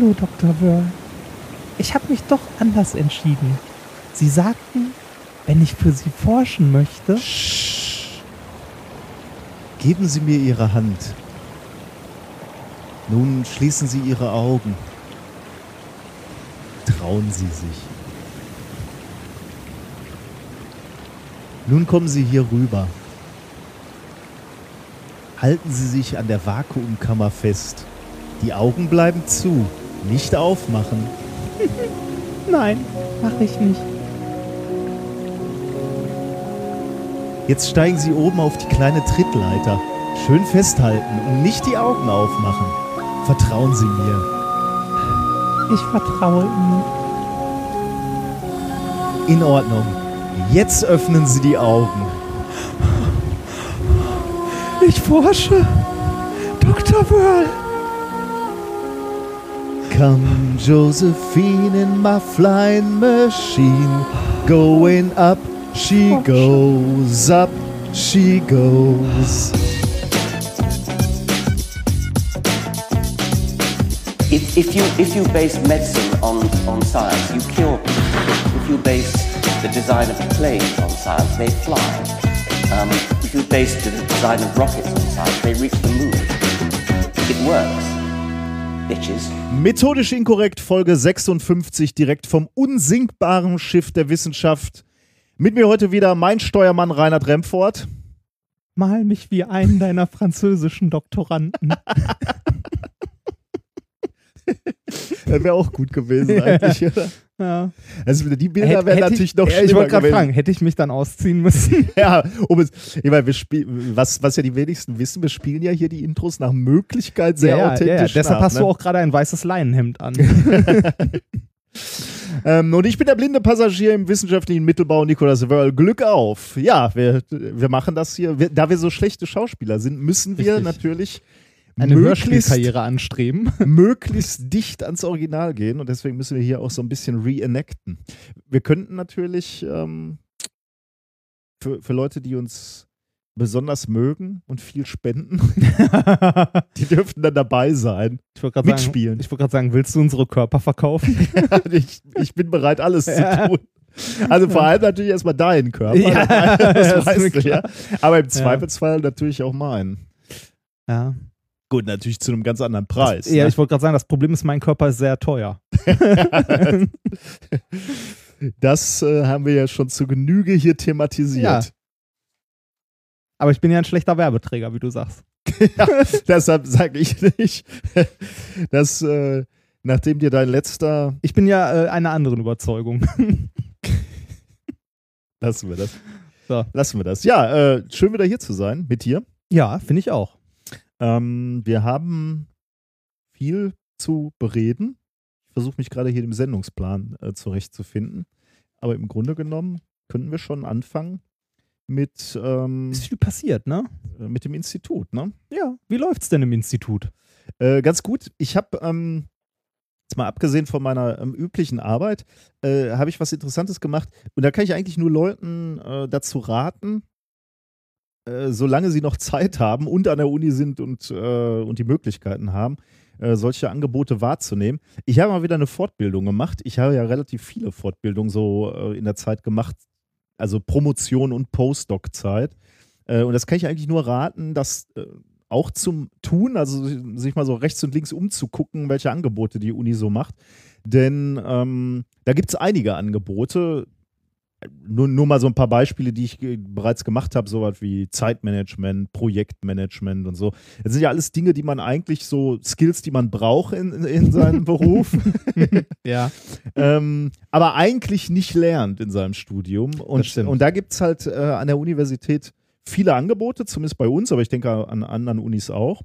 Hallo, Dr. Wörl. Ich habe mich doch anders entschieden. Sie sagten, wenn ich für Sie forschen möchte. Sch Geben Sie mir Ihre Hand. Nun schließen Sie Ihre Augen. Trauen Sie sich. Nun kommen Sie hier rüber. Halten Sie sich an der Vakuumkammer fest. Die Augen bleiben zu. Nicht aufmachen. Nein, mache ich nicht. Jetzt steigen Sie oben auf die kleine Trittleiter. Schön festhalten und nicht die Augen aufmachen. Vertrauen Sie mir. Ich vertraue Ihnen. In Ordnung. Jetzt öffnen Sie die Augen. Ich forsche. Dr. Wörl. Come, Josephine, in my flying machine. Going up, she goes up, she goes. If, if, you, if you base medicine on, on science, you cure people. If you base the design of planes on science, they fly. Um, if you base the design of rockets on science, they reach the moon. It works. Bitches. Methodisch inkorrekt, Folge 56, direkt vom unsinkbaren Schiff der Wissenschaft. Mit mir heute wieder mein Steuermann Reinhard Remfort. Mal mich wie einen deiner französischen Doktoranden. Das wäre auch gut gewesen eigentlich, oder? Ja. Also die Bilder wären natürlich ich, noch schlimmer Ich wollte gerade fragen, hätte ich mich dann ausziehen müssen? Ja, um es, ich meine, wir spielen, was, was ja die wenigsten wissen, wir spielen ja hier die Intros nach Möglichkeit sehr ja, authentisch. ja, ja. Deshalb nach, hast ne? du auch gerade ein weißes Leinenhemd an. Ähm, und ich bin der blinde Passagier im wissenschaftlichen Mittelbau, Nikolaus Wörl. Glück auf. Ja, wir, wir machen das hier. Wir, da wir so schlechte Schauspieler sind, müssen wir Richtig. natürlich Eine Hörspielkarriere anstreben. möglichst dicht ans Original gehen. Und deswegen müssen wir hier auch so ein bisschen reenacten. Wir könnten natürlich ähm, für, für Leute, die uns besonders mögen und viel spenden, die dürften dann dabei sein. Ich wollte gerade sagen, Mitspielen. ich wollte gerade sagen, willst du unsere Körper verkaufen? ich, ich bin bereit, alles Ja. zu tun. Also vor allem natürlich erstmal deinen Körper. Ja, das das weißt du, ja. Aber im Zweifelsfall natürlich auch meinen. ja. Gut, natürlich zu einem ganz anderen Preis. ja, ne? ich wollte gerade sagen, das Problem ist, mein Körper ist sehr teuer. das äh, haben wir ja schon zu Genüge hier thematisiert. Ja. Aber ich bin ja ein schlechter Werbeträger, wie du sagst. Ja, deshalb sage ich nicht, dass äh, nachdem dir dein letzter, Ich bin ja äh, einer anderen Überzeugung. lassen wir das. So. Lassen wir das. Ja, äh, schön wieder hier zu sein mit dir. ja, finde ich auch. Ähm, wir haben viel zu bereden. Ich versuche mich gerade hier im Sendungsplan äh, zurechtzufinden. Aber im Grunde genommen könnten wir schon anfangen mit, ähm, Ist viel passiert, ne? mit dem Institut. Ne? Ja. Wie läuft's denn im Institut? Äh, ganz gut. Ich habe, ähm, jetzt mal abgesehen von meiner ähm, üblichen Arbeit, äh, habe ich was Interessantes gemacht. Und da kann ich eigentlich nur Leuten äh, dazu raten, äh, solange sie noch Zeit haben und an der Uni sind und, äh, und die Möglichkeiten haben, äh, solche Angebote wahrzunehmen. Ich habe mal wieder eine Fortbildung gemacht. Ich habe ja relativ viele Fortbildungen so äh, in der Zeit gemacht, also Promotion und Postdoc-Zeit. Äh, und das kann ich eigentlich nur raten, das auch zum Tun, also sich mal so rechts und links umzugucken, welche Angebote die Uni so macht. Denn ähm, da gibt es einige Angebote. Nur, nur mal so ein paar Beispiele, die ich bereits gemacht habe, sowas wie Zeitmanagement, Projektmanagement und so. Das sind ja alles Dinge, die man eigentlich so, Skills, die man braucht in, in, in seinem Beruf, Ja. ähm, aber eigentlich nicht lernt in seinem Studium. Und, und da gibt es halt äh, an der Universität viele Angebote, zumindest bei uns, aber ich denke an anderen Unis auch,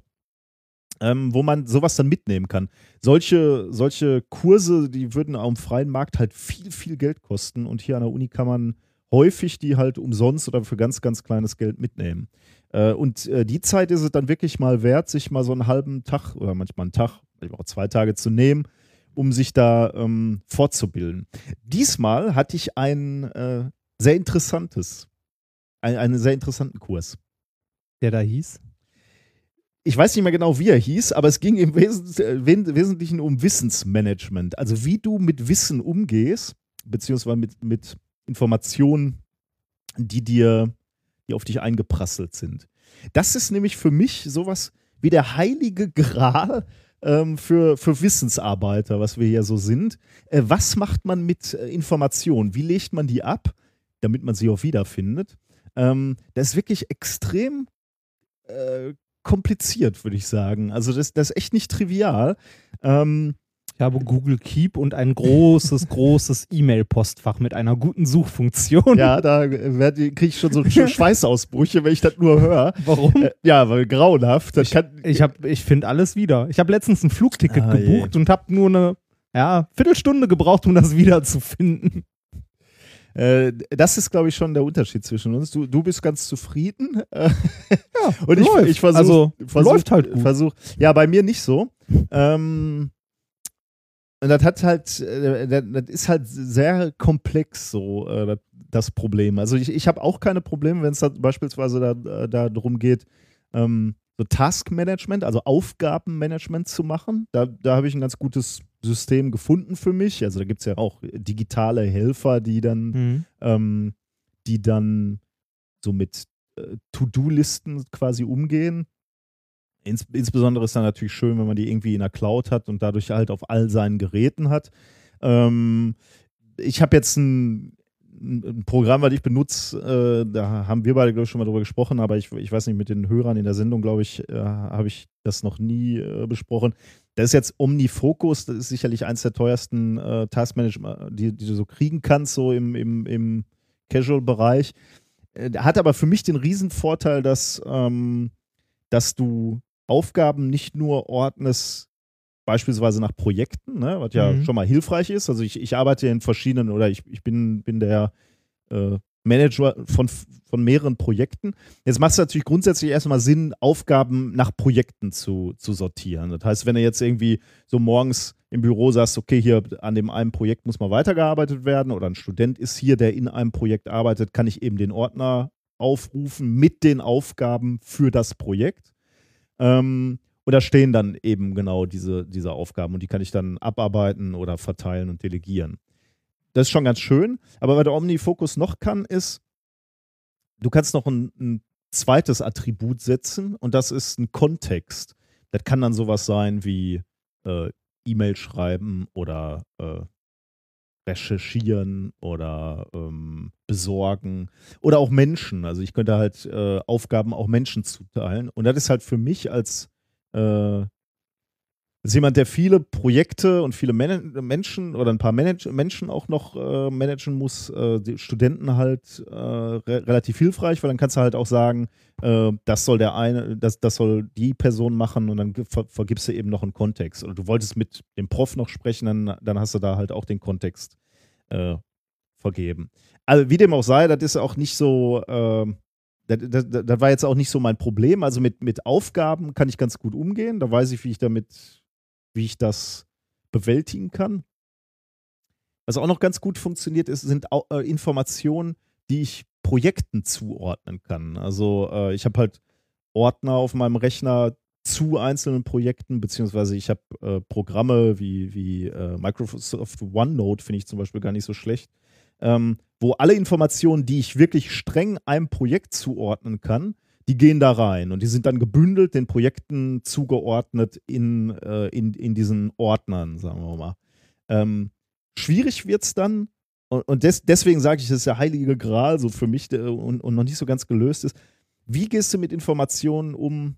ähm, wo man sowas dann mitnehmen kann. Solche, solche Kurse, die würden am freien Markt halt viel, viel Geld kosten und hier an der Uni kann man häufig die halt umsonst oder für ganz, ganz kleines Geld mitnehmen. Äh, und äh, die Zeit ist es dann wirklich mal wert, sich mal so einen halben Tag oder manchmal einen Tag, manchmal auch zwei Tage zu nehmen, um sich da ähm, fortzubilden. Diesmal hatte ich ein äh, sehr interessantes, ein, einen sehr interessanten Kurs. Der da hieß? Ich weiß nicht mehr genau, wie er hieß, aber es ging im Wes Wesentlichen um Wissensmanagement. Also wie du mit Wissen umgehst, beziehungsweise mit, mit Informationen, die dir, die auf dich eingeprasselt sind. Das ist nämlich für mich sowas wie der heilige Gral ähm, für, für Wissensarbeiter, was wir hier so sind. Äh, was macht man mit äh, Informationen? Wie legt man die ab, damit man sie auch wiederfindet? Ähm, das ist wirklich extrem äh, kompliziert, würde ich sagen. Also das, das ist echt nicht trivial. Ähm, ich habe Google Keep und ein großes, großes E-Mail-Postfach mit einer guten Suchfunktion. Ja, da kriege ich schon so Schweißausbrüche, wenn ich das nur höre. Warum? Äh, ja, weil grauenhaft. Ich ich, ich finde alles wieder. Ich habe letztens ein Flugticket ah, gebucht je. und habe nur eine ja, Viertelstunde gebraucht, um das wiederzufinden. Äh, das ist, glaube ich, schon der Unterschied zwischen uns. Du, du bist ganz zufrieden. ja, und ich, ich versuche. Also, versuch, läuft halt gut. Versuch, ja, bei mir nicht so. Ähm, und das hat halt, äh, das ist halt sehr komplex so, äh, das Problem. Also ich, ich habe auch keine Probleme, wenn es da beispielsweise da, da darum geht, ähm, so Taskmanagement, also Aufgabenmanagement zu machen. Da, da habe ich ein ganz gutes System gefunden für mich. Also da gibt es ja auch digitale Helfer, die dann, mhm. ähm, die dann so mit äh, To-Do-Listen quasi umgehen. Ins, insbesondere ist dann natürlich schön, wenn man die irgendwie in der Cloud hat und dadurch halt auf all seinen Geräten hat. Ähm, ich habe jetzt ein ein Programm, was ich benutze, äh, da haben wir beide, glaube ich, schon mal drüber gesprochen, aber ich, ich weiß nicht, mit den Hörern in der Sendung, glaube ich, äh, habe ich das noch nie äh, besprochen. Das ist jetzt OmniFocus, das ist sicherlich eins der teuersten äh, Taskmanager, die, die du so kriegen kannst, so im, im, im Casual-Bereich. Äh, hat aber für mich den Riesenvorteil, dass, ähm, dass du Aufgaben nicht nur ordnest beispielsweise nach Projekten, ne, was ja mhm. schon mal hilfreich ist. Also ich, ich arbeite in verschiedenen oder ich, ich bin, bin der äh, Manager von, von mehreren Projekten. Jetzt macht es natürlich grundsätzlich erstmal Sinn, Aufgaben nach Projekten zu, zu sortieren. Das heißt, wenn du jetzt irgendwie so morgens im Büro sagst, okay, hier an dem einen Projekt muss mal weitergearbeitet werden oder ein Student ist hier, der in einem Projekt arbeitet, kann ich eben den Ordner aufrufen mit den Aufgaben für das Projekt. Ähm, und da stehen dann eben genau diese, diese Aufgaben und die kann ich dann abarbeiten oder verteilen und delegieren. Das ist schon ganz schön. Aber was der OmniFocus noch kann, ist, du kannst noch ein, ein zweites Attribut setzen und das ist ein Kontext. Das kann dann sowas sein wie äh, E-Mail schreiben oder äh, recherchieren oder ähm, besorgen oder auch Menschen. Also ich könnte halt äh, Aufgaben auch Menschen zuteilen. Und das ist halt für mich als äh, ist jemand, der viele Projekte und viele Man Menschen oder ein paar Manage Menschen auch noch äh, managen muss, äh, die Studenten halt äh, re relativ hilfreich, weil dann kannst du halt auch sagen, äh, das soll der eine, das, das soll die Person machen und dann ver vergibst du eben noch einen Kontext. Oder du wolltest mit dem Prof noch sprechen, dann, dann hast du da halt auch den Kontext äh, vergeben. Also wie dem auch sei, das ist auch nicht so, ähm, das, das, das, war jetzt auch nicht so mein Problem. Also mit, mit Aufgaben kann ich ganz gut umgehen. Da weiß ich, wie ich damit, wie ich das bewältigen kann. Was auch noch ganz gut funktioniert ist, sind äh, Informationen, die ich Projekten zuordnen kann. Also äh, ich habe halt Ordner auf meinem Rechner zu einzelnen Projekten, beziehungsweise ich habe äh, Programme wie, wie äh, Microsoft OneNote, finde ich zum Beispiel gar nicht so schlecht, ähm, wo alle Informationen, die ich wirklich streng einem Projekt zuordnen kann, die gehen da rein und die sind dann gebündelt den Projekten zugeordnet in, äh, in, in diesen Ordnern, sagen wir mal. Ähm, schwierig wird es dann, und, und des, deswegen sage ich, das ist der heilige Gral so für mich der, und, und noch nicht so ganz gelöst ist. Wie gehst du mit Informationen um,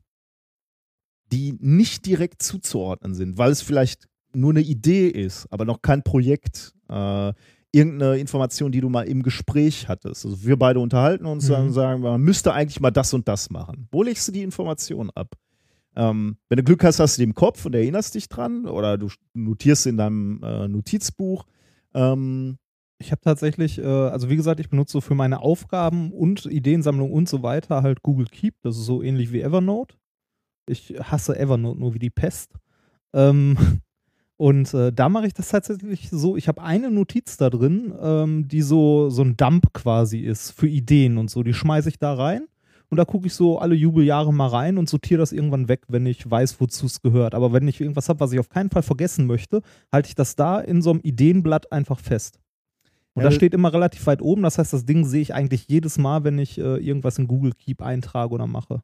die nicht direkt zuzuordnen sind, weil es vielleicht nur eine Idee ist, aber noch kein Projekt? Äh, irgendeine Information, die du mal im Gespräch hattest. Also wir beide unterhalten uns mhm. und sagen, man müsste eigentlich mal das und das machen. Wo legst du die Information ab? Ähm, wenn du Glück hast, hast du die im Kopf und erinnerst dich dran oder du notierst in deinem äh, Notizbuch. Ähm, ich habe tatsächlich, äh, also wie gesagt, ich benutze für meine Aufgaben und Ideensammlung und so weiter halt Google Keep. Das ist so ähnlich wie Evernote. Ich hasse Evernote nur wie die Pest. Ähm, Und äh, da mache ich das tatsächlich so, ich habe eine Notiz da drin, ähm, die so, so ein Dump quasi ist für Ideen und so. Die schmeiße ich da rein und da gucke ich so alle Jubeljahre mal rein und sortiere das irgendwann weg, wenn ich weiß, wozu es gehört. Aber wenn ich irgendwas habe, was ich auf keinen Fall vergessen möchte, halte ich das da in so einem Ideenblatt einfach fest. Und Ja, das steht immer relativ weit oben. Das heißt, das Ding sehe ich eigentlich jedes Mal, wenn ich äh, irgendwas in Google Keep eintrage oder mache.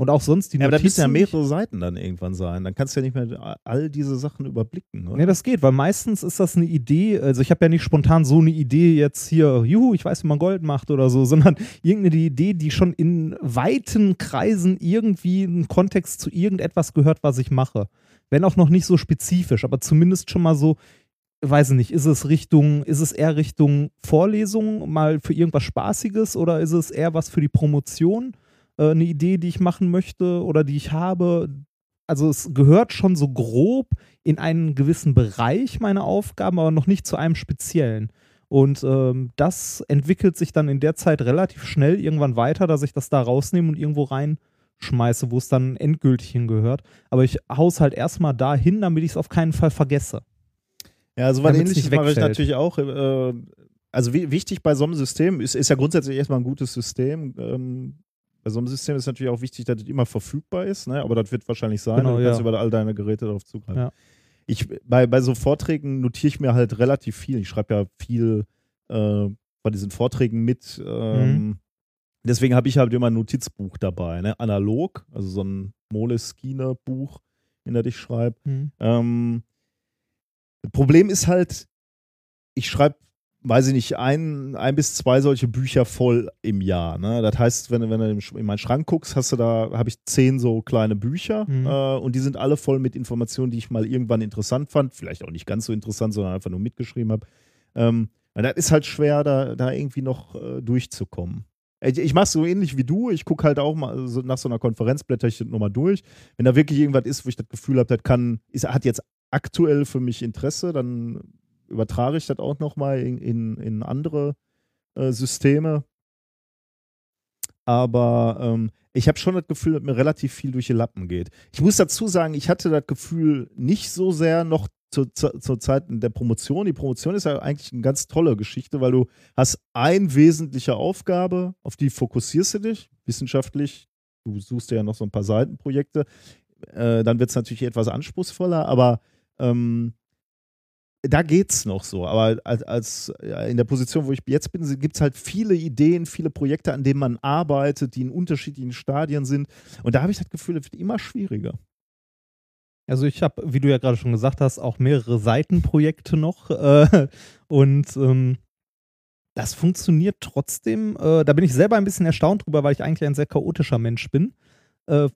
Und auch sonst die Ja, aber da müssen ja Notizen, mehrere Seiten dann irgendwann sein. Dann kannst du ja nicht mehr all diese Sachen überblicken. Oder? Nee, das geht, weil meistens ist das eine Idee, also ich habe ja nicht spontan so eine Idee jetzt hier, juhu, ich weiß, wie man Gold macht oder so, sondern irgendeine Idee, die schon in weiten Kreisen irgendwie einen Kontext zu irgendetwas gehört, was ich mache. Wenn auch noch nicht so spezifisch, aber zumindest schon mal so, weiß ich nicht, ist es Richtung, ist es eher Richtung Vorlesung, mal für irgendwas Spaßiges oder ist es eher was für die Promotion? Äh, eine Idee, die ich machen möchte oder die ich habe, also es gehört schon so grob in einen gewissen Bereich meine Aufgaben, aber noch nicht zu einem speziellen. Und ähm, das entwickelt sich dann in der Zeit relativ schnell irgendwann weiter, dass ich das da rausnehme und irgendwo reinschmeiße, wo es dann endgültig hingehört. Aber ich haus halt erstmal da hin, damit ich es auf keinen Fall vergesse. Ja, so was ähnliches mache ich natürlich auch. Äh, also wi wichtig bei so einem System ist, ist ja grundsätzlich erstmal ein gutes System. Ähm, bei so einem System ist natürlich auch wichtig, dass es immer verfügbar ist, ne? aber das wird wahrscheinlich sein. Genau, du kannst ja. über all deine Geräte darauf zugreifen. Ja. Ich, bei, bei so Vorträgen notiere ich mir halt relativ viel. Ich schreibe ja viel äh, bei diesen Vorträgen mit. Ähm, Mhm. Deswegen habe ich halt immer ein Notizbuch dabei, ne? analog, also so ein Moleskine-Buch, in das ich schreibe. Ähm, das Problem ist halt, ich schreibe, weiß ich nicht, ein, ein bis zwei solche Bücher voll im Jahr. Ne? Das heißt, wenn, du- wenn du in meinen Schrank guckst, hast du da, habe ich zehn so kleine Bücher Mhm. äh, und die sind alle voll mit Informationen, die ich mal irgendwann interessant fand. Vielleicht auch nicht ganz so interessant, sondern einfach nur mitgeschrieben habe. Ähm, das ist halt schwer, da, da irgendwie noch äh, durchzukommen. Ich, ich mache es so ähnlich wie du. Ich gucke halt auch mal so nach so einer Konferenz, blätter ich das nochmal durch. Wenn da wirklich irgendwas ist, wo ich das Gefühl habe, das kann, ist, hat jetzt aktuell für mich Interesse, dann übertrage ich das auch nochmal in, in, in andere äh, Systeme. Aber ähm, ich habe schon das Gefühl, dass mir relativ viel durch die Lappen geht. Ich muss dazu sagen, ich hatte das Gefühl nicht so sehr noch zur, zur, Zeit der Promotion. Die Promotion ist ja eigentlich eine ganz tolle Geschichte, weil du hast eine wesentliche Aufgabe, auf die fokussierst du dich wissenschaftlich. Du suchst ja noch so ein paar Seitenprojekte. Äh, dann wird es natürlich etwas anspruchsvoller, aber ähm, da geht's noch so. Aber als, als ja, in der Position, wo ich jetzt bin, gibt es halt viele Ideen, viele Projekte, an denen man arbeitet, die in unterschiedlichen Stadien sind. Und da habe ich das Gefühl, es wird immer schwieriger. Also ich habe, wie du ja gerade schon gesagt hast, auch mehrere Seitenprojekte noch. Äh, und ähm, das funktioniert trotzdem. Äh, da bin ich selber ein bisschen erstaunt drüber, weil ich eigentlich ein sehr chaotischer Mensch bin. Äh,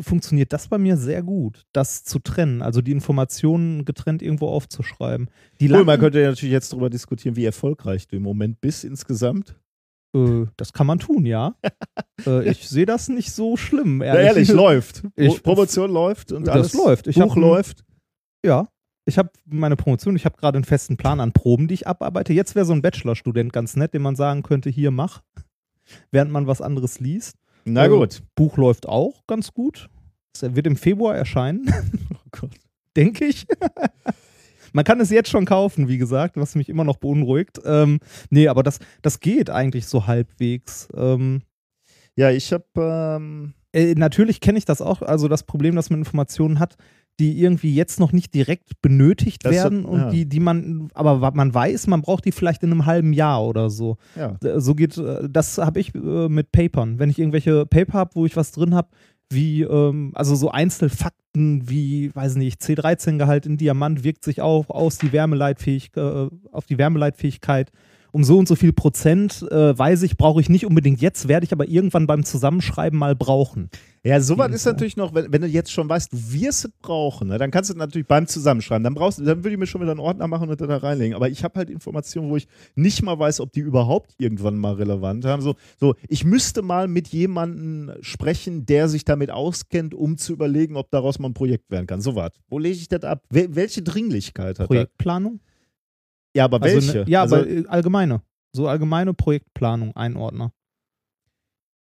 funktioniert das bei mir sehr gut, das zu trennen, also die Informationen getrennt irgendwo aufzuschreiben. Die Cool, man könnte ja natürlich jetzt darüber diskutieren, wie erfolgreich du im Moment bist insgesamt. äh, das kann man tun, ja. äh, ich sehe das nicht so schlimm. Ja, ehrlich, läuft. Ich- Promotion läuft und Das alles. läuft. Ich Buch läuft. Ja. Ich habe meine Promotion, ich habe gerade einen festen Plan an Proben, die ich abarbeite. Jetzt wäre so ein Bachelorstudent ganz nett, den man sagen könnte, hier mach, während man was anderes liest. Na Äh, gut. Buch läuft auch ganz gut. Es wird im Februar erscheinen, Oh Gott. denke ich. Man kann es jetzt schon kaufen, wie gesagt, was mich immer noch beunruhigt. Ähm, nee, aber das, das geht eigentlich so halbwegs. Ähm, Ja, ich habe. Ähm, äh, natürlich kenne ich das auch, also das Problem, dass man Informationen hat, die irgendwie jetzt noch nicht direkt benötigt Das werden und ja. die, die man, aber man weiß, man braucht die vielleicht in einem halben Jahr oder so. ja. So geht, äh, das habe ich äh, mit Papern. Wenn ich irgendwelche Paper habe, wo ich was drin habe, wie, ähm, also so Einzelfakten wie, weiß nicht, C13-Gehalt in Diamant wirkt sich auch aus die Wärmeleitfähigkeit, äh, auf die Wärmeleitfähigkeit um so und so viel Prozent, äh, weiß ich, brauche ich nicht unbedingt jetzt, werde ich aber irgendwann beim Zusammenschreiben mal brauchen. Ja, sowas ist natürlich noch, wenn, wenn du jetzt schon weißt, du wirst es brauchen, ne, dann kannst du es natürlich beim Zusammenschreiben. Dann brauchst dann würde ich mir schon wieder einen Ordner machen und da reinlegen. Aber ich habe halt Informationen, wo ich nicht mal weiß, ob die überhaupt irgendwann mal relevant haben. So, so, ich müsste mal mit jemandem sprechen, der sich damit auskennt, um zu überlegen, ob daraus mal ein Projekt werden kann. So was. Wo lege ich das ab? Wel welche Dringlichkeit hat das? Projektplanung? Ja, aber Also welche? ne, ja, also, aber äh, allgemeine. So allgemeine Projektplanung, Einordner.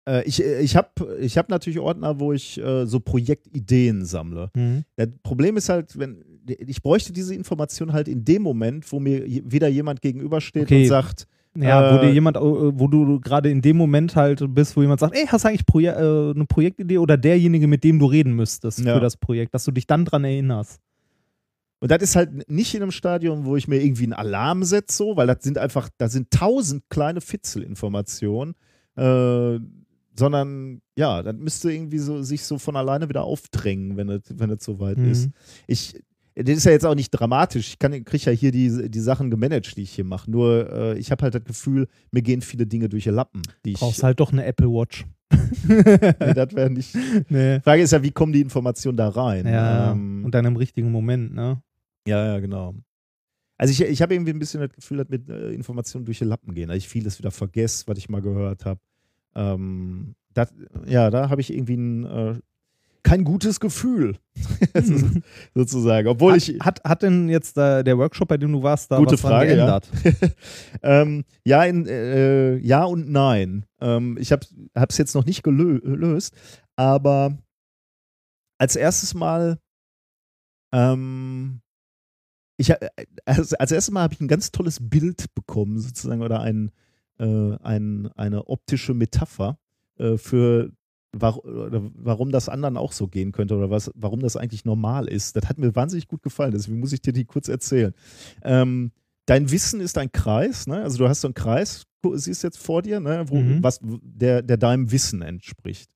äh, ich ich habe ich hab natürlich Ordner, wo ich äh, so Projektideen sammle. Mhm. Das Problem ist halt, wenn ich bräuchte diese Information halt in dem Moment, wo mir wieder jemand gegenübersteht Okay. und sagt, Ja, wo Äh, dir jemand, äh, wo du gerade in dem Moment halt bist, wo jemand sagt, ey, hast du eigentlich Proje äh, eine Projektidee oder derjenige, mit dem du reden müsstest Ja. für das Projekt, dass du dich dann dran erinnerst. Und das ist halt nicht in einem Stadium, wo ich mir irgendwie einen Alarm setze, so, weil das sind einfach, da sind tausend kleine Fitzelinformationen, äh, sondern ja, das müsste irgendwie so sich so von alleine wieder aufdrängen, wenn es wenn es soweit Mhm. ist. Ich, das ist ja jetzt auch nicht dramatisch. Ich kriege ja hier die, die Sachen gemanagt, die ich hier mache. Nur äh, ich habe halt das Gefühl, mir gehen viele Dinge durch die Lappen. Die ich, Brauchst halt doch eine Apple Watch. nee, das wäre nicht. nee. Frage ist ja, wie kommen die Informationen da rein? Ja, Ähm, und dann im richtigen Moment, ne? Ja, ja, genau. Also ich, ich habe irgendwie ein bisschen das Gefühl, dass mit äh, Informationen durch die Lappen gehen, dass ich vieles wieder vergesse, was ich mal gehört habe. Ähm, das, ja, da habe ich irgendwie ein, äh, kein gutes Gefühl, sozusagen. Obwohl hat, ich, hat, hat denn jetzt äh, der Workshop, bei dem du warst, da Gute was Frage, ja. geändert? ähm, ja, in, äh, ja und nein. Ähm, ich habe es jetzt noch nicht gelö gelöst, aber als erstes Mal, ähm, ich, als, als erstes Mal habe ich ein ganz tolles Bild bekommen, sozusagen, oder ein, äh, ein, eine optische Metapher äh, für war, warum das anderen auch so gehen könnte oder was, warum das eigentlich normal ist. Das hat mir wahnsinnig gut gefallen, deswegen muss ich dir die kurz erzählen. Ähm, dein Wissen ist ein Kreis, ne? also du hast so einen Kreis, du siehst jetzt vor dir, ne? Wo, Mhm. was, der, der deinem Wissen entspricht.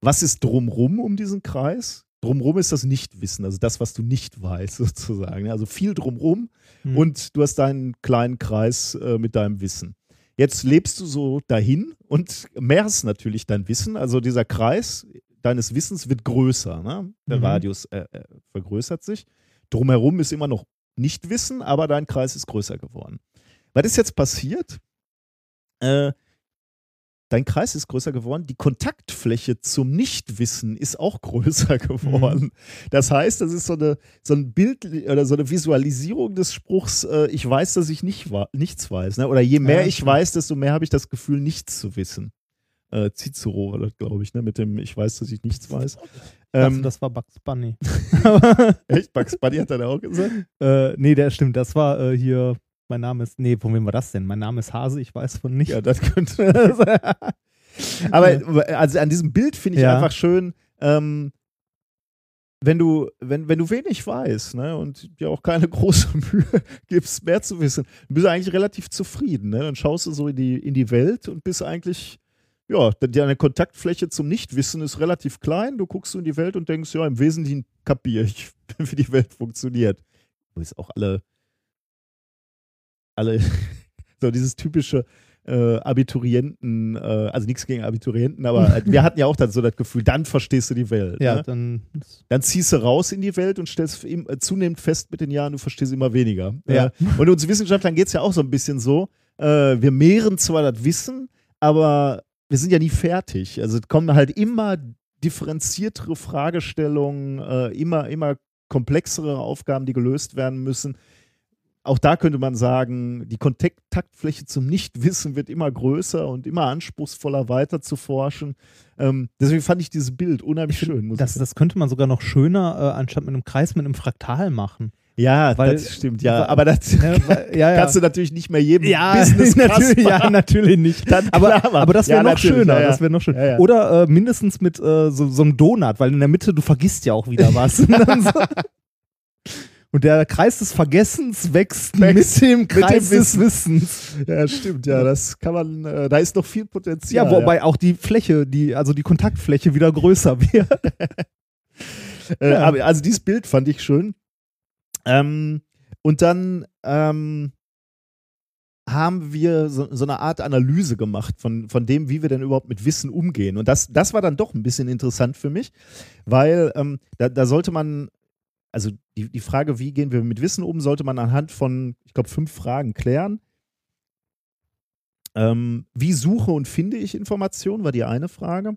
Was ist drumrum um diesen Kreis? Drumrum ist das Nichtwissen, also das, was du nicht weißt, sozusagen. Also viel drumrum Hm. und du hast deinen kleinen Kreis äh, mit deinem Wissen. Jetzt lebst du so dahin und mehrst natürlich dein Wissen. Also dieser Kreis deines Wissens wird größer. Ne? Der Mhm. Radius äh, äh, vergrößert sich. Drumherum ist immer noch Nichtwissen, aber dein Kreis ist größer geworden. Was ist jetzt passiert? Äh, dein Kreis ist größer geworden. Die Kontaktfläche zum Nichtwissen ist auch größer geworden. Das heißt, das ist so, eine, so ein Bild oder so eine Visualisierung des Spruchs, äh, ich weiß, dass ich nicht nichts weiß. Ne? Oder je mehr Ja, ich stimmt. weiß, desto mehr habe ich das Gefühl, nichts zu wissen. Äh, Cicero war das, glaube ich, ne? mit dem Ich weiß, dass ich nichts weiß. Ähm, das war Bugs Bunny. echt? Bugs Bunny hat er da auch gesagt? äh, nee, der stimmt. Das war äh, hier. Mein Name ist. Nee, von wem war das denn? Mein Name ist Hase, ich weiß von nicht. Ja, das könnte. Aber also an diesem Bild finde ich Ja. einfach schön, ähm, wenn du, wenn, wenn du wenig weißt, ne, und dir auch keine große Mühe gibst, mehr zu wissen, dann bist du eigentlich relativ zufrieden, ne? Dann schaust du so in die, in die Welt und bist eigentlich, ja, deine Kontaktfläche zum Nichtwissen ist relativ klein. Du guckst so in die Welt und denkst, ja, im Wesentlichen kapiere ich, wie die Welt funktioniert. Du bist auch alle, alle, so dieses typische, äh, Abiturienten, äh, also nichts gegen Abiturienten, aber äh, wir hatten ja auch dann so das Gefühl, dann verstehst du die Welt. ja, ne? dann. Dann ziehst du raus in die Welt und stellst im, äh, zunehmend fest mit den Jahren, du verstehst immer weniger. Ja. Äh, und uns Wissenschaftlern geht es ja auch so ein bisschen so, äh, wir mehren zwar das Wissen, aber wir sind ja nie fertig. Also es kommen halt immer differenziertere Fragestellungen, äh, immer, immer komplexere Aufgaben, die gelöst werden müssen. Auch da könnte man sagen, die Kontaktfläche zum Nichtwissen wird immer größer und immer anspruchsvoller weiter zu forschen. Ähm, deswegen fand ich dieses Bild unheimlich schön. Muss Das, das könnte man sogar noch schöner, äh, anstatt mit einem Kreis, mit einem Fraktal machen. Ja, Weil- das stimmt, ja. Aber das Ja, weil- ja, ja. kannst du natürlich nicht mehr jedem ja, Business natürlich, ja, natürlich nicht. Aber, aber das wäre noch schöner. Das wäre noch schön. Oder äh, mindestens mit äh, so, so einem Donut, weil in der Mitte, du vergisst ja auch wieder was. Und, der Kreis des Vergessens wächst, Wächst mit dem mit dem Kreis des Wissen. Wissens. Ja, stimmt, ja, das kann man, äh, da ist noch viel Ja, Potenzial. wobei auch die Fläche, die, also die Kontaktfläche wieder größer wird. Äh, Ja. aber, also dieses Bild fand ich schön. Ähm, und dann ähm, haben wir so, so eine Art Analyse gemacht von, von dem, wie wir denn überhaupt mit Wissen umgehen. Und das, das war dann doch ein bisschen interessant für mich, weil ähm, da, da sollte man, also die, die Frage, wie gehen wir mit Wissen um, sollte man anhand von, ich glaube, fünf Fragen klären. Ähm, wie suche und finde ich Informationen, war die eine Frage.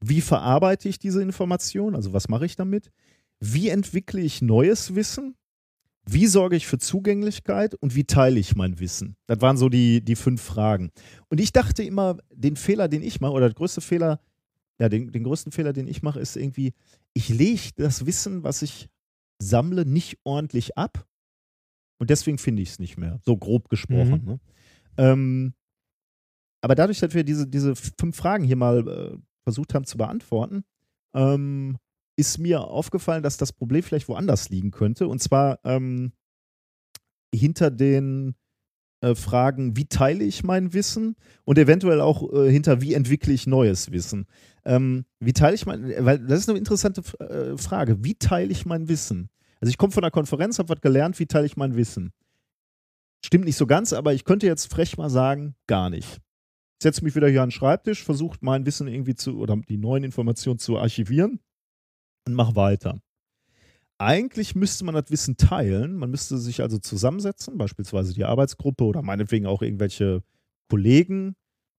Wie verarbeite ich diese Information? Also was mache ich damit? Wie entwickle ich neues Wissen? Wie sorge ich für Zugänglichkeit und wie teile ich mein Wissen? Das waren so die, die fünf Fragen. Und ich dachte immer, den Fehler, den ich mache, oder der größte Fehler, ja, den, den größten Fehler, den ich mache, ist irgendwie, ich lege das Wissen, was ich sammle, nicht ordentlich ab. Und deswegen finde ich es nicht mehr. So grob gesprochen. Mhm. Ne? Ähm, aber dadurch, dass wir diese, diese fünf Fragen hier mal äh, versucht haben zu beantworten, ähm, ist mir aufgefallen, dass das Problem vielleicht woanders liegen könnte. Und zwar ähm, hinter den äh, Fragen, wie teile ich mein Wissen und eventuell auch äh, hinter, wie entwickle ich neues Wissen. Ähm, wie teile ich mein, weil das ist eine interessante äh, Frage. Wie teile ich mein Wissen? Also ich komme von einer Konferenz, habe was gelernt, wie teile ich mein Wissen? Stimmt nicht so ganz, aber ich könnte jetzt frech mal sagen, gar nicht. Ich setze mich wieder hier an den Schreibtisch, versuche mein Wissen irgendwie zu oder die neuen Informationen zu archivieren und mache weiter. Eigentlich müsste man das Wissen teilen. Man müsste sich also zusammensetzen, beispielsweise die Arbeitsgruppe oder meinetwegen auch irgendwelche Kollegen,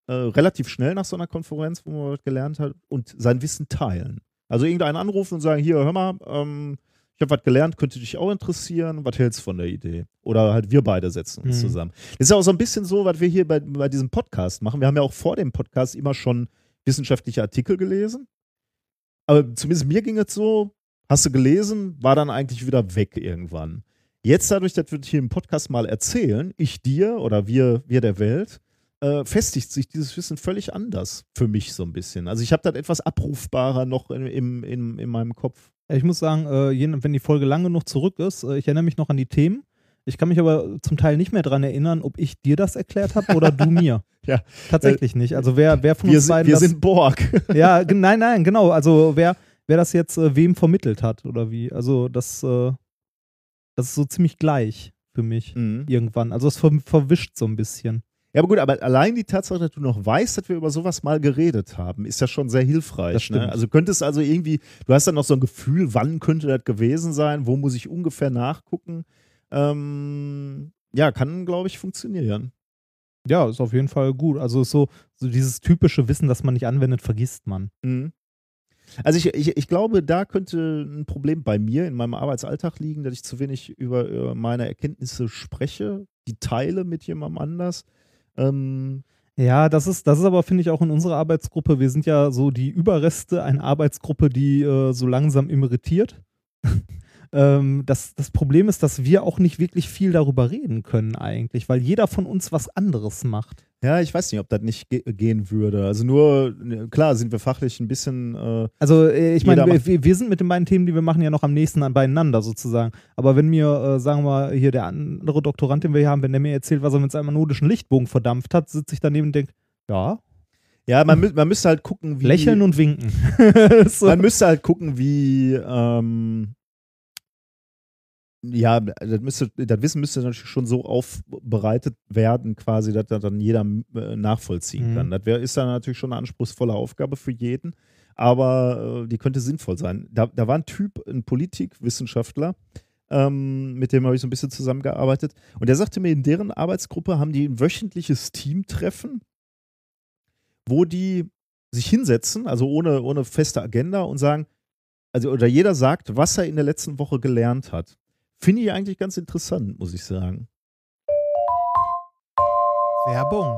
äh, relativ schnell nach so einer Konferenz, wo man was gelernt hat, und sein Wissen teilen. Also irgendeinen anrufen und sagen, hier, hör mal, ähm, ich habe was gelernt, könnte dich auch interessieren, was hältst du von der Idee? Oder halt wir beide setzen uns mhm. zusammen. Das ist ja auch so ein bisschen so, was wir hier bei, bei diesem Podcast machen. Wir haben ja auch vor dem Podcast immer schon wissenschaftliche Artikel gelesen. Aber zumindest mir ging es so, hast du gelesen, war dann eigentlich wieder weg irgendwann. Jetzt dadurch, dass wir hier im Podcast mal erzählen, ich dir oder wir, wir der Welt, äh, festigt sich dieses Wissen völlig anders für mich so ein bisschen. Also ich habe das etwas abrufbarer noch in, in, in, in meinem Kopf. Ich muss sagen, äh, wenn die Folge lang genug zurück ist, äh, ich erinnere mich noch an die Themen. Ich kann mich aber zum Teil nicht mehr daran erinnern, ob ich dir das erklärt habe oder du mir. ja. Tatsächlich nicht. Also wer, wer von wir uns beiden. Wir das, sind Borg. ja, nein, nein, genau. Also wer, wer das jetzt äh, wem vermittelt hat oder wie. Also das, äh, das ist so ziemlich gleich für mich mhm. irgendwann. Also es ver verwischt so ein bisschen. Ja, aber gut, aber allein die Tatsache, dass du noch weißt, dass wir über sowas mal geredet haben, ist ja schon sehr hilfreich. Ne? Also könntest also irgendwie, du hast dann noch so ein Gefühl, wann könnte das gewesen sein, wo muss ich ungefähr nachgucken. Ähm, ja, kann, glaube ich, funktionieren. Ja, ist auf jeden Fall gut. Also so, so dieses typische Wissen, das man nicht anwendet, vergisst man. Mhm. Also ich, ich, ich glaube, da könnte ein Problem bei mir in meinem Arbeitsalltag liegen, dass ich zu wenig über, über meine Erkenntnisse spreche, die teile mit jemandem anders. Ähm, ja, das ist, das ist aber, finde ich, auch in unserer Arbeitsgruppe. Wir sind ja so die Überreste einer Arbeitsgruppe, die äh, so langsam emeritiert. ähm, das, das Problem ist, dass wir auch nicht wirklich viel darüber reden können, eigentlich, weil jeder von uns was anderes macht. Ja, ich weiß nicht, ob das nicht ge gehen würde. Also nur, ne, klar, sind wir fachlich ein bisschen. Äh, also äh, ich meine, wir, wir, sind mit den beiden Themen, die wir machen, ja noch am nächsten an beieinander sozusagen. Aber wenn mir, äh, sagen wir mal, hier der andere Doktorand, den wir hier haben, wenn der mir erzählt, was er mit seinem anodischen Lichtbogen verdampft hat, sitze ich daneben und denke, ja. Ja, man, man müsste halt gucken, wie. Lächeln und winken. so. Man müsste halt gucken, wie. Ähm, ja, das, müsste, das Wissen müsste natürlich schon so aufbereitet werden, quasi, dass das dann jeder äh, nachvollziehen mhm. kann. Das wär, ist dann natürlich schon eine anspruchsvolle Aufgabe für jeden, aber äh, die könnte sinnvoll sein. Da, da war ein Typ, ein Politikwissenschaftler, ähm, mit dem habe ich so ein bisschen zusammengearbeitet, und der sagte mir, in deren Arbeitsgruppe haben die ein wöchentliches Teamtreffen, wo die sich hinsetzen, also ohne, ohne feste Agenda und sagen, also oder jeder sagt, was er in der letzten Woche gelernt hat. Finde ich eigentlich ganz interessant, muss ich sagen. Werbung.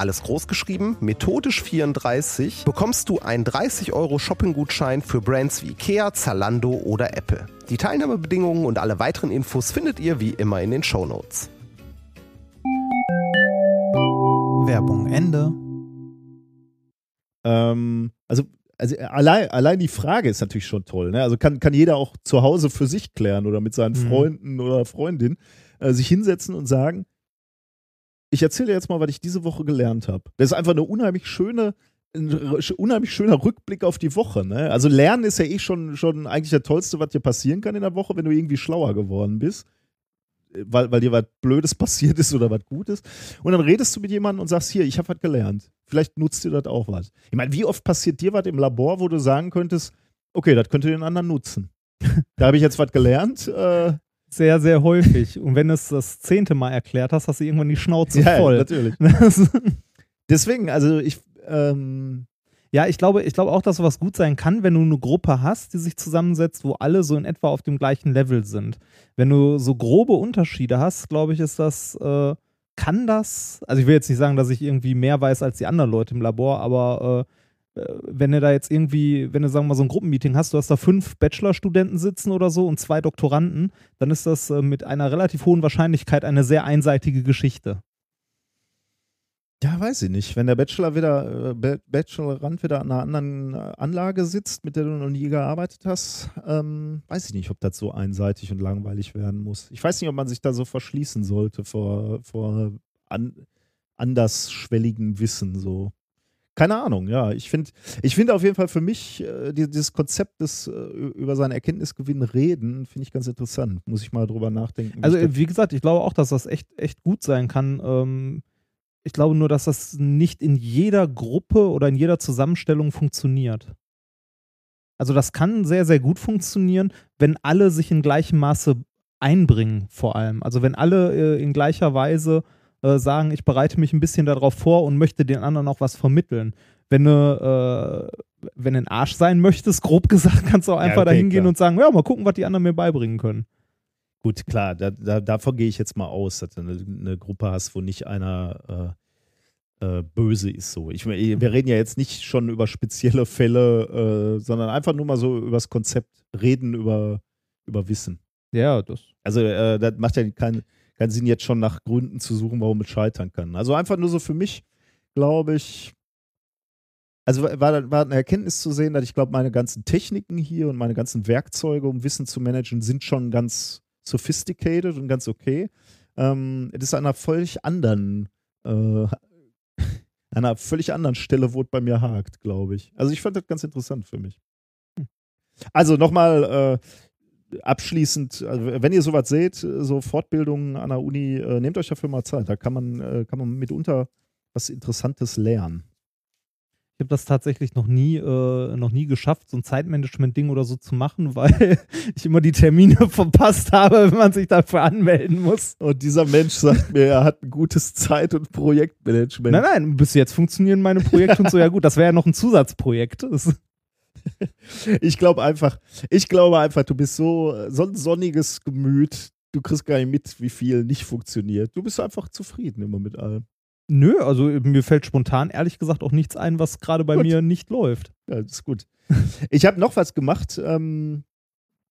alles groß geschrieben, methodisch 34, bekommst du einen 30 Euro Shopping-Gutschein für Brands wie Ikea, Zalando oder Apple. Die Teilnahmebedingungen und alle weiteren Infos findet ihr wie immer in den Show Notes. Werbung Ende. Ähm, also, also allein, allein die Frage ist natürlich schon toll. Ne? Also kann, kann jeder auch zu Hause für sich klären oder mit seinen Mhm. Freunden oder Freundinnen äh, sich hinsetzen und sagen, ich erzähle dir jetzt mal, was ich diese Woche gelernt habe. Das ist einfach eine unheimlich schöne, ein unheimlich schöner Rückblick auf die Woche. Ne? Also Lernen ist ja eh schon, schon eigentlich das Tollste, was dir passieren kann in der Woche, wenn du irgendwie schlauer geworden bist. Äh, Weil, weil dir was Blödes passiert ist oder was Gutes. Und dann redest du mit jemandem und sagst, hier, ich habe was gelernt. Vielleicht nutzt dir das auch was. Ich meine, wie oft passiert dir was im Labor, wo du sagen könntest, okay, das könnte den anderen nutzen. da habe ich jetzt was gelernt. Äh, Sehr, sehr häufig. Und wenn du es das zehnte Mal erklärt hast, hast du irgendwann die Schnauze ja, voll. natürlich. Deswegen, also ich, ähm, Ja, ich glaube, ich glaube auch, dass sowas gut sein kann, wenn du eine Gruppe hast, die sich zusammensetzt, wo alle so in etwa auf dem gleichen Level sind. Wenn du so grobe Unterschiede hast, glaube ich, ist das, äh, kann das, also ich will jetzt nicht sagen, dass ich irgendwie mehr weiß als die anderen Leute im Labor, aber äh, wenn du da jetzt irgendwie, wenn du sagen wir mal so ein Gruppenmeeting hast, du hast da fünf Bachelorstudenten sitzen oder so und zwei Doktoranden, dann ist das äh, mit einer relativ hohen Wahrscheinlichkeit eine sehr einseitige Geschichte. ja, weiß ich nicht. Wenn der Bachelor wieder, äh, Ba- Bachelorand wieder an einer anderen äh, Anlage sitzt, mit der du noch nie gearbeitet hast, ähm, weiß ich nicht, ob das so einseitig und langweilig werden muss. Ich weiß nicht, ob man sich da so verschließen sollte vor, vor an, andersschwelligem Wissen, so. Keine Ahnung, ja. Ich finde ich find auf jeden Fall für mich äh, die- dieses Konzept des äh, über seinen Erkenntnisgewinn reden, finde ich ganz interessant. Muss ich mal drüber nachdenken. Also, wie gesagt, ich glaube auch, dass das echt, echt gut sein kann. Ähm, ich glaube nur, dass das nicht in jeder Gruppe oder in jeder Zusammenstellung funktioniert. Also, das kann sehr, sehr gut funktionieren, wenn alle sich in gleichem Maße einbringen, vor allem. Also, wenn alle äh, in gleicher Weise äh, sagen, ich bereite mich ein bisschen darauf vor und möchte den anderen auch was vermitteln. Wenn du, äh, wenn du ein Arsch sein möchtest, grob gesagt, kannst du auch Ja, einfach okay, dahin gehen klar. und sagen, ja, mal gucken, was die anderen mir beibringen können. Gut, klar, da, da, davon gehe ich jetzt mal aus, dass du eine, eine Gruppe hast, wo nicht einer äh, äh, böse ist. So. Ich, wir reden ja jetzt nicht schon über spezielle Fälle, äh, sondern einfach nur mal so über das Konzept reden über, über Wissen. Ja, das. Also das macht ja keinen keinen Sinn, jetzt schon nach Gründen zu suchen, warum es scheitern kann. Also einfach nur so für mich, glaube ich, also war, war eine Erkenntnis zu sehen, dass ich glaube, meine ganzen Techniken hier und meine ganzen Werkzeuge, um Wissen zu managen, sind schon ganz sophisticated und ganz okay. Ähm, es ist an einer völlig anderen, äh, an einer völlig anderen Stelle, wo es bei mir hakt, glaube ich. Also ich fand das ganz interessant für mich. Also nochmal äh, abschließend, also wenn ihr sowas seht, so Fortbildungen an der Uni, äh, nehmt euch dafür mal Zeit. Da kann man, äh, kann man mitunter was Interessantes lernen. Ich habe das tatsächlich noch nie, äh, noch nie geschafft, so ein Zeitmanagement-Ding oder so zu machen, weil ich immer die Termine verpasst habe, wenn man sich dafür anmelden muss. Und dieser Mensch sagt mir, er hat ein gutes Zeit- und Projektmanagement. Nein, nein, bis jetzt funktionieren meine Projekte und so. Ja gut, das wäre ja noch ein Zusatzprojekt. Das, Ich glaube einfach, ich glaube einfach, du bist so, so ein sonniges Gemüt, du kriegst gar nicht mit, wie viel nicht funktioniert. Du bist einfach zufrieden immer mit allem. nö, also mir fällt spontan ehrlich gesagt auch nichts ein, was gerade bei Gut. mir nicht läuft. Ja, das ist gut. Ich habe noch was gemacht, ähm,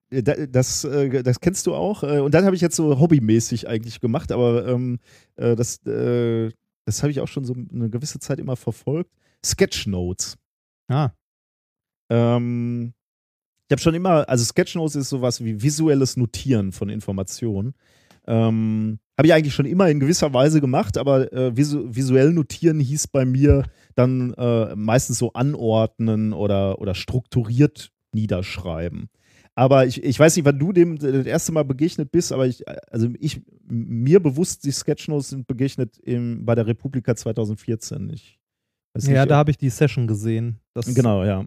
da- das, äh, das kennst du auch. äh, Und dann habe ich jetzt so hobbymäßig eigentlich gemacht, aber ähm, äh, das, äh, das habe ich auch schon so eine gewisse Zeit immer verfolgt. Sketchnotes. Ah, Ähm, ich habe schon immer, also Sketchnotes ist sowas wie visuelles Notieren von Informationen. Ähm, habe ich eigentlich schon immer in gewisser Weise gemacht, aber äh, visu visuell notieren hieß bei mir dann äh, meistens so anordnen oder, oder strukturiert niederschreiben. Aber ich, ich weiß nicht, wann du dem das erste Mal begegnet bist, aber ich, also ich, mir bewusst, die Sketchnotes sind begegnet im, bei der Republika 2014. Ich ja, nicht, da habe ich die Session gesehen. Das Genau, ja.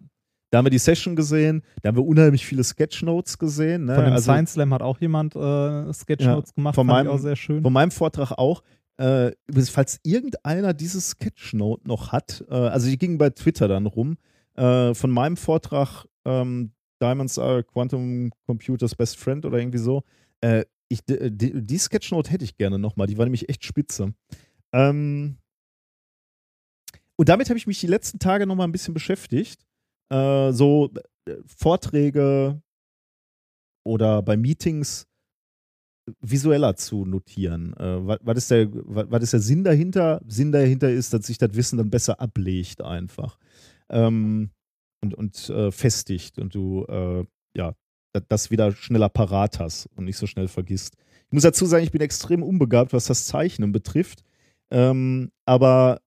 Da haben wir die Session gesehen, da haben wir unheimlich viele Sketchnotes gesehen. Ne? Von dem also Science Slam hat auch jemand äh, Sketchnotes gemacht, von meinem- ich auch sehr schön. von meinem Vortrag auch. Äh, falls irgendeiner dieses Sketchnote noch hat, äh, also die ging bei Twitter dann rum, äh, von meinem Vortrag ähm, Diamonds are Quantum Computers Best Friend oder irgendwie so. Äh, ich, die, die Sketchnote hätte ich gerne nochmal, die war nämlich echt spitze. Ähm, und damit habe ich mich die letzten Tage noch mal ein bisschen beschäftigt. Äh, so äh, Vorträge oder bei Meetings visueller zu notieren. Äh, was, ist der, was ist der Sinn dahinter? Sinn dahinter ist, dass sich das Wissen dann besser ablegt einfach. Ähm, und und äh, festigt und du äh, ja das wieder schneller parat hast und nicht so schnell vergisst. Ich muss dazu sagen, ich bin extrem unbegabt, was das Zeichnen betrifft. Ähm, aber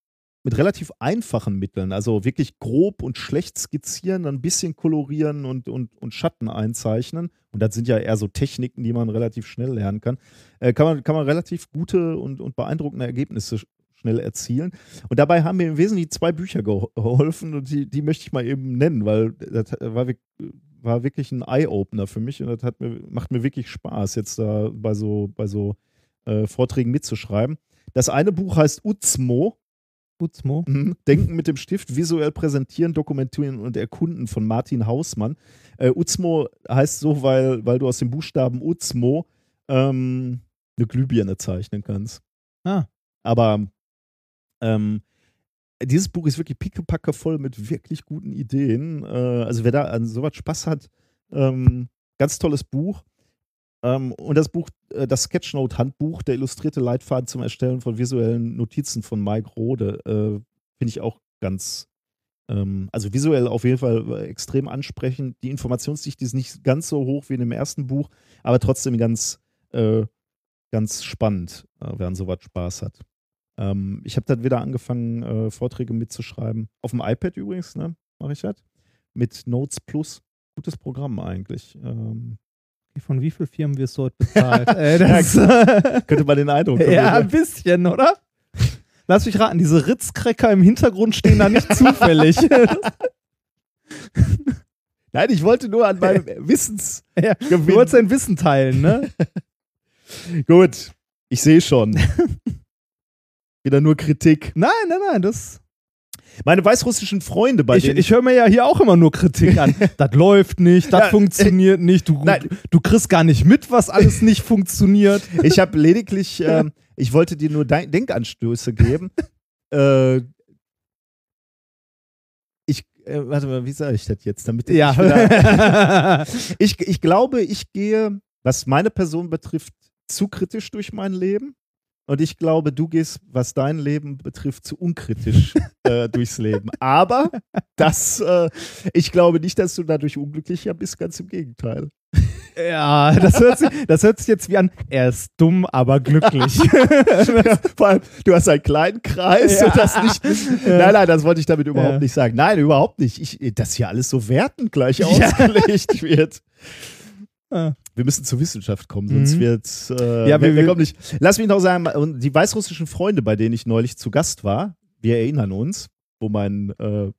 mit relativ einfachen Mitteln, also wirklich grob und schlecht skizzieren, ein bisschen kolorieren und, und, und Schatten einzeichnen. Und das sind ja eher so Techniken, die man relativ schnell lernen kann. Äh, kann, man, kann man relativ gute und, und beeindruckende Ergebnisse schnell erzielen. Und dabei haben mir im Wesentlichen zwei Bücher geholfen und die, die möchte ich mal eben nennen, weil das war, war wirklich ein Eye-Opener für mich und das hat mir, macht mir wirklich Spaß, jetzt da bei so, bei so äh, Vorträgen mitzuschreiben. Das eine Buch heißt Uzmo. Uzmo. Mhm. Denken mit dem Stift, visuell präsentieren, dokumentieren und erkunden von Martin Hausmann. Äh, Uzmo heißt so, weil, weil du aus dem Buchstaben Uzmo ähm, eine Glühbirne zeichnen kannst. Ah. Aber ähm, dieses Buch ist wirklich pickepacke voll mit wirklich guten Ideen. Äh, also wer da an sowas Spaß hat, ähm, ganz tolles Buch. Ähm, und das Buch, äh, das Sketchnote-Handbuch, der illustrierte Leitfaden zum Erstellen von visuellen Notizen von Mike Rode, äh, finde ich auch ganz, ähm, also visuell auf jeden Fall äh, extrem ansprechend. Die Informationsdichte ist nicht ganz so hoch wie in dem ersten Buch, aber trotzdem ganz, ganz spannend, äh, wer an sowas Spaß hat. Ähm, ich habe dann wieder angefangen, Vorträge mitzuschreiben. Auf dem iPad übrigens, ne? Mache ich das. Mit Notes Plus. Gutes Programm eigentlich. Ähm, von wie vielen Firmen wirst du heute bezahlt? das könnte man den Eindruck haben. Ja, ein bisschen, oder? Lass mich raten, diese Ritzcracker im Hintergrund stehen da nicht zufällig. Nein, ich wollte nur an meinem Wissens. Ja, du wolltest dein Wissen teilen, ne? Gut, ich sehe schon. Wieder nur Kritik. Nein, nein, nein, das. Meine weißrussischen Freunde, bei ich, denen. Ich höre mir ja hier auch immer nur Kritik an. das läuft nicht, das ja, funktioniert nicht. Du, nein. du kriegst gar nicht mit, was alles nicht funktioniert. Ich habe lediglich, äh, ich wollte dir nur Denkanstöße geben. äh, ich, äh, warte mal, wie sage ich das jetzt? Damit ja. ich, ich, ich glaube, ich gehe, was meine Person betrifft, zu kritisch durch mein Leben. Und ich glaube, du gehst, was dein Leben betrifft, zu unkritisch äh, durchs Leben. Aber das, äh, ich glaube nicht, dass du dadurch unglücklicher bist, ganz im Gegenteil. Ja, das hört, sich, das hört sich jetzt wie an, er ist dumm, aber glücklich. ja, vor allem, du hast einen kleinen Kreis ja. und das nicht. Nein, nein, das wollte ich damit überhaupt ja. nicht sagen. Nein, überhaupt nicht. Ich, dass hier alles so wertend gleich ausgelegt wird. Ah. Wir müssen zur Wissenschaft kommen, sonst mhm. wird äh, ja, wir, wir, kommen nicht. Lass mich noch sagen, die weißrussischen Freunde, bei denen ich neulich zu Gast war, wir erinnern uns, wo mein äh,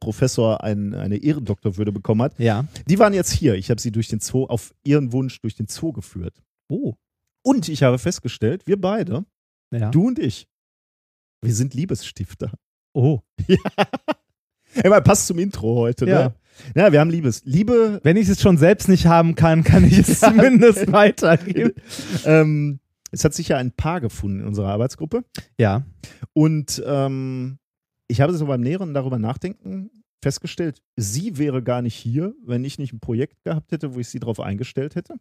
Professor ein, eine Ehrendoktorwürde bekommen hat. Ja. Die waren jetzt hier. Ich habe sie durch den Zoo, auf ihren Wunsch durch den Zoo geführt. Oh. Und ich habe festgestellt, wir beide, ja. du und ich, wir sind Liebesstifter. Oh. Ja. Immer passt zum Intro heute, ja. ne? Ja, wir haben Liebes. Liebe. Wenn ich es schon selbst nicht haben kann, kann ich es zumindest weitergeben. ähm, es hat sich ja ein Paar gefunden in unserer Arbeitsgruppe. Ja. Und ähm, ich habe so beim näheren darüber nachdenken festgestellt, sie wäre gar nicht hier, wenn ich nicht ein Projekt gehabt hätte, wo ich sie darauf eingestellt hätte.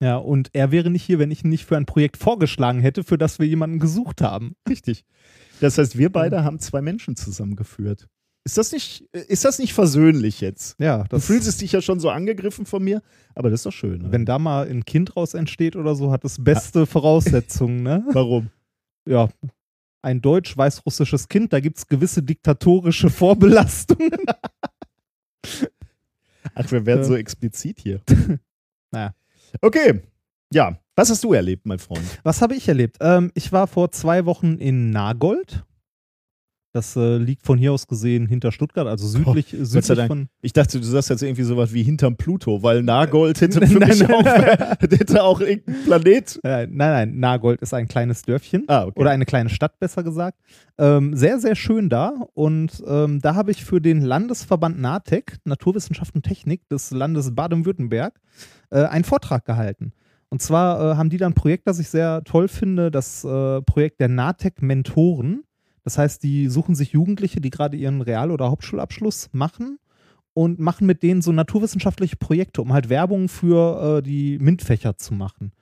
Ja, und er wäre nicht hier, wenn ich ihn nicht für ein Projekt vorgeschlagen hätte, für das wir jemanden gesucht haben. Richtig. Das heißt, wir beide haben zwei Menschen zusammengeführt. Ist das nicht, ist das nicht versöhnlich jetzt? Ja. du fühlst dich ja schon so angegriffen von mir, aber das ist doch schön. Oder? Wenn da mal ein Kind raus entsteht oder so, hat es beste ja. Voraussetzungen, ne? Warum? Ja. Ein deutsch-weißrussisches Kind, da gibt es gewisse diktatorische Vorbelastungen. Ach, wir werden ja. so explizit hier. naja. Okay. Ja. Was hast du erlebt, mein Freund? Was habe ich erlebt? Ähm, ich war vor zwei Wochen in Nagold. Das äh, liegt von hier aus gesehen hinter Stuttgart, also südlich, oh, südlich von. Ich dachte, du sagst jetzt irgendwie sowas wie hinterm Pluto, weil Nagold hätte für mich auch, hätte auch irgendein Planet. Äh, nein, nein, Nagold ist ein kleines Dörfchen. Ah, okay. Oder eine kleine Stadt, besser gesagt. Ähm, sehr, sehr schön da. Und ähm, da habe ich für den Landesverband NATEC, Naturwissenschaft und Technik des Landes Baden-Württemberg, äh, einen Vortrag gehalten. Und zwar äh, haben die da ein Projekt, das ich sehr toll finde, das äh, Projekt der NATEC Mentoren. Das heißt, die suchen sich Jugendliche, die gerade ihren Real- oder Hauptschulabschluss machen und machen mit denen so naturwissenschaftliche Projekte, um halt Werbung für äh, die MINT-Fächer zu machen.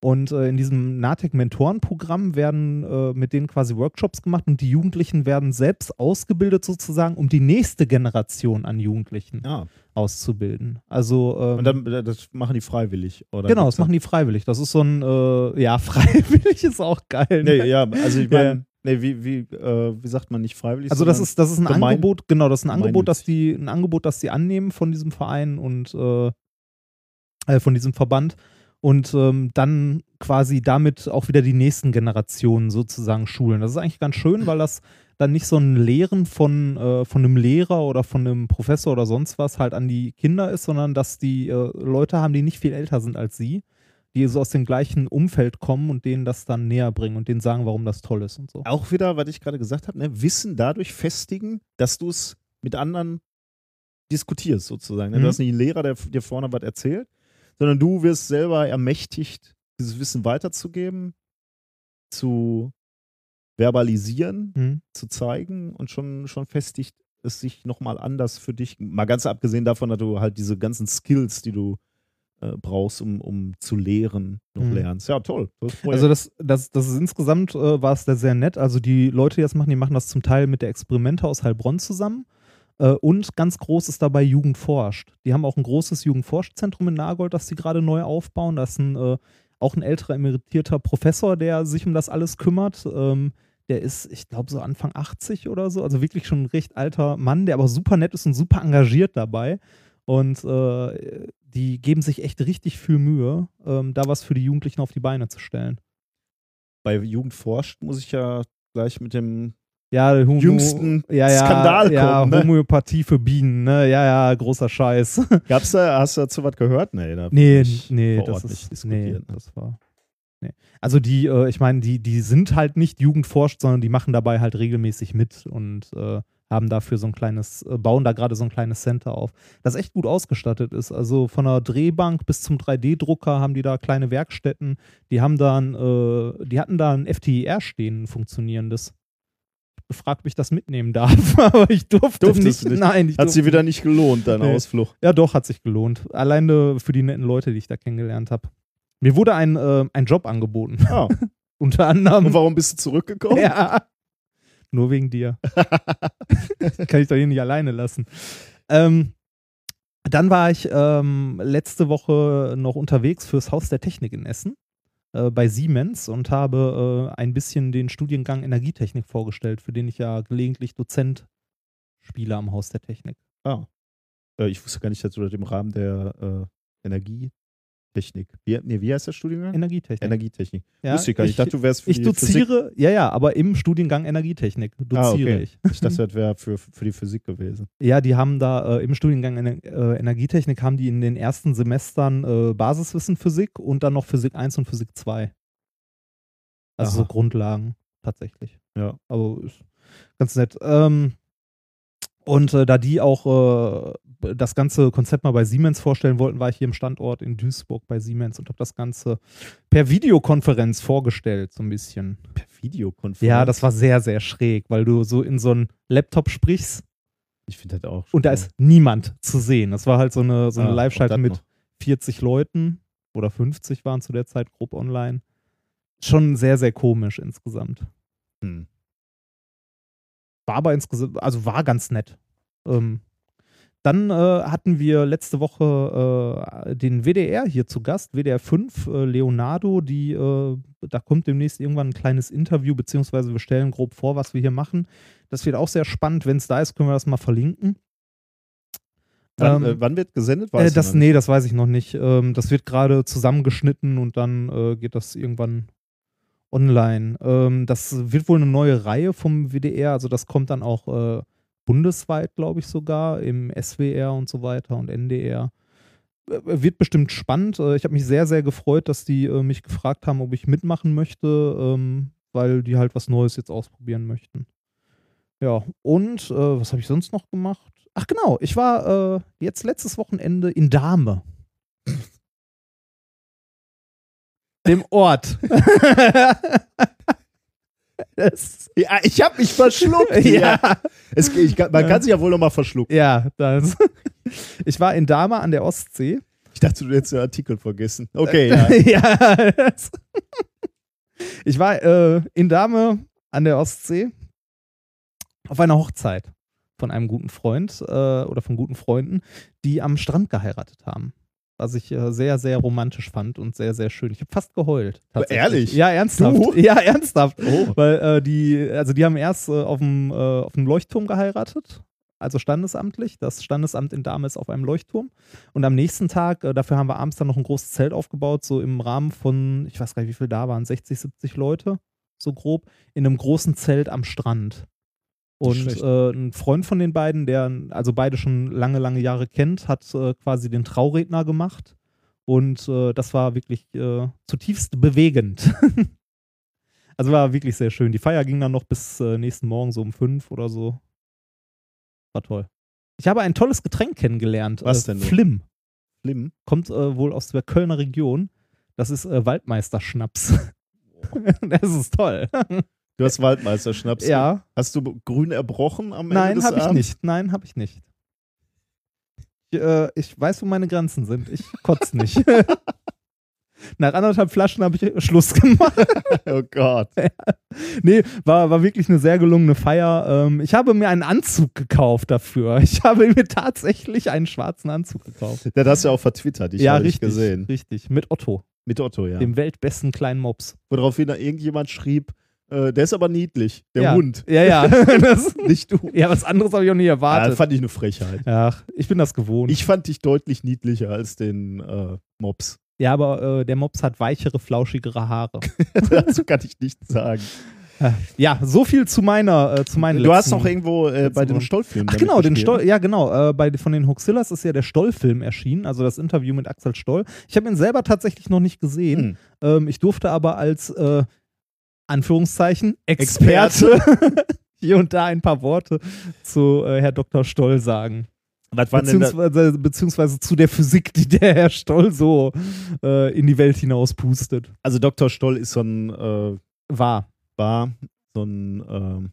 Und äh, in diesem NATEC-Mentorenprogramm werden äh, mit denen quasi Workshops gemacht und die Jugendlichen werden selbst ausgebildet sozusagen, um die nächste Generation an Jugendlichen Ja. auszubilden. Also ähm, Und dann, äh, das machen die freiwillig, oder? genau, das machen die freiwillig. Das ist so ein, äh, ja, freiwillig ist auch geil. ne? Nee, ja, also ich meine, nee, wie, wie, äh, wie sagt man nicht freiwillig? Also das ist, das ist ein gemein- Angebot, genau, das ist ein Angebot, das gemeinnützig. die, ein Angebot, das die annehmen von diesem Verein und äh, äh, von diesem Verband und ähm, dann quasi damit auch wieder die nächsten Generationen sozusagen schulen. Das ist eigentlich ganz schön, weil das dann nicht so ein Lehren von, äh, von einem Lehrer oder von einem Professor oder sonst was halt an die Kinder ist, sondern dass die äh, Leute haben, die nicht viel älter sind als sie, die so aus dem gleichen Umfeld kommen und denen das dann näher bringen und denen sagen, warum das toll ist und so. auch wieder, was ich gerade gesagt habe, ne, Wissen dadurch festigen, dass du es mit anderen diskutierst sozusagen. Ne? Mhm. Du hast nicht einen Lehrer, der dir vorne was erzählt, sondern du wirst selber ermächtigt, dieses Wissen weiterzugeben, zu verbalisieren, Hm? zu zeigen und schon, schon festigt es sich nochmal anders für dich. Mal ganz abgesehen davon, dass du halt diese ganzen Skills, die du äh, brauchst, um, um zu lehren, noch Mhm. lernst. Ja, toll. Das. Also das, das, das ist insgesamt äh, war es da sehr nett. Also die Leute, die das machen, die machen das zum Teil mit der Experimente aus Heilbronn zusammen. Äh, und ganz groß ist dabei Jugend forscht. Die haben auch ein großes Jugendforschzentrum in Nagold, das sie gerade neu aufbauen. Das ist ein, äh, auch ein älterer emeritierter Professor, der sich um das alles kümmert. Ähm, der ist, ich glaube, so Anfang 80 oder so. Also wirklich schon ein recht alter Mann, der aber super nett ist und super engagiert dabei. Und äh, die geben sich echt richtig viel Mühe, ähm, da was für die Jugendlichen auf die Beine zu stellen. bei Jugend forscht muss ich ja gleich mit dem Ja, Homo, Jüngsten ja, ja, Skandal ja, kommen, ne? Homöopathie für Bienen, ne? Ja, ja, großer Scheiß. Gab's da, hast du dazu was gehört? Nee, da nee, nee, das ist, nee, diskutiert, ne? das war, nee. Also die, äh, ich meine, die, die sind halt nicht Jugendforscht, sondern die machen dabei halt regelmäßig mit und äh, haben dafür so ein kleines, äh, bauen da gerade so ein kleines Center auf, das echt gut ausgestattet ist. Also von der Drehbank bis zum 3D-Drucker haben die da kleine Werkstätten. Die haben dann, äh, die hatten da ein FTIR stehen, ein funktionierendes. Gefragt, ob ich das mitnehmen darf, aber ich durfte Durftest nicht. nicht? Nein, ich Hat sie wieder nicht gelohnt, dein Nee. Ausflug. ja, doch, hat sich gelohnt. Alleine für die netten Leute, die ich da kennengelernt habe. Mir wurde ein, äh, ein Job angeboten. Ah. Unter anderem. Und warum bist du zurückgekommen? Ja. Nur wegen dir. Kann ich doch hier nicht alleine lassen. Ähm, dann war ich ähm, letzte Woche noch unterwegs fürs Haus der Technik in Essen äh, bei Siemens und habe äh, ein bisschen den Studiengang Energietechnik vorgestellt, für den ich ja gelegentlich Dozent spiele am Haus der Technik. Ah. Äh, ich wusste gar nicht, dass du das im Rahmen der äh, Energietechnik. Wie, nee, wie heißt der Studiengang? Energietechnik. Energietechnik. Ja, wusste ich gar nicht. Ich dachte, du wärst für Ich die Physik. doziere, ja, ja, aber im Studiengang Energietechnik doziere Ah, okay. ich. Ich dachte, das wäre für, für die Physik gewesen. Ja, die haben da äh, im Studiengang äh, Energietechnik haben die in den ersten Semestern äh, Basiswissen Physik und dann noch Physik 1 und Physik 2. Also Aha. so Grundlagen tatsächlich. Ja. Aber ist ganz nett. Ähm, und äh, da die auch äh, das ganze Konzept mal bei Siemens vorstellen wollten, war ich hier im Standort in Duisburg bei Siemens und habe das Ganze per Videokonferenz vorgestellt, so ein bisschen. Per Videokonferenz. Ja, das war sehr, sehr schräg, weil du so in so einen Laptop sprichst Ich finde das auch. und da ist niemand zu sehen. Das war halt so eine, so eine Ah, Live-Schalte auch das mit noch. 40 Leuten oder 50 waren zu der Zeit grob online. Schon sehr, sehr komisch insgesamt. Hm. War aber insgesamt, also war ganz nett. Ähm, dann äh, hatten wir letzte Woche äh, den WDR hier zu Gast, WDR 5, äh, Leonardo, die, äh, da kommt demnächst irgendwann ein kleines Interview, beziehungsweise wir stellen grob vor, was wir hier machen. Das wird auch sehr spannend. Wenn es da ist, können wir das mal verlinken. Wann, Ähm, äh, wann wird gesendet? Äh, Weißt du das, nee, das weiß ich noch nicht. Ähm, das wird gerade zusammengeschnitten und dann äh, geht das irgendwann online. Ähm, das wird wohl eine neue Reihe vom WDR, also das kommt dann auch äh, bundesweit, glaube ich sogar, im SWR und so weiter und NDR. Äh, Wird bestimmt spannend. Äh, Ich habe mich sehr, sehr gefreut, dass die äh, mich gefragt haben, ob ich mitmachen möchte, ähm, weil die halt was Neues jetzt ausprobieren möchten. Ja, und was habe ich sonst noch gemacht? Ach genau, ich war jetzt letztes Wochenende in Dahme. Dem Ort. Das, Ja, ich habe mich verschluckt. ja. Es, ich, man kann sich ja wohl noch mal verschlucken. ja, das. Ich war in Dahme an der Ostsee. Ich dachte, du hättest den Artikel vergessen. Okay, ja. ja. Ich war äh, in Dahme an der Ostsee auf einer Hochzeit von einem guten Freund äh, oder von guten Freunden, die am Strand geheiratet haben. Was ich äh, sehr, sehr romantisch fand und sehr, sehr schön. Ich habe fast geheult. tatsächlich. ehrlich? Ja, ernsthaft. Du? Ja, ernsthaft. Oh. Weil äh, die, also die haben erst äh, auf dem äh, Leuchtturm geheiratet, also standesamtlich. Das Standesamt in Dahme ist auf einem Leuchtturm. Und am nächsten Tag, äh, dafür haben wir abends dann noch ein großes Zelt aufgebaut, so im Rahmen von, ich weiß gar nicht, wie viel da waren, 60, 70 Leute, so grob, in einem großen Zelt am Strand. Und äh, ein Freund von den beiden, der also beide schon lange, lange Jahre kennt, hat äh, quasi den Trauredner gemacht. Und äh, das war wirklich äh, zutiefst bewegend. also war wirklich sehr schön. Die Feier ging dann noch bis äh, nächsten Morgen so um fünf oder so. War toll. Ich habe ein tolles Getränk kennengelernt. Was äh, denn? Flim. Schlimm. Kommt wohl aus der Kölner Region. Das ist Waldmeisterschnaps. das ist toll. Du hast Waldmeisterschnaps. ja. Hast du grün erbrochen am Ende Nein, habe ich nicht. Nein, habe ich nicht. Ich, äh, ich weiß, wo meine Grenzen sind. Ich kotze nicht. Nach anderthalb Flaschen habe ich Schluss gemacht. Oh Gott. nee, war, war wirklich eine sehr gelungene Feier. Ähm, ich habe mir einen Anzug gekauft dafür. Ich habe mir tatsächlich einen schwarzen Anzug gekauft. Das hast du ja auch vertwittert. Ich ja, habe richtig. gesehen. Richtig. Mit Otto, Mit Otto, ja. dem weltbesten kleinen Mops. Woraufhin da irgendjemand schrieb, äh, der ist aber niedlich. Der ja. Hund. Ja, ja. das, Nicht du. ja, was anderes habe ich auch nie Ja, erwartet. fand ich eine Frechheit. Ach, ich bin das gewohnt. Ich fand dich deutlich niedlicher als den äh, Mops. ja, aber äh, der Mops hat weichere, flauschigere Haare. Dazu kann ich nichts sagen. Ja, so viel zu meiner, äh, zu meinen Du hast letzten- noch irgendwo äh, bei dem. Stollfilm. Ach genau, den Stoll, ja genau, äh, bei, von den Hoxillas ist ja der Stoll-Film erschienen, also das Interview mit Axel Stoll. Ich habe ihn selber tatsächlich noch nicht gesehen. Hm. Ähm, ich durfte aber als äh, Anführungszeichen Experte. Experte hier und da ein paar Worte zu äh, Herr Dr. Stoll sagen. Beziehungsweise, beziehungsweise zu der Physik, die der Herr Stoll so äh, in die Welt hinaus pustet. Also Dr. Stoll ist so ein äh, War. war so ein ähm,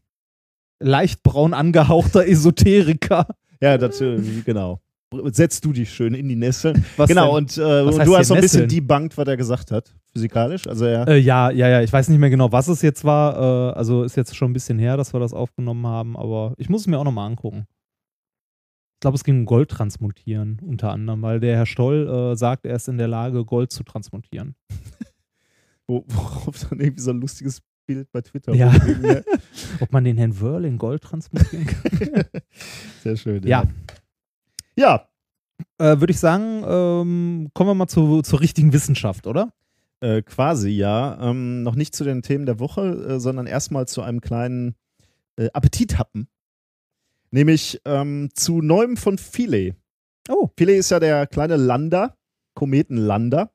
Leicht braun angehauchter Esoteriker. ja, das, äh, genau. Setzt du dich schön in die Nessel. Was genau, denn? und, äh, und du hast so ein bisschen debunked, was er gesagt hat, physikalisch. Also er, Äh, ja, ja, ja. Ich weiß nicht mehr genau, was es jetzt war. Äh, also ist jetzt schon ein bisschen her, dass wir das aufgenommen haben, aber ich muss es mir auch nochmal angucken. Ich glaube, es ging um Gold transmutieren, unter anderem, weil der Herr Stoll äh, sagt, er ist in der Lage, Gold zu transmutieren. wo, worauf dann irgendwie so ein lustiges Bild bei Twitter Ja. rumging, ne? Ob man den Herrn Wörl in Gold transmutieren kann? Sehr schön. ja. Ja, Äh, Würde ich sagen, ähm, kommen wir mal zu, zur richtigen Wissenschaft, oder? Äh, quasi ja. Ähm, noch nicht zu den Themen der Woche, äh, sondern erstmal zu einem kleinen äh, Appetithappen. Nämlich ähm, zu neuem von Philae. Oh. Philae ist ja der kleine Lander, Kometenlander,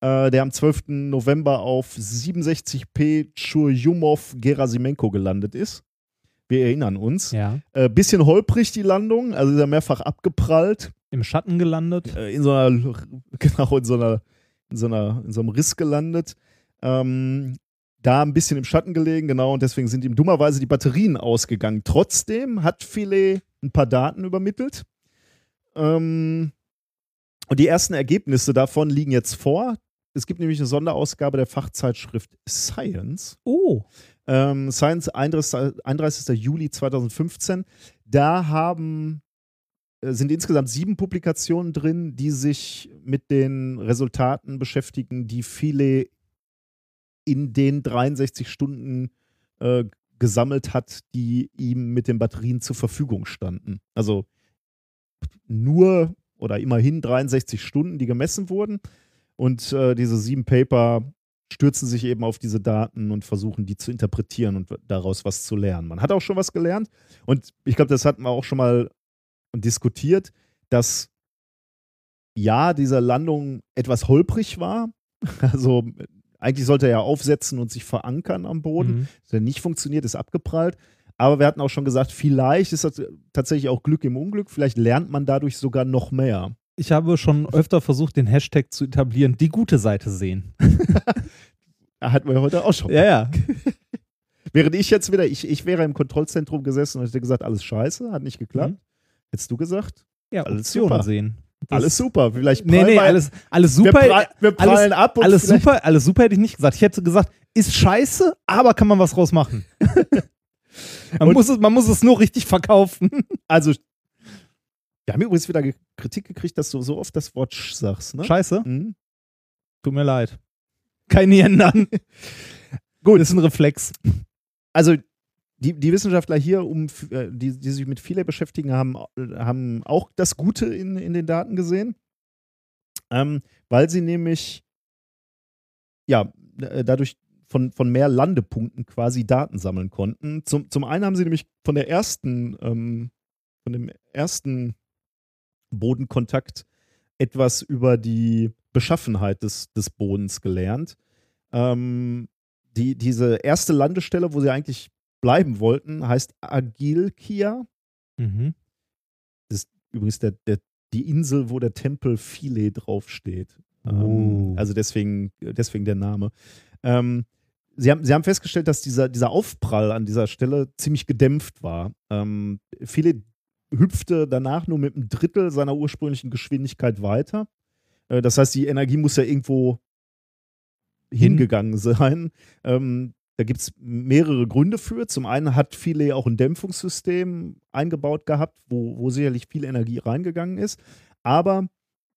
äh, der am 12. November auf 67P Churyumov-Gerasimenko gelandet ist. Wir erinnern uns. Ja. Äh, bisschen holprig die Landung, also ist er mehrfach abgeprallt. Im Schatten gelandet. Äh, in so einer, genau, in so einer, in so einer, in so einem Riss gelandet. Ähm, da ein bisschen im Schatten gelegen, genau, und deswegen sind ihm dummerweise die Batterien ausgegangen. Trotzdem hat Philae ein paar Daten übermittelt. Ähm, und die ersten Ergebnisse davon liegen jetzt vor. Es gibt nämlich eine Sonderausgabe der Fachzeitschrift Science. Oh. Ähm, Science 31. 31. Juli 2015. Da haben, sind insgesamt sieben Publikationen drin, die sich mit den Resultaten beschäftigen, die viele in den 63 Stunden äh, gesammelt hat, die ihm mit den Batterien zur Verfügung standen. Also nur oder immerhin 63 Stunden, die gemessen wurden. Und äh, diese sieben Paper stürzen sich eben auf diese Daten und versuchen, die zu interpretieren und daraus was zu lernen. Man hat auch schon was gelernt. Und ich glaube, das hatten wir auch schon mal diskutiert, dass ja, diese Landung etwas holprig war. Also eigentlich sollte er ja aufsetzen und sich verankern am Boden. Mhm. Das hat nicht funktioniert, ist abgeprallt. Aber wir hatten auch schon gesagt, vielleicht ist das tatsächlich auch Glück im Unglück. Vielleicht lernt man dadurch sogar noch mehr. Ich habe schon öfter versucht, den Hashtag zu etablieren, die gute Seite sehen. Hatten wir heute auch schon. Ja, ja. Während ich jetzt wieder, ich, ich wäre im Kontrollzentrum gesessen und hätte gesagt, alles scheiße, hat nicht geklappt. Mhm. Hättest du gesagt? Ja, Alles super. sehen. Das- alles super. Vielleicht Nee, nee, wir- alles, alles wir, super. prall, wir prallen ab und alles super, alles super hätte ich nicht gesagt. Ich hätte gesagt, ist scheiße, aber kann man was draus machen. man, Und- muss es, man muss es nur richtig verkaufen. Also, wir haben übrigens wieder Kritik gekriegt, dass du so oft das Wort Sch sagst, ne? Scheiße, Mhm. tut mir leid. Kann ich ändern. Gut. Ist ein Reflex. Also, die, die Wissenschaftler hier, um, äh, die, die sich mit Philae beschäftigen, haben, haben auch das Gute in, in den Daten gesehen. Ähm, weil sie nämlich, ja, äh, dadurch von, von mehr Landepunkten quasi Daten sammeln konnten. Zum, zum einen haben sie nämlich von der ersten, ähm, von dem ersten Bodenkontakt etwas über die Beschaffenheit des, des Bodens gelernt. Ähm, die, diese erste Landestelle, wo sie eigentlich bleiben wollten, heißt Agilkia. Mhm. Übrigens der, der, die Insel, wo der Tempel Philae draufsteht. Oh. Ähm, also deswegen, deswegen der Name. Ähm, sie, haben, sie haben festgestellt, dass dieser, dieser Aufprall an dieser Stelle ziemlich gedämpft war. Ähm, Philae hüpfte danach nur mit einem Drittel seiner ursprünglichen Geschwindigkeit weiter. Äh, das heißt, die Energie muss ja irgendwo hingegangen sein. Ähm, da gibt es mehrere Gründe für. Zum einen hat Philae auch ein Dämpfungssystem eingebaut gehabt, wo, wo sicherlich viel Energie reingegangen ist. Aber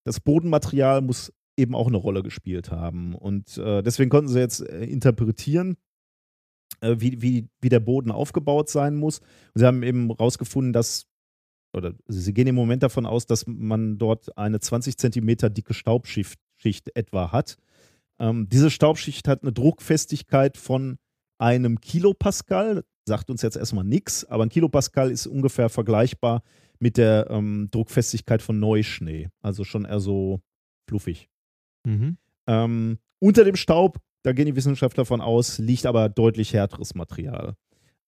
das Bodenmaterial muss eben auch eine Rolle gespielt haben. Und äh, deswegen konnten sie jetzt äh, interpretieren, äh, wie, wie, wie der Boden aufgebaut sein muss. Und sie haben eben rausgefunden, dass, oder sie gehen im Moment davon aus, dass man dort eine 20 Zentimeter dicke Staubschicht Schicht etwa hat. Ähm, diese Staubschicht hat eine Druckfestigkeit von einem Kilopascal. Sagt uns jetzt erstmal nichts, aber ein Kilopascal ist ungefähr vergleichbar mit der ähm, Druckfestigkeit von Neuschnee. Also schon eher so fluffig. Mhm. Ähm, unter dem Staub, da gehen die Wissenschaftler von aus, liegt aber deutlich härteres Material.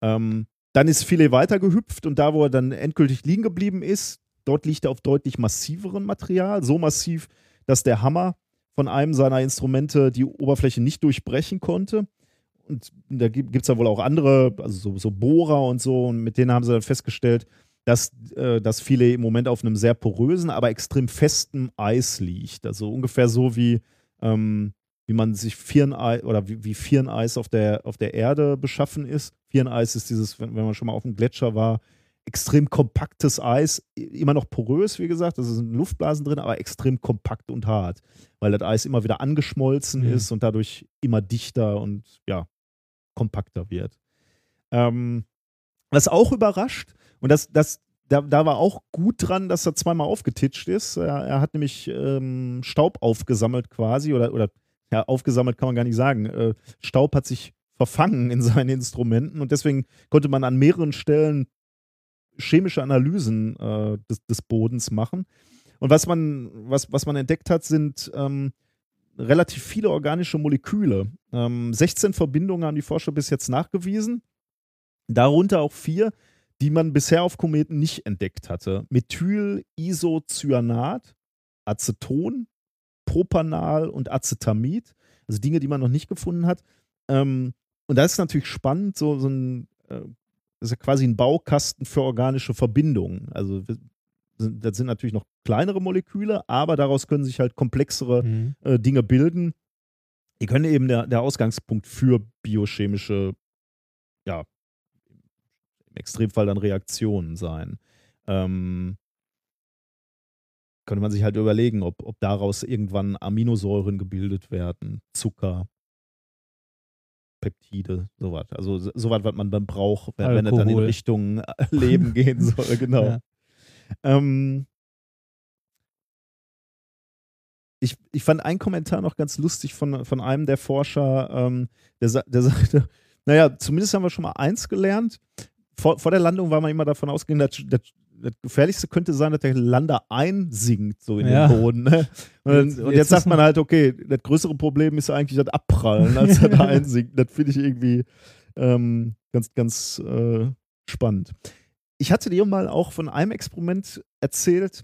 Ähm, dann ist Philae weitergehüpft und da, wo er dann endgültig liegen geblieben ist, dort liegt er auf deutlich massiveren Material. So massiv, dass der Hammer von einem seiner Instrumente die Oberfläche nicht durchbrechen konnte. Und da gibt es ja wohl auch andere, also so, so Bohrer und so, und mit denen haben sie dann festgestellt, dass, äh, dass Philae im Moment auf einem sehr porösen, aber extrem festen Eis liegt. Also ungefähr so wie, ähm, wie man sich Firneis oder wie, wie Firneis auf der, auf der Erde beschaffen ist. Firneis ist dieses, wenn, wenn man schon mal auf dem Gletscher war, extrem kompaktes Eis, immer noch porös, wie gesagt, da sind Luftblasen drin, aber extrem kompakt und hart, weil das Eis immer wieder angeschmolzen Mhm. ist und dadurch immer dichter und ja, kompakter wird. Ähm, was auch überrascht, und das, das, da, da war auch gut dran, dass er zweimal aufgetitscht ist. Er, er hat nämlich ähm, Staub aufgesammelt quasi, oder, oder ja, aufgesammelt kann man gar nicht sagen. Äh, Staub hat sich verfangen in seinen Instrumenten und deswegen konnte man an mehreren Stellen chemische Analysen äh, des, des Bodens machen. Und was man, was, was man entdeckt hat, sind ähm, relativ viele organische Moleküle. Ähm, 16 Verbindungen haben die Forscher bis jetzt nachgewiesen. Darunter auch vier, die man bisher auf Kometen nicht entdeckt hatte. Methylisocyanat, Aceton, Propanal und Acetamid. Also Dinge, die man noch nicht gefunden hat. Ähm, und das ist natürlich spannend, so, so ein, äh, das ist ja quasi ein Baukasten für organische Verbindungen. Also wir- das sind natürlich noch kleinere Moleküle, aber daraus können sich halt komplexere Mhm. äh, Dinge bilden. Die können eben der, der Ausgangspunkt für biochemische, ja, im Extremfall dann Reaktionen sein. Ähm, könnte man sich halt überlegen, ob, ob daraus irgendwann Aminosäuren gebildet werden, Zucker, Peptide, sowas. Also so- sowas, was man dann braucht, wenn, wenn es dann in. Richtung äh, Leben gehen soll, genau. Ja. Ähm, ich, ich fand einen Kommentar noch ganz lustig von, von einem der Forscher, ähm, der, der sagte, naja, zumindest haben wir schon mal eins gelernt. Vor, vor der Landung war man immer davon ausgegangen, dass, dass das Gefährlichste könnte sein, dass der Lander einsinkt, so in Ja. den Boden. Ne? Und, Jetzt- und jetzt sagt man man- halt, okay, das größere Problem ist eigentlich das Abprallen, als das Einsinken. Das finde ich irgendwie ähm, ganz, ganz äh, spannend. Ich hatte dir mal auch von einem Experiment erzählt,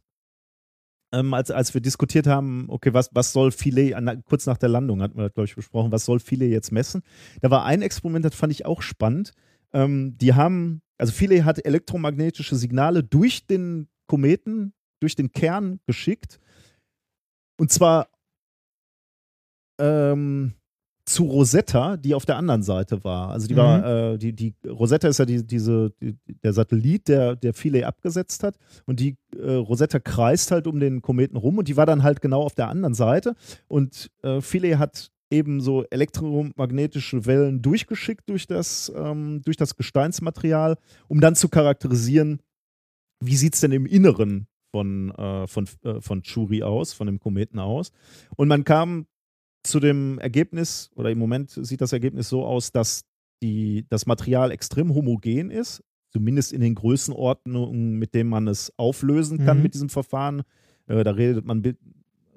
ähm, als, als wir diskutiert haben, okay, was, was soll an- kurz nach der Landung hatten wir, glaube ich, besprochen, was soll Philae jetzt messen? Da war ein Experiment, das fand ich auch spannend. Ähm, die haben, also Philae hat elektromagnetische Signale durch den Kometen, durch den Kern geschickt. Und zwar ähm, zu Rosetta, die auf der anderen Seite war. Also die war, äh, die, die Rosetta ist ja die, diese, die, der Satellit, der, der Philae abgesetzt hat. Und die äh, Rosetta kreist halt um den Kometen rum und die war dann halt genau auf der anderen Seite. Und äh, Philae hat eben so elektromagnetische Wellen durchgeschickt durch das, ähm, durch das Gesteinsmaterial, um dann zu charakterisieren, wie sieht es denn im Inneren von, äh, von, äh, von Churi aus, von dem Kometen aus. Und man kam zu dem Ergebnis, oder im Moment sieht das Ergebnis so aus, dass die, das Material extrem homogen ist, zumindest in den Größenordnungen, mit denen man es auflösen kann Mhm. mit diesem Verfahren. Äh, da redet man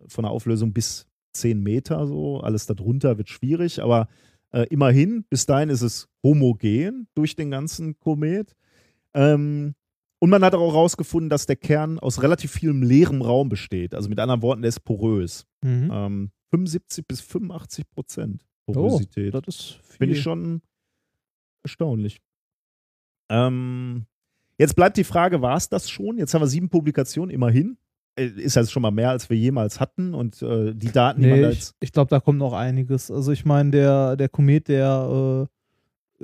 von einer Auflösung bis 10 Meter so. Alles darunter wird schwierig, aber äh, immerhin, bis dahin ist es homogen durch den ganzen Komet. Ähm, und man hat auch herausgefunden, dass der Kern aus relativ vielem leerem Raum besteht. Also mit anderen Worten, der ist porös. Mhm. Ähm, 75 bis 85 Prozent Oh, Porosität. das ist viel. Finde ich schon erstaunlich. Ähm, jetzt bleibt die Frage, war es das schon? Jetzt haben wir sieben Publikationen, immerhin. Äh, Ist das schon mal mehr, als wir jemals hatten. Und äh, die Daten, die man Nee, da ich, jetzt. ich glaube, da kommt noch einiges. Also ich meine, der, der Komet, der äh,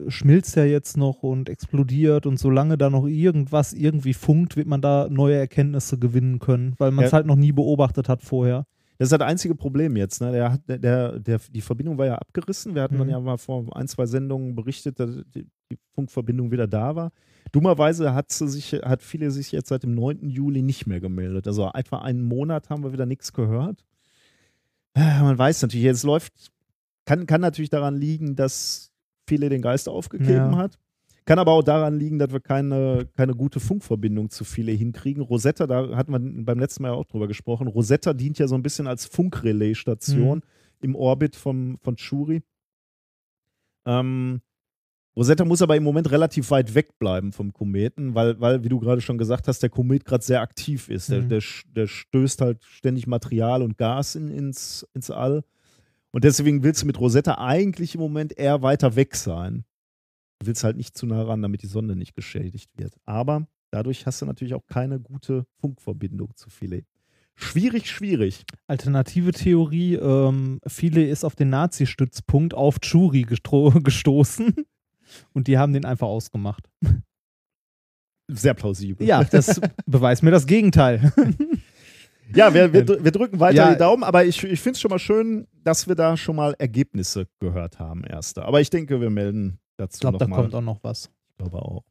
schmilzt ja jetzt noch und explodiert und solange da noch irgendwas irgendwie funkt, wird man da neue Erkenntnisse gewinnen können, weil man es Ja. halt noch nie beobachtet hat vorher. Das ist das einzige Problem jetzt. Ne? Der, der, der, der, die Verbindung war ja abgerissen. Wir hatten dann Mhm. ja mal vor ein, zwei Sendungen berichtet, dass die, Funkverbindung wieder da war. Dummerweise hat, sie sich, hat viele sich jetzt seit dem 9. Juli nicht mehr gemeldet. Also etwa einen Monat haben wir wieder nichts gehört. Ah, Man weiß natürlich, jetzt läuft, kann, kann natürlich daran liegen, dass viele den Geist aufgegeben Ja. hat. Kann aber auch daran liegen, dass wir keine, keine gute Funkverbindung zu viele hinkriegen. Rosetta, da hatten wir beim letzten Mal ja auch drüber gesprochen. Rosetta dient ja so ein bisschen als Funkrelaisstation im Orbit vom, von Churi. Ähm, Rosetta muss aber im Moment relativ weit weg bleiben vom Kometen, weil, weil wie du gerade schon gesagt hast, der Komet gerade sehr aktiv ist. Der, Mhm. der, sch- der stößt halt ständig Material und Gas in, ins, ins All. Und deswegen willst du mit Rosetta eigentlich im Moment eher weiter weg sein. Du willst halt nicht zu nah ran, damit die Sonde nicht geschädigt wird. Aber dadurch hast du natürlich auch keine gute Funkverbindung zu Philae. Schwierig, schwierig. Alternative Theorie, ähm, viele ist auf den Nazi-Stützpunkt auf Churi gestoßen und die haben den einfach ausgemacht. Sehr plausibel. Ja, das beweist mir das Gegenteil. Ja, wir, wir, wir drücken weiter Ja. die Daumen, aber ich, ich finde es schon mal schön, dass wir da schon mal Ergebnisse gehört haben, erste. Aber ich denke, wir melden dazu Ich glaube, da nochmal. kommt auch noch was. Ich glaube auch.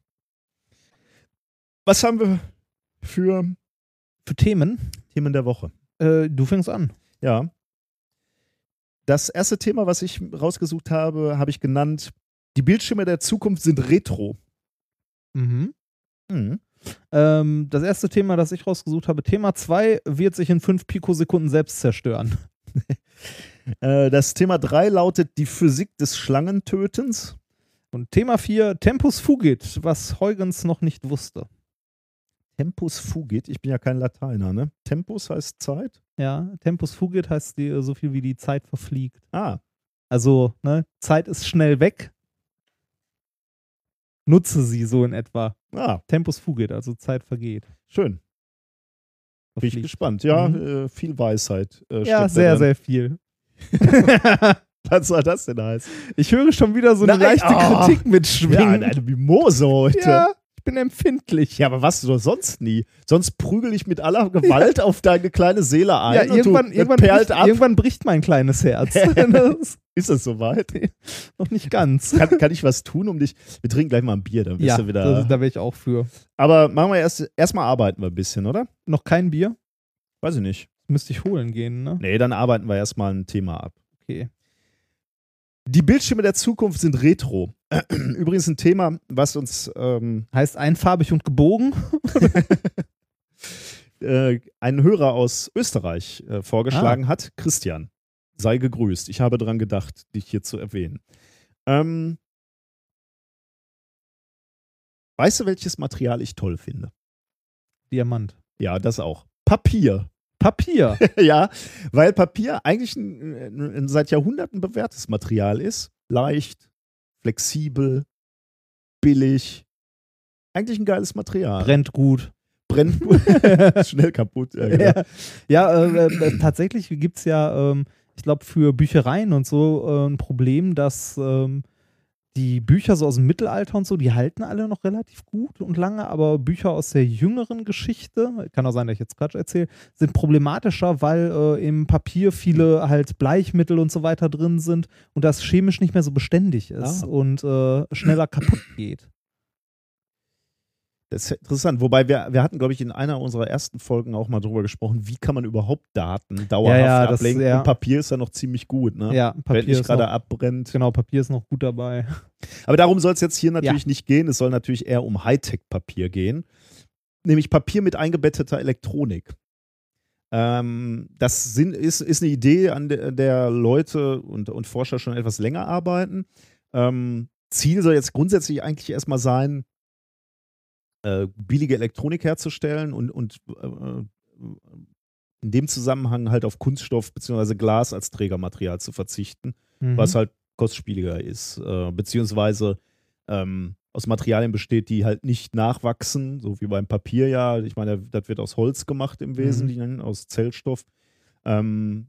Was haben wir für Für Themen, Themen der Woche? äh, du fängst an. Ja. Das erste Thema, was ich rausgesucht habe, habe ich genannt, die Bildschirme der Zukunft sind retro. Mhm. Mhm. Ähm, das erste Thema, das ich rausgesucht habe, Thema 2, wird sich in 5 Pikosekunden selbst zerstören. Äh, das Thema 3 lautet die Physik des Schlangentötens. Und Thema 4, Tempus Fugit, was Huygens noch nicht wusste. Tempus fugit. Ich bin ja kein Lateiner, ne? Tempus heißt Zeit. Ja, Tempus Fugit heißt die, so viel wie die Zeit verfliegt. Ah, Also, ne, Zeit ist schnell weg. Nutze sie so in etwa. ah, Tempus Fugit, also Zeit vergeht. schön. Bin ich gespannt. Ja, Mhm. äh, viel Weisheit. Äh, Ja, sehr, sehr viel. Was soll das denn heißen? Ich höre schon wieder so eine Nein, leichte oh. Kritik Ja, mitschwingen. eine Mimose heute. Ja, ich bin empfindlich. Ja, aber was du sonst nie. Sonst prügel ich mit aller Gewalt auf deine kleine Seele ein. Ja, irgendwann, irgendwann, bricht, ab. irgendwann bricht mein kleines Herz. das Ist es soweit? noch nicht ganz. Kann, kann ich was tun, um dich. Wir trinken gleich mal ein Bier, dann bist Ja, du wieder. das, da wäre ich auch für. aber machen wir erst erstmal arbeiten wir ein bisschen, oder? Noch kein Bier? Weiß ich nicht. Müsste ich holen gehen, ne? Nee, dann arbeiten wir erstmal ein Thema ab. Okay. Die Bildschirme der Zukunft sind retro. Übrigens ein Thema, was uns ähm, Heißt einfarbig und gebogen? äh, ein Hörer aus Österreich äh, vorgeschlagen Ah. hat. Christian, sei gegrüßt. Ich habe daran gedacht, dich hier zu erwähnen. Ähm, weißt du, welches Material ich toll finde? Diamant. Ja, das auch. Papier. Papier. ja, weil Papier eigentlich ein, ein, ein seit Jahrhunderten bewährtes Material ist. Leicht, flexibel, billig. Eigentlich ein geiles Material. Brennt gut. Brennt gut. Schnell kaputt. Ja, genau. Ja, ja äh, äh, tatsächlich gibt es ja, ähm, ich glaube, für Büchereien und so äh, ein Problem, dass ähm, die Bücher so aus dem Mittelalter und so, die halten alle noch relativ gut und lange, aber Bücher aus der jüngeren Geschichte, kann auch sein, dass ich jetzt Quatsch erzähle, sind problematischer, weil äh, im Papier viele halt Bleichmittel und so weiter drin sind und das chemisch nicht mehr so beständig ist Ah. und äh, schneller kaputt geht. Das ist interessant. Wobei wir, wir hatten, glaube ich, in einer unserer ersten Folgen auch mal drüber gesprochen, wie kann man überhaupt Daten dauerhaft Ja, ja, das- ablegen. ja. Und Papier ist ja noch ziemlich gut, ne? Ja, Wenn Papier nicht ist gerade abbrennt. genau, Papier ist noch gut dabei. Aber darum soll es jetzt hier natürlich nicht gehen. Es soll natürlich eher um Hightech-Papier gehen. Nämlich Papier mit eingebetteter Elektronik. Ähm, das sind, ist, ist eine Idee, an der, der Leute und, und Forscher schon etwas länger arbeiten. Ähm, Ziel soll jetzt grundsätzlich eigentlich erstmal sein, äh, billige Elektronik herzustellen und, und äh, in dem Zusammenhang halt auf Kunststoff bzw. Glas als Trägermaterial zu verzichten Mhm. was halt kostspieliger ist, äh, beziehungsweise ähm, aus Materialien besteht, die halt nicht nachwachsen, so wie beim Papier ja. Ich meine, das wird aus Holz gemacht im Wesentlichen, aus Zellstoff. Ähm,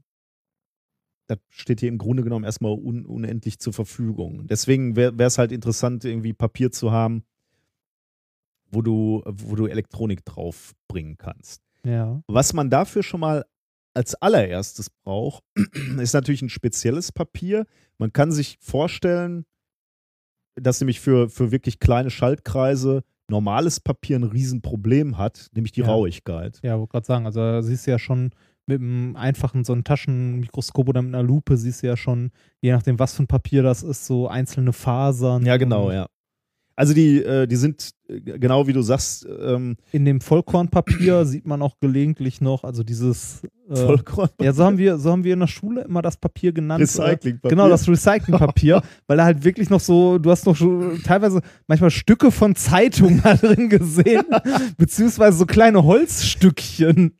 das steht hier im Grunde genommen erstmal un unendlich zur Verfügung. Deswegen wäre es halt interessant, irgendwie Papier zu haben, wo du, wo du Elektronik draufbringen kannst. ja. Was man dafür schon mal als allererstes braucht, ist natürlich ein spezielles Papier. Man kann sich vorstellen, dass nämlich für, für wirklich kleine Schaltkreise normales Papier ein Riesenproblem hat, nämlich die Ja. Rauigkeit. Ja, wollte gerade sagen, also siehst du ja schon mit einem einfachen so einem Taschenmikroskop oder mit einer Lupe siehst du ja schon, je nachdem, was für ein Papier das ist, so einzelne Fasern. Ja, genau, ja. Also die, äh, die sind, äh, genau wie du sagst, ähm, In dem Vollkornpapier sieht man auch gelegentlich noch, also dieses äh, Vollkorn. Ja, so haben wir, so haben wir in der Schule immer das Papier genannt. Recyclingpapier. Äh, genau, das Recyclingpapier, weil da halt wirklich noch so, du hast noch so teilweise manchmal Stücke von Zeitungen da drin gesehen, beziehungsweise so kleine Holzstückchen.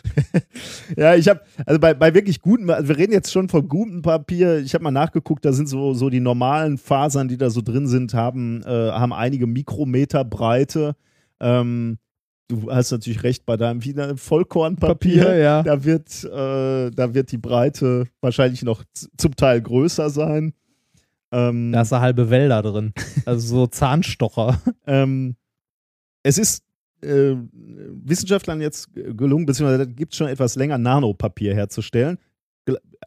Ja, ich habe, also bei, bei wirklich guten, also wir reden jetzt schon von gutem Papier. Ich habe mal nachgeguckt, da sind so, so die normalen Fasern, die da so drin sind, haben, äh, haben einige Mikrometer Breite. Ähm, du hast natürlich recht bei deinem wieder Vollkornpapier. Papier, ja. Da wird, äh, da wird die Breite wahrscheinlich noch zum Teil größer sein. Ähm, Da ist eine halbe Wälder drin. Also so Zahnstocher. ähm, es ist äh, Wissenschaftlern jetzt gelungen, beziehungsweise gibt es schon etwas länger, Nanopapier herzustellen.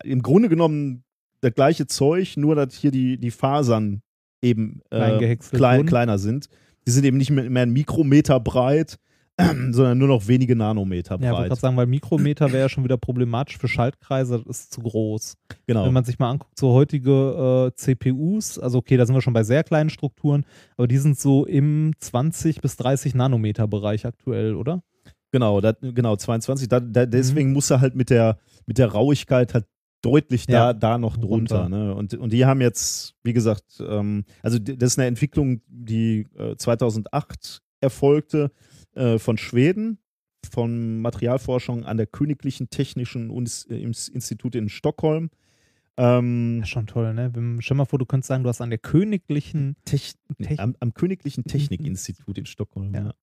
Im Grunde genommen das gleiche Zeug, nur dass hier die, die Fasern eben äh, klein, kleiner sind. Die sind eben nicht mehr, mehr ein Mikrometer breit, sondern nur noch wenige Nanometer Ja, ich wollte breit. gerade sagen, weil Mikrometer wäre ja schon wieder problematisch für Schaltkreise, das ist zu groß. genau. Wenn man sich mal anguckt, so heutige äh, CPUs, also okay, da sind wir schon bei sehr kleinen Strukturen, aber die sind so im 20 bis 30 Nanometer Bereich aktuell, oder? Genau, dat, genau, 22. Da, da, Mhm. deswegen muss er halt mit der, mit der Rauigkeit halt deutlich da, Ja, da noch drunter. runter. Ne? Und, und die haben jetzt, wie gesagt, ähm, also das ist eine Entwicklung, die äh, 2008 erfolgte äh, von Schweden, von Materialforschung an der Königlichen Technischen äh, Ins- Institut in Stockholm. Ähm, Ja, schon toll, ne? Stell mal vor, du könntest sagen, du hast an der königlichen Tech, Tech- am, am Königlichen Technikinstitut in Stockholm. Ja. Ja.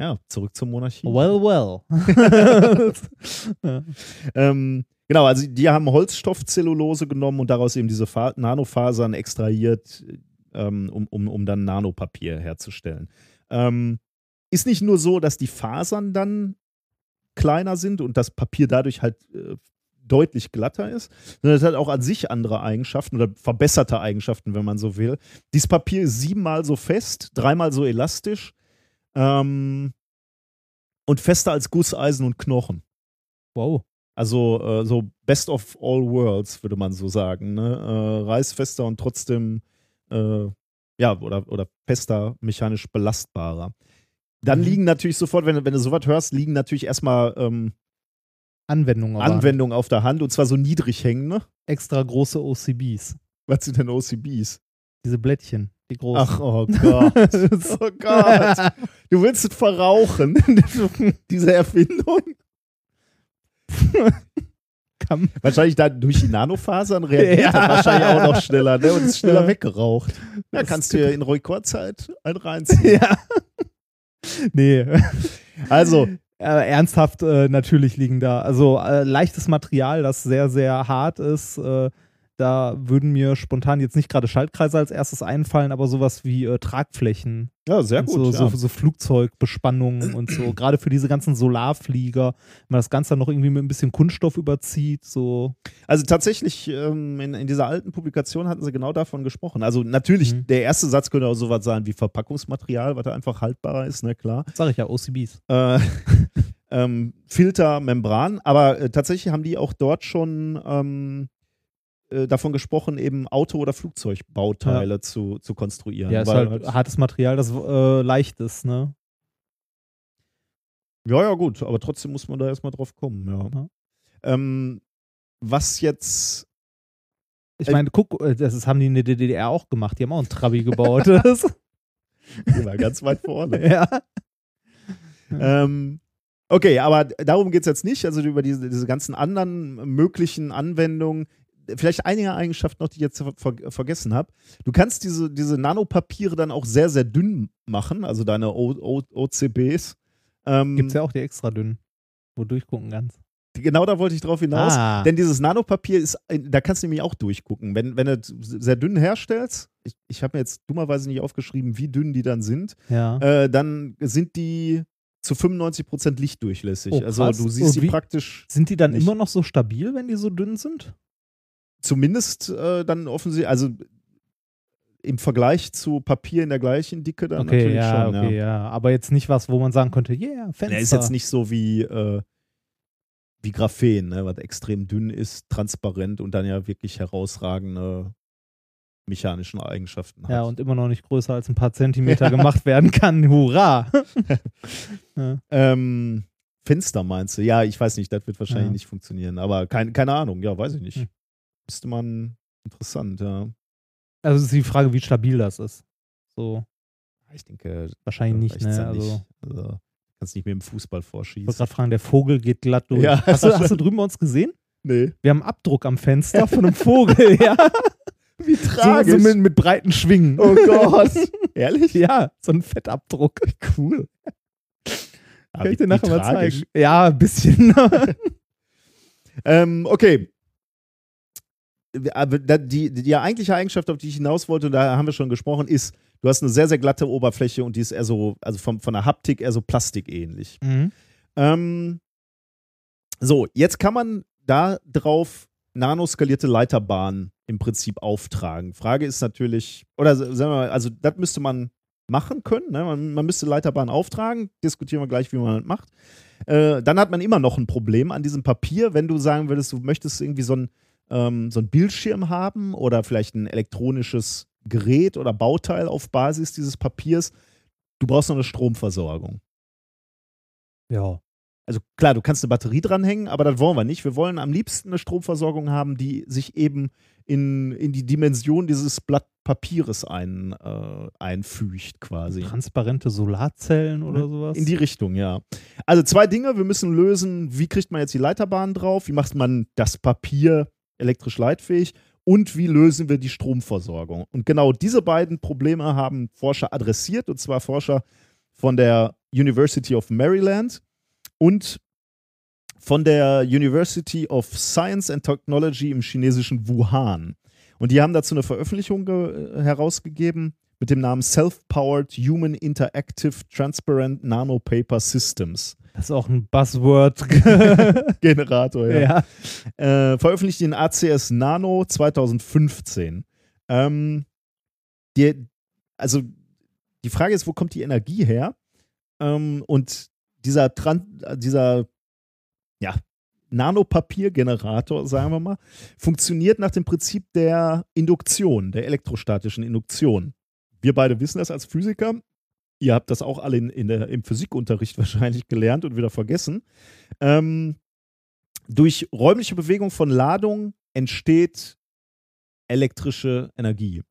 ja, zurück zur Monarchie. Well, well. ja. Ähm, genau, also die haben Holzstoffzellulose genommen und daraus eben diese Fa Nanofasern extrahiert, ähm, um, um, um dann Nanopapier herzustellen. Ähm, ist nicht nur so, dass die Fasern dann kleiner sind und das Papier dadurch halt äh, deutlich glatter ist, sondern es hat auch an sich andere Eigenschaften oder verbesserte Eigenschaften, wenn man so will. Dieses Papier ist siebenmal so fest, dreimal so elastisch ähm, und fester als Gusseisen und Knochen. Wow. Also äh, so Best of all worlds, würde man so sagen. Ne? Äh, reißfester und trotzdem äh, ja, oder, oder fester, mechanisch belastbarer. Dann Mhm. liegen natürlich sofort, wenn, du- wenn du sowas hörst, liegen natürlich erstmal ähm, Anwendung aber. Anwendungen auf der Hand und zwar so niedrig hängende. Extra große OCBs. Was sind denn OCBs? Diese Blättchen, die großen. Ach, oh Gott. oh Gott. Du willst es verrauchen, diese Erfindung. Wahrscheinlich dann durch die Nanofasern reagiert Ja. er wahrscheinlich auch noch schneller ne? und ist schneller Ja. weggeraucht. Ja, Das kannst du dir in Rekordzeit einen reinziehen. ja. Nee. Also, Aber ernsthaft, äh, natürlich liegen da. Also äh, leichtes Material, das sehr, sehr hart ist. Da würden mir spontan jetzt nicht gerade Schaltkreise als erstes einfallen, aber sowas wie äh, Tragflächen. ja, sehr gut. so, ja. so, so Flugzeugbespannungen und so. Gerade für diese ganzen Solarflieger, wenn man das Ganze dann noch irgendwie mit ein bisschen Kunststoff überzieht, so. Also tatsächlich, ähm, in, in dieser alten Publikation hatten sie genau davon gesprochen. Also natürlich, Mhm. der erste Satz könnte auch sowas sein wie Verpackungsmaterial, was da einfach haltbarer ist, ne, klar. Sag ich ja, OCBs. Äh, ähm, Filter, Membran, aber äh, tatsächlich haben die auch dort schon ähm, äh, davon gesprochen, eben Auto- oder Flugzeugbauteile zu, zu konstruieren. Ja, ist weil halt hartes Material, das äh, leicht ist, ne? Ja, ja, gut, aber trotzdem muss man da erstmal drauf kommen, ja. Ja. Ähm, was jetzt. Ich Äh, meine, guck, äh, das ist, haben die in der DDR auch gemacht. Die haben auch einen Trabi gebaut. Die war ganz weit vorne. ja. ähm, okay, aber darum geht es jetzt nicht. Also über diese, diese ganzen anderen möglichen Anwendungen. Vielleicht einige Eigenschaften noch, die ich jetzt ver vergessen habe. Du kannst diese, diese Nanopapiere dann auch sehr, sehr dünn machen, also deine o o OCBs. Ähm, Gibt es ja auch die extra dünn, wo du durchgucken kannst. Genau da wollte ich drauf hinaus. Ah. Denn dieses Nanopapier ist, da kannst du nämlich auch durchgucken. Wenn, wenn du es sehr dünn herstellst, ich, ich habe mir jetzt dummerweise nicht aufgeschrieben, wie dünn die dann sind, Ja. äh, dann sind die zu 95% lichtdurchlässig. Oh, also du siehst Und die praktisch Sind die dann nicht. immer noch so stabil, wenn die so dünn sind? Zumindest äh, dann offensichtlich, also im Vergleich zu Papier in der gleichen Dicke dann Okay, natürlich ja, schon. okay, ja. Aber jetzt nicht was, wo man sagen könnte, yeah, Fenster. Er ist jetzt nicht so wie, äh, wie Graphen, ne, was extrem dünn ist, transparent und dann ja wirklich herausragende mechanischen Eigenschaften hat. Ja, und immer noch nicht größer als ein paar Zentimeter gemacht werden kann. Hurra! ja. ähm, Fenster meinst du? Ja, ich weiß nicht, das wird wahrscheinlich Ja. nicht funktionieren, aber kein, keine Ahnung, ja, weiß ich nicht. Hm. Müsste man interessant, ja. Also es ist die Frage, wie stabil das ist. So, Ich denke, wahrscheinlich reicht's nicht, ne? Also, nicht. Also, kannst nicht mit dem Fußball ich wollte vorschießen. gerade fragen, der Vogel geht glatt durch. Ja, hast, du, hast du drüben bei uns gesehen? Nee. Wir haben einen Abdruck am Fenster von einem Vogel, ja. Wie So, so mit, mit breiten Schwingen. Oh Gott. Ehrlich? Ja, so ein Fettabdruck. Cool. Kann ich dir nachher mal zeigen? Ja, ein bisschen. Ähm, okay. Aber da- die, die eigentliche Eigenschaft, auf die ich hinaus wollte, und da haben wir schon gesprochen, ist, du hast eine sehr, sehr glatte Oberfläche und die ist eher so, also vom, von der Haptik eher so plastikähnlich. mhm. Ähm, so, jetzt kann man da drauf nanoskalierte Leiterbahnen im Prinzip auftragen. Frage ist natürlich, oder sagen wir mal, also das müsste man machen können. Ne? Man, man müsste Leiterbahnen auftragen. Diskutieren wir gleich, wie man das macht. Äh, dann hat man immer noch ein Problem an diesem Papier, wenn du sagen würdest, du möchtest irgendwie so ein, ähm, so ein Bildschirm haben oder vielleicht ein elektronisches Gerät oder Bauteil auf Basis dieses Papiers. Du brauchst noch eine Stromversorgung. Ja. Also klar, du kannst eine Batterie dranhängen, aber das wollen wir nicht. Wir wollen am liebsten eine Stromversorgung haben, die sich eben in, in die Dimension dieses Blatt Papieres ein, äh, einfügt quasi. Transparente Solarzellen oder sowas. In die Richtung, ja. Also zwei Dinge. Wir müssen lösen, wie kriegt man jetzt die Leiterbahn drauf? Wie macht man das Papier elektrisch leitfähig? Und wie lösen wir die Stromversorgung? Und genau diese beiden Probleme haben Forscher adressiert, und zwar Forscher von der University of Maryland und von der University of Science and Technology im chinesischen Wuhan. Und die haben dazu eine Veröffentlichung ge- herausgegeben mit dem Namen Self-Powered Human Interactive Transparent Nanopaper Systems. Das ist auch ein Buzzword. Generator, ja. ja. Äh, veröffentlicht in ACS Nano 2015. Ähm, die, also die Frage ist, wo kommt die Energie her? Ähm, und dieser, Tran dieser ja, Nanopapiergenerator, sagen wir mal, funktioniert nach dem Prinzip der Induktion, der elektrostatischen Induktion. Wir beide wissen das als Physiker. Ihr habt das auch alle in, in der, im Physikunterricht wahrscheinlich gelernt und wieder vergessen. Ähm, durch räumliche Bewegung von Ladung entsteht elektrische Energie.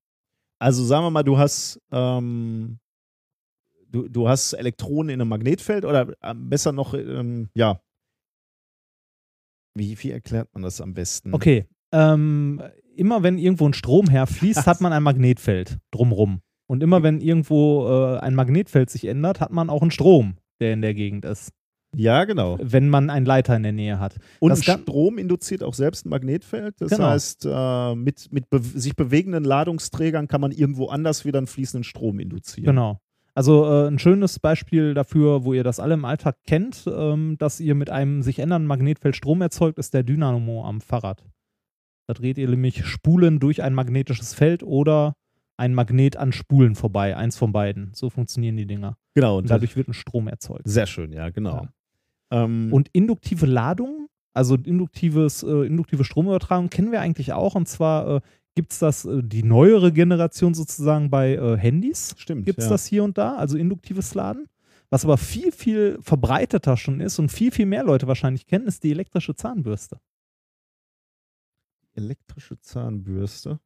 Also sagen wir mal, du hast, ähm, du, du hast Elektronen in einem Magnetfeld oder äh, besser noch, ähm, ja, Wie, wie erklärt man das am besten? Okay. Ähm, immer wenn irgendwo ein Strom herfließt, hat man ein Magnetfeld drumrum. Und immer wenn irgendwo äh, ein Magnetfeld sich ändert, hat man auch einen Strom, der in der Gegend ist. Ja, genau. Wenn man einen Leiter in der Nähe hat. Und Strom induziert auch selbst ein Magnetfeld. Das Genau. heißt, äh, mit, mit be sich bewegenden Ladungsträgern kann man irgendwo anders wieder einen fließenden Strom induzieren. Genau. Also äh, ein schönes Beispiel dafür, wo ihr das alle im Alltag kennt, ähm, dass ihr mit einem sich ändernden Magnetfeld Strom erzeugt, ist der Dynamo am Fahrrad. Da dreht ihr nämlich Spulen durch ein magnetisches Feld oder ein Magnet an Spulen vorbei. Eins von beiden. So funktionieren die Dinger. Genau. Und Und dadurch wird ein Strom erzeugt. sehr schön, ja, genau. Ähm, Und induktive Ladung, also induktives, äh, induktive Stromübertragung kennen wir eigentlich auch. Und zwar äh, gibt es das, äh, die neuere Generation sozusagen bei äh, Handys. stimmt. Gibt es ja. das hier und da, also induktives Laden. Was aber viel, viel verbreiteter schon ist und viel, viel mehr Leute wahrscheinlich kennen, ist die elektrische Zahnbürste. Elektrische Zahnbürste.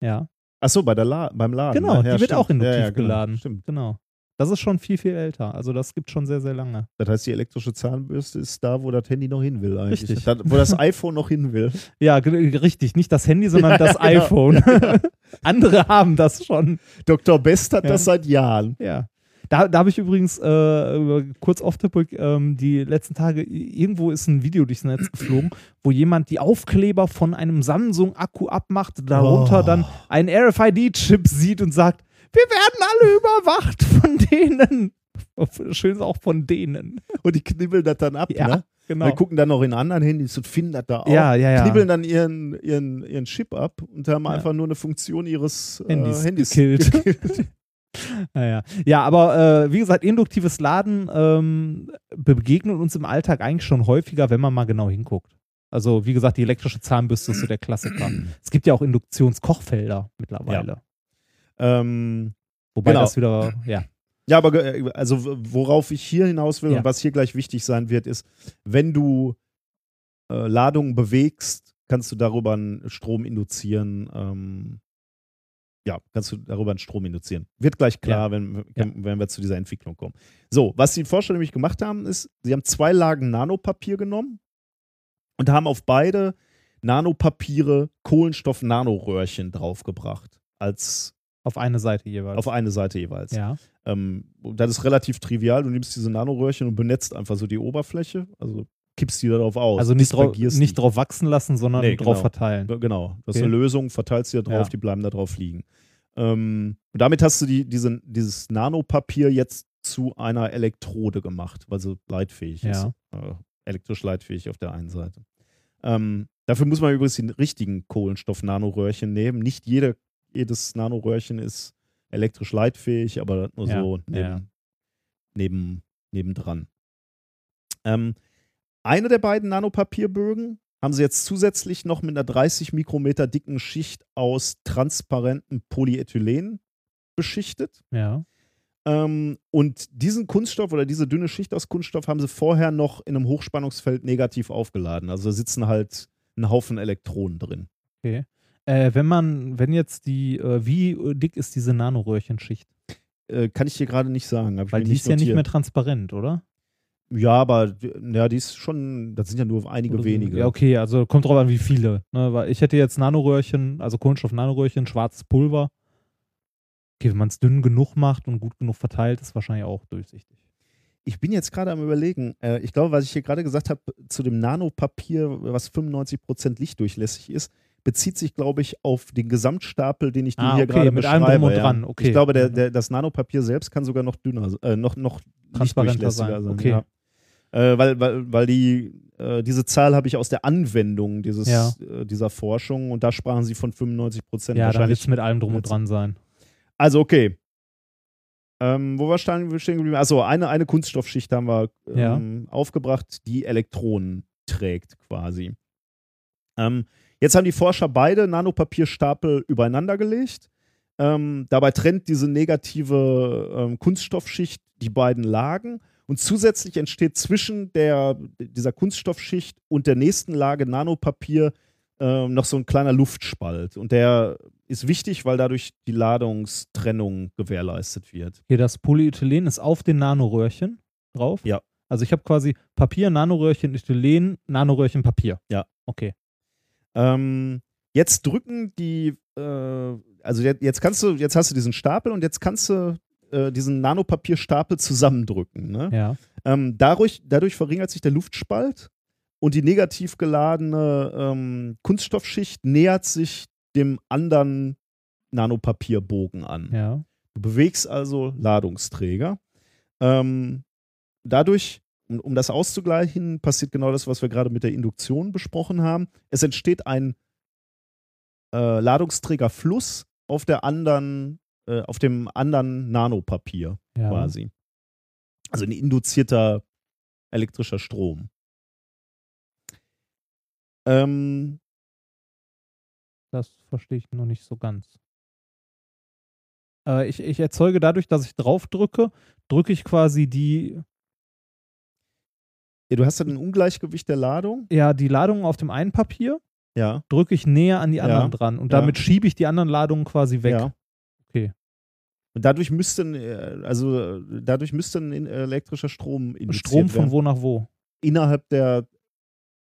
Ja, Achso, bei der La beim Laden. genau, ne? ja, die wird stimmt. auch induktiv ja, ja, genau. geladen. Stimmt. Genau. Das ist schon viel, viel älter. Also das gibt schon sehr, sehr lange. Das heißt, die elektrische Zahnbürste ist da, wo das Handy noch hin will eigentlich. Richtig. Da, wo das iPhone noch hin will. Ja, richtig. Nicht das Handy, sondern Ja, das genau. iPhone. Andere haben das schon. Dr. Best hat das seit Jahren. Ja. Da, da habe ich übrigens äh, kurz off topic ähm, die letzten Tage, irgendwo ist ein Video durchs Netz geflogen, wo jemand die Aufkleber von einem Samsung-Akku abmacht, darunter Oh. dann einen RFID-Chip sieht und sagt, wir werden alle überwacht von denen. Schön ist auch von denen. Und die knibbeln das dann ab, Ja, ne? genau. Wir gucken dann noch in anderen Handys und finden das da auch. Ja, ja, ja. Knibbeln dann ihren, ihren, ihren Chip ab und haben Ja. einfach nur eine Funktion ihres Handys äh, Handys gekillt. gekillt. Naja. Ja, aber äh, wie gesagt, induktives Laden ähm, begegnet uns im Alltag eigentlich schon häufiger, wenn man mal genau hinguckt. Also, wie gesagt, die elektrische Zahnbürste ist so der Klassiker. es gibt ja auch Induktionskochfelder mittlerweile. ähm, Wobei Genau. das wieder, ja. Ja, aber ge- also worauf ich hier hinaus will Ja. und was hier gleich wichtig sein wird, ist, wenn du äh, Ladungen bewegst, kannst du darüber einen Strom induzieren. Ähm, ja, kannst du darüber einen Strom induzieren. Wird gleich klar, wenn, Ja. wenn wir zu dieser Entwicklung kommen. So, was die Forscher nämlich gemacht haben, ist, sie haben zwei Lagen Nanopapier genommen und haben auf beide Nanopapiere Kohlenstoff-Nanoröhrchen draufgebracht. Als Auf eine Seite jeweils. auf eine Seite jeweils. ja. Ähm, das ist relativ trivial. Du nimmst diese Nanoröhrchen und benetzt einfach so die Oberfläche. Also kippst die darauf aus. Also nicht, drauf, nicht drauf wachsen lassen, sondern Nee, drauf genau. verteilen. Genau. Das Okay. ist eine Lösung, verteilst die da drauf, Ja. die bleiben da drauf liegen. Ähm, und damit hast du die, diese, dieses Nanopapier jetzt zu einer Elektrode gemacht, weil sie leitfähig Ja. ist. Äh, elektrisch leitfähig auf der einen Seite. Ähm, dafür muss man übrigens die richtigen Kohlenstoff-Nanoröhrchen nehmen. Nicht jede, jedes Nanoröhrchen ist elektrisch leitfähig, aber nur Ja, so neben, ja. neben, nebendran. Ähm, eine der beiden Nanopapierbögen haben sie jetzt zusätzlich noch mit einer 30 Mikrometer dicken Schicht aus transparentem Polyethylen beschichtet. Ja. Ähm, und diesen Kunststoff oder diese dünne Schicht aus Kunststoff haben sie vorher noch in einem Hochspannungsfeld negativ aufgeladen. Also da sitzen halt ein Haufen Elektronen drin. Okay. Äh, wenn man, wenn jetzt die, äh, wie dick ist diese Nanoröhrchenschicht? Äh, kann ich dir gerade nicht sagen. Weil die ist ja nicht notiert. mehr transparent, oder? Ja, aber ja, die ist schon, das sind ja nur einige Oder wenige. Ja, okay, also kommt drauf an, wie viele. Ne? Weil ich hätte jetzt Nanoröhrchen, also Kohlenstoff-Nanoröhrchen, schwarzes Pulver. Okay, wenn man es dünn genug macht und gut genug verteilt, ist wahrscheinlich auch durchsichtig. Ich bin jetzt gerade am überlegen, äh, ich glaube, was ich hier gerade gesagt habe, zu dem Nanopapier, was 95% lichtdurchlässig ist, bezieht sich, glaube ich, auf den Gesamtstapel, den ich dir Ah, hier okay, gerade mit beschreibe. allem drum und dran, okay. Ich glaube, der, Mhm. der, das Nanopapier selbst kann sogar noch dünner, äh, noch, noch Transparenter sein, sein. okay. Ja. Äh, weil, weil, weil die, äh, diese Zahl habe ich aus der Anwendung dieses, Ja. äh, dieser Forschung und da sprachen sie von 95 Prozent. Ja, dann wahrscheinlich es mit allem drum und dran sein. also, okay. Ähm, wo war stehen geblieben? Achso, eine, eine Kunststoffschicht haben wir ähm, aufgebracht, die Elektronen trägt quasi. Ähm, jetzt haben die Forscher beide Nanopapierstapel übereinander gelegt. Ähm, dabei trennt diese negative ähm, Kunststoffschicht die beiden Lagen und zusätzlich entsteht zwischen der, dieser Kunststoffschicht und der nächsten Lage Nanopapier ähm, noch so ein kleiner Luftspalt. Und der ist wichtig, weil dadurch die Ladungstrennung gewährleistet wird. Hier, das Polyethylen ist auf den Nanoröhrchen drauf. Ja. Also ich habe quasi Papier, Nanoröhrchen, Ethylen, Nanoröhrchen, Papier. Ja. Okay. Ähm, jetzt drücken die, äh, also jetzt, jetzt kannst du, jetzt hast du diesen Stapel und jetzt kannst du äh, diesen Nanopapierstapel zusammendrücken. Ne? Ja. Ähm, dadurch, dadurch verringert sich der Luftspalt und die negativ geladene ähm, Kunststoffschicht nähert sich dem anderen Nanopapierbogen an. Ja. Du bewegst also Ladungsträger. Ähm, dadurch, um, um das auszugleichen, passiert genau das, was wir gerade mit der Induktion besprochen haben. Es entsteht ein äh, Ladungsträgerfluss auf der anderen, äh, auf dem anderen Nanopapier Ja. quasi. Also ein induzierter elektrischer Strom. Ähm, Das verstehe ich noch nicht so ganz. Äh, ich, ich erzeuge dadurch, dass ich drauf drücke, drücke ich quasi die, ja, du hast dann ein Ungleichgewicht der Ladung. ja, die Ladung auf dem einen Papier, Ja. drücke ich näher an die Ja. anderen dran und Ja. damit schiebe ich die anderen Ladungen quasi weg. Okay. Und dadurch müsste, ein, äh, also äh, dadurch müsste ein in- elektrischer Strom induziert Strom von werden. wo nach wo? innerhalb der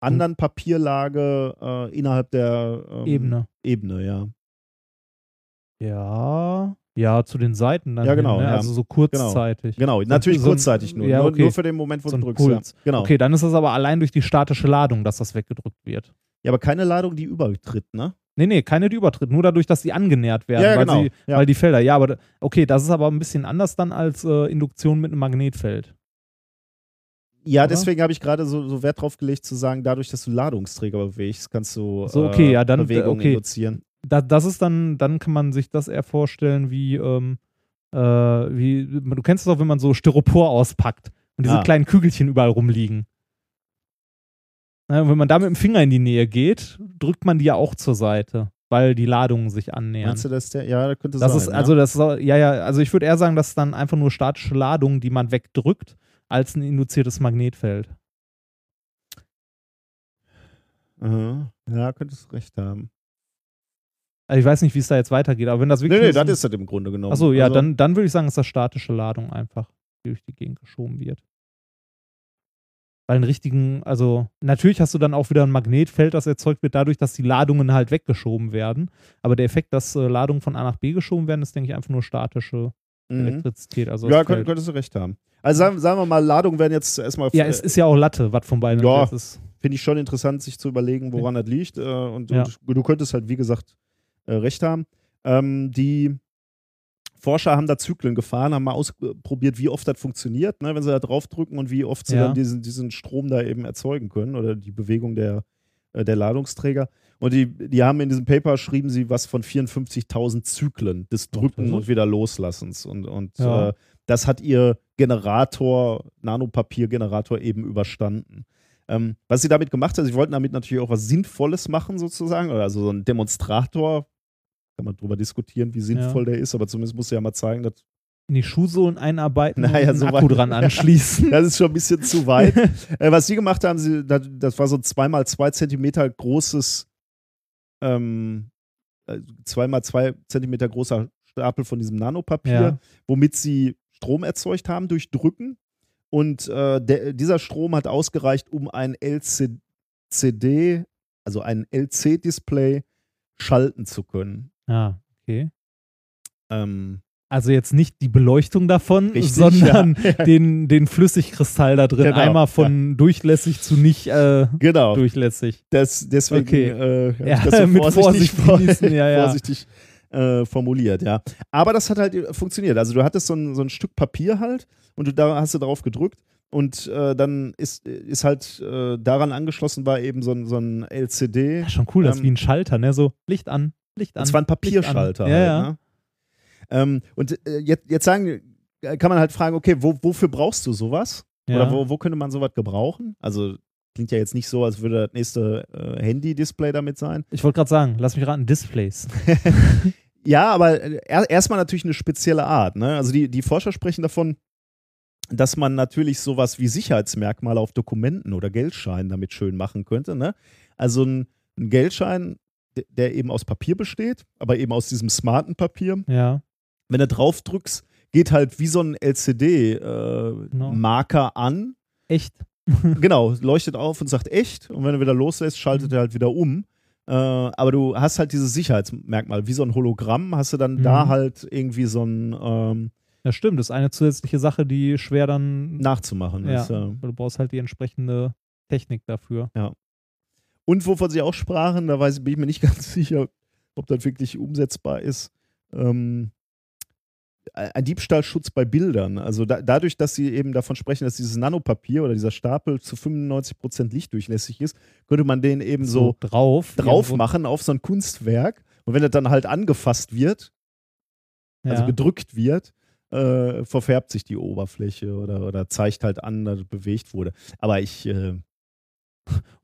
anderen Papierlage, äh, innerhalb der ähm, Ebene. Ebene, ja. Ja. Ja, zu den Seiten dann. Ja, genau, Hin, ne? ja. Also so kurzzeitig. Genau, natürlich so kurzzeitig nur. ja, nur. okay. Nur für den Moment, wo So du drückst. Ja. Genau. Okay, dann ist das aber allein durch die statische Ladung, dass das weggedrückt wird. Ja, aber keine Ladung, die übertritt, ne? Nee, nee, keine, die übertritt. Nur dadurch, dass die angenähert werden. Ja, ja, weil, genau. sie, Ja. weil die Felder. Ja, aber okay, das ist aber ein bisschen anders dann als äh, Induktion mit einem Magnetfeld. Ja, Oder? deswegen habe ich gerade so, so Wert drauf gelegt zu sagen, dadurch, dass du Ladungsträger bewegst, kannst du So, okay, äh, ja, dann, Bewegung okay. induzieren. Da, das ist dann, dann kann man sich das eher vorstellen wie, ähm, äh, wie, du kennst es auch, wenn man so Styropor auspackt und diese Ah. kleinen Kügelchen überall rumliegen. Na, und wenn man da mit dem Finger in die Nähe geht, drückt man die ja auch zur Seite, weil die Ladungen sich annähern. Meinst du, dass der? Ja, das könnte Das sein. ist, also das ist, ja, ja, also ich würde eher sagen, das ist dann einfach nur statische Ladung, die man wegdrückt, als ein induziertes Magnetfeld. ja. Aha. ja, könntest du recht haben. Also ich weiß nicht, wie es da jetzt weitergeht, aber wenn das Nee, wirklich. nee, das so- ist das im Grunde genommen. Achso, ja, Also- dann, dann würde ich sagen, ist das statische Ladung einfach, die durch die Gegend geschoben wird. Weil einen richtigen, also natürlich hast du dann auch wieder ein Magnetfeld, das erzeugt wird, dadurch, dass die Ladungen halt weggeschoben werden. Aber der Effekt, dass äh, Ladungen von A nach B geschoben werden, ist, denke ich, einfach nur statische Mhm. Elektrizität. Also Ja, könnt, könntest du recht haben. Also sagen, sagen wir mal, Ladungen werden jetzt erstmal, ja, es ist ja auch Latte, was von beiden Ja. ist. finde ich schon interessant, sich zu überlegen, woran das liegt. Äh, und, Ja. und du könntest halt, wie gesagt, äh, recht haben. Ähm, die Forscher haben da Zyklen gefahren, haben mal ausprobiert, wie oft das funktioniert, ne, wenn sie da draufdrücken und wie oft sie Ja. dann diesen, diesen Strom da eben erzeugen können oder die Bewegung der, äh, der Ladungsträger. Und die, die haben in diesem Paper schrieben sie was von 54.000 Zyklen des Drücken und wieder Loslassens. Und, und Ja. äh, das hat ihr Generator, Nanopapiergenerator eben überstanden. Ähm, was sie damit gemacht hat, sie wollten damit natürlich auch was Sinnvolles machen, sozusagen. Oder Also so ein Demonstrator. Kann man drüber diskutieren, wie sinnvoll der ist, aber zumindest muss sie ja mal zeigen, dass In die Schuhsohlen einarbeiten Naja, und so einen Akku weit- dran anschließen. das ist schon ein bisschen zu weit. äh, was sie gemacht haben, sie, das, das war so ein 2x2 Zentimeter großes, ähm, äh, 2x2 Zentimeter großer Stapel von diesem Nanopapier, Ja. womit sie Strom erzeugt haben durch Drücken. Und äh, der, dieser Strom hat ausgereicht, um ein LCD, also ein LC-Display, schalten zu können. Ah, okay. Ähm, Also jetzt nicht die Beleuchtung davon, Richtig, sondern ja. den, den Flüssigkristall da drin. Genau, Einmal von durchlässig zu nicht äh, genau. durchlässig. Das, deswegen Okay. äh, Ja, ich das so mit vorsichtig, Vorsicht genießen, ja, ja. vorsichtig äh, formuliert, ja. Aber das hat halt äh, funktioniert. Also du hattest so ein, so ein Stück Papier halt und du da hast du drauf gedrückt und äh, dann ist, ist halt äh, daran angeschlossen war eben so ein, so ein LCD. Ja, schon cool, das ist Ähm, wie ein Schalter, ne? So Licht an, Licht an. Und zwar ein Papierschalter. An. Ja, halt, ja. Ne? Ähm, und äh, jetzt, jetzt sagen, äh, kann man halt fragen, okay, wo, wofür brauchst du sowas? ja. Oder wo, wo könnte man sowas gebrauchen? Also klingt ja jetzt nicht so, als würde das nächste äh, Handy-Display damit sein. Ich wollte gerade sagen, lass mich raten, Displays. Ja, aber äh, er, erstmal natürlich eine spezielle Art. Ne? Also die, die Forscher sprechen davon, dass man natürlich sowas wie Sicherheitsmerkmale auf Dokumenten oder Geldscheinen damit schön machen könnte. Ne? Also ein, ein Geldschein, der, eben aus Papier besteht, aber eben aus diesem smarten Papier. Ja. Wenn du drauf drückst, geht halt wie so ein LCD-Marker Genau. an Echt. genau, leuchtet auf und sagt echt und wenn du wieder loslässt, schaltet er halt wieder um. Äh, aber du hast halt dieses Sicherheitsmerkmal, wie so ein Hologramm, hast du dann Mhm. da halt irgendwie so ein ähm, Ja, stimmt. Das ist eine zusätzliche Sache, die schwer dann. nachzumachen ja, ist. Ja. weil du brauchst halt die entsprechende Technik dafür. Und wovon sie auch sprachen, da weiß, bin ich mir nicht ganz sicher, ob das wirklich umsetzbar ist. Ähm, ein Diebstahlschutz bei Bildern. Also da, dadurch, dass sie eben davon sprechen, dass dieses Nanopapier oder dieser Stapel zu 95% lichtdurchlässig ist, könnte man den eben so drauf. drauf irgendwo- machen auf so ein Kunstwerk. Und wenn das dann halt angefasst wird, also Ja. gedrückt wird, äh, verfärbt sich die Oberfläche oder, oder zeigt halt an, dass es bewegt wurde. Aber ich, äh,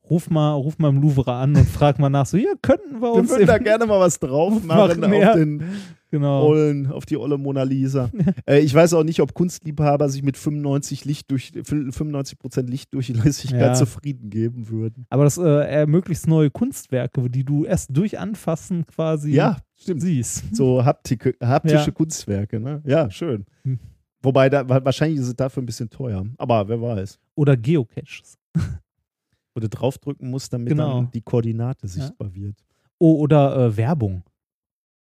Ruf mal, ruf mal im Louvre an und frag mal nach. So, ja, könnten wir wir uns. würden da gerne mal was drauf machen Machen, ja. auf den Genau. ollen, auf die olle Mona Lisa. äh, ich weiß auch nicht, ob Kunstliebhaber sich mit 95 Licht durch, 95% Lichtdurchlässigkeit Ja. zufrieden geben würden. Aber das äh, ermöglicht neue Kunstwerke, die du erst durch Anfassen quasi Ja, stimmt. siehst. So haptike, haptische Ja. Kunstwerke, ne? Ja, schön. Hm. Wobei, da, wa- wahrscheinlich ist es dafür ein bisschen teuer. Aber wer weiß. Oder Geocaches. Wo du draufdrücken musst, damit Genau. dann die Koordinate sichtbar wird. Oh, oder äh, Werbung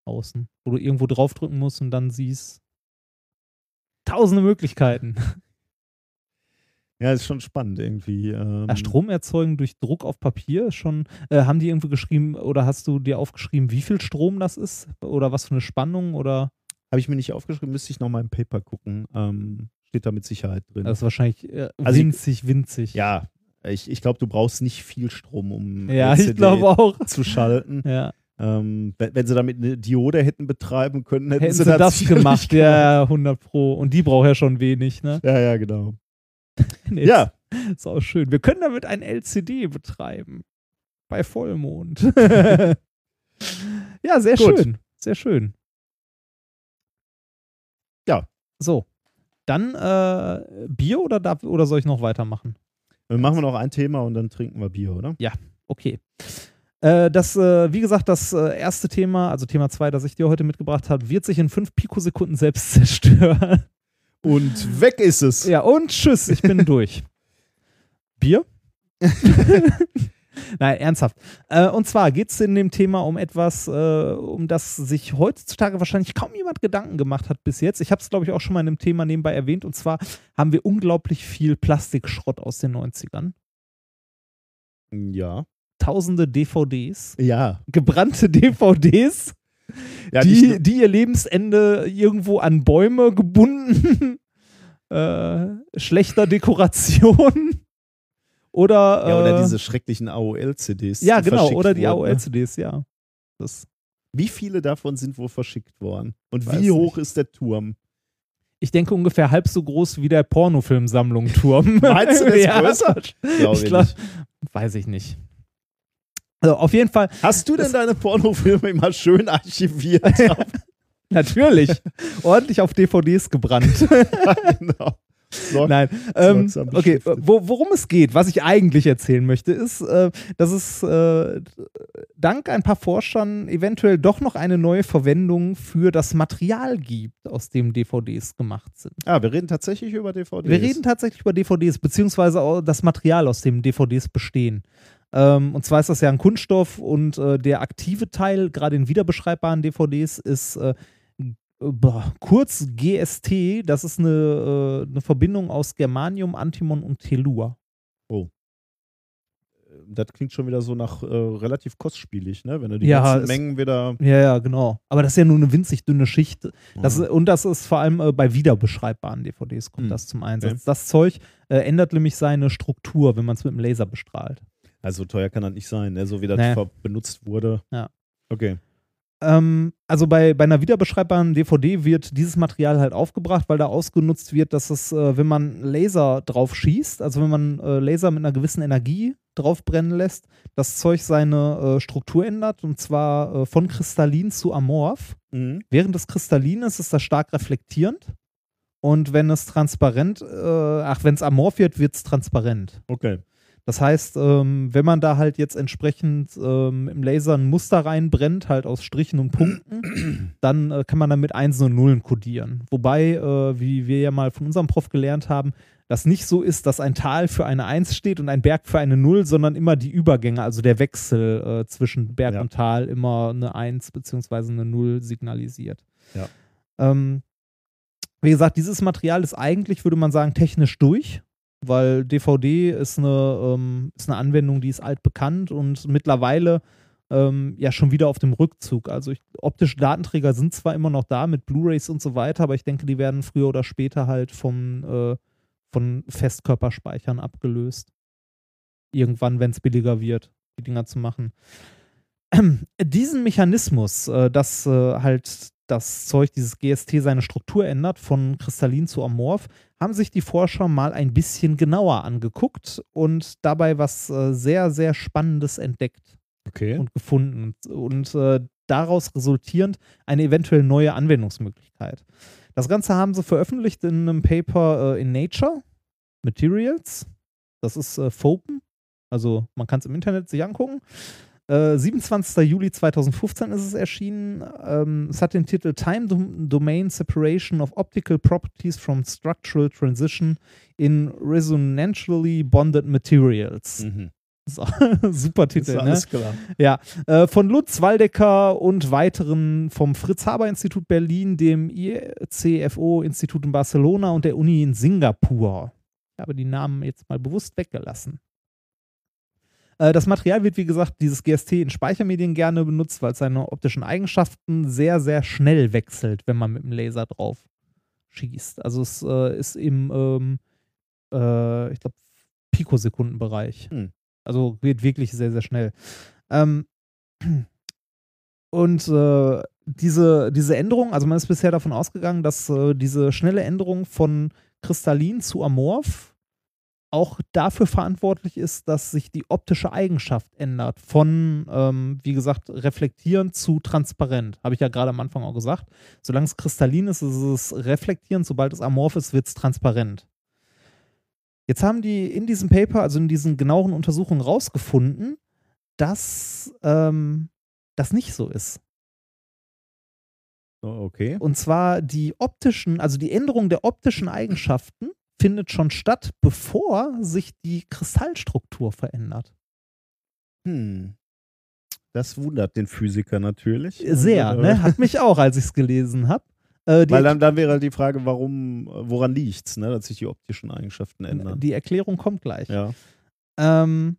außen, wo du irgendwo draufdrücken musst und dann siehst tausende Möglichkeiten. Ja, ist schon spannend irgendwie. Ähm, Ja, Strom erzeugen durch Druck auf Papier ist schon. Äh, haben die irgendwie geschrieben oder hast du dir aufgeschrieben, wie viel Strom das ist? Oder was für eine Spannung? Oder Habe ich mir nicht aufgeschrieben, müsste ich nochmal im Paper gucken. Ähm, steht da mit Sicherheit drin. das ist wahrscheinlich äh, Also ich- winzig, winzig. ja, ich, ich glaube, du brauchst nicht viel Strom, um ja ich LCD glaube auch. zu schalten. Ja. Ähm, wenn, wenn sie damit eine Diode hätten betreiben können, hätten, Hätten sie sie das gemacht, ja, 100 Pro. Und die braucht ja schon wenig, ne? Ja, ja, genau. Nee, Ja, Ist auch schön. Wir können damit ein LCD betreiben. Bei Vollmond. ja, sehr Gut. schön. Sehr schön. Ja. So. Dann äh, Bier oder, darf, oder soll ich noch weitermachen? Dann machen wir noch ein Thema und dann trinken wir Bier, oder? Okay. Äh, das, äh, wie gesagt, das äh, erste Thema, also Thema 2, das ich dir heute mitgebracht habe, wird sich in 5 Pikosekunden selbst zerstören. Und weg ist es. Ja, und tschüss, ich bin durch. Bier? Nein, ernsthaft. Äh, und zwar geht es in dem Thema um etwas, äh, um das sich heutzutage wahrscheinlich kaum jemand Gedanken gemacht hat bis jetzt. Ich habe es, glaube ich, auch schon mal in einem Thema nebenbei erwähnt. Und zwar haben wir unglaublich viel Plastikschrott aus den 90ern. Ja. Tausende DVDs, Ja. gebrannte DVDs, ja nur- die, die ihr Lebensende irgendwo an Bäume gebunden, äh, schlechter Dekoration oder, ja, oder äh, diese schrecklichen AOL-CDs. ja genau, oder die ne? AOL-CDs, ja. Das, Wie viele davon sind wohl verschickt worden? Und Weiß wie hoch nicht. ist der Turm? ich denke ungefähr halb so groß wie der Pornofilmsammlung-Turm. Meinst du, der ist größer? Glaube ich glaub, weiß ich nicht. Also auf jeden Fall, Hast du denn deine Pornofilme immer schön archiviert? natürlich, ordentlich auf DVDs gebrannt. genau. Nein, ähm, okay, beschriftet. wo, worum es geht, was ich eigentlich erzählen möchte, ist, äh, dass es äh, dank ein paar Forschern eventuell doch noch eine neue Verwendung für das Material gibt, aus dem DVDs gemacht sind. Ah, wir reden tatsächlich über DVDs. Wir reden tatsächlich über DVDs, beziehungsweise auch das Material, aus dem DVDs bestehen. Ähm, und zwar ist das ja ein Kunststoff und äh, der aktive Teil, gerade in wiederbeschreibbaren DVDs, ist äh, boah, kurz GST. Das ist eine, äh, eine Verbindung aus Germanium, Antimon und Tellur. das klingt schon wieder so nach äh, relativ kostspielig, ne? Wenn du die Ja, ganzen es- Mengen wieder. Ja, ja, genau. Aber das ist ja nur eine winzig dünne Schicht. Das, Ja. Und das ist vor allem äh, bei wiederbeschreibbaren DVDs kommt Hm. das zum Einsatz. Okay. Das Zeug äh, ändert nämlich seine Struktur, wenn man es mit dem Laser bestrahlt. Also teuer kann das nicht sein, ne? So wie das ver- benutzt wurde. Ja. Okay. Ähm, also bei, bei einer wiederbeschreibbaren DVD wird dieses Material halt aufgebracht, weil da ausgenutzt wird, dass es, äh, wenn man Laser drauf schießt, also wenn man äh, Laser mit einer gewissen Energie drauf brennen lässt, das Zeug seine äh, Struktur ändert und zwar äh, von kristallin zu amorph. Mhm. Während es kristallin ist, ist das stark reflektierend. Und wenn es transparent, äh, ach, wenn es amorph wird, wird es transparent. Okay. Das heißt, ähm, wenn man da halt jetzt entsprechend ähm, im Laser ein Muster reinbrennt, halt aus Strichen und Punkten, dann äh, kann man damit Einsen und Nullen kodieren. Wobei, äh, wie wir ja mal von unserem Prof gelernt haben, das nicht so ist, dass ein Tal für eine Eins steht und ein Berg für eine Null, sondern immer die Übergänge, also der Wechsel äh, zwischen Berg Ja. und Tal immer eine Eins beziehungsweise eine Null signalisiert. Ja. Ähm, wie gesagt, dieses Material ist eigentlich, würde man sagen, technisch durch, weil DVD ist eine, ähm, ist eine Anwendung, die ist altbekannt und mittlerweile ähm, ja schon wieder auf dem Rückzug. Also ich, optische Datenträger sind zwar immer noch da mit Blu-rays und so weiter, aber ich denke, die werden früher oder später halt vom, äh, von Festkörperspeichern abgelöst. Irgendwann, wenn es billiger wird, die Dinger zu machen. Diesen Mechanismus, äh, dass äh, halt das Zeug, dieses GST, seine Struktur ändert, von kristallin zu amorph, haben sich die Forscher mal ein bisschen genauer angeguckt und dabei was äh, sehr, sehr Spannendes entdeckt Okay. und gefunden. Und äh, daraus resultierend eine eventuell neue Anwendungsmöglichkeit. Das Ganze haben sie veröffentlicht in einem Paper äh, in Nature Materials. Das ist äh, FOPEN. Also man kann es im Internet sich angucken. Äh, 27. Juli 2015 ist es erschienen. Ähm, es hat den Titel Time Dom Domain Separation of Optical Properties from Structural Transition in Resonantly Bonded Materials. Mhm. So, super Titel, ne? klar. Ja, äh, von Lutz Waldecker und weiteren vom Fritz-Haber-Institut Berlin, dem ICFO-Institut in Barcelona und der Uni in Singapur. Ich habe die Namen jetzt mal bewusst weggelassen. Äh, das Material wird, wie gesagt, dieses GST in Speichermedien gerne benutzt, weil es seine optischen Eigenschaften sehr, sehr schnell wechselt, wenn man mit dem Laser drauf schießt. Also es äh, ist im, ähm, äh, ich glaube, Pikosekundenbereich. Hm. Also geht wirklich sehr, sehr schnell. Ähm, und äh, diese, diese Änderung, also man ist bisher davon ausgegangen, dass äh, diese schnelle Änderung von kristallin zu amorph auch dafür verantwortlich ist, dass sich die optische Eigenschaft ändert. Von, ähm, wie gesagt, reflektierend zu transparent. Habe ich ja gerade am Anfang auch gesagt. Solange es kristallin ist, ist es reflektierend. Sobald es amorph ist, wird es transparent. Jetzt haben die in diesem Paper, also in diesen genaueren Untersuchungen, rausgefunden, dass ähm, das nicht so ist. Oh, okay. Und zwar die optischen, also die Änderung der optischen Eigenschaften findet schon statt, bevor sich die Kristallstruktur verändert. Hm. Das wundert den Physiker natürlich. Sehr, äh, ne? Hat mich auch, als ich es gelesen habe. Äh, Weil dann, dann wäre halt die Frage, warum, woran liegt's, ne, dass sich die optischen Eigenschaften ändern. die Erklärung kommt gleich. ja. Ähm,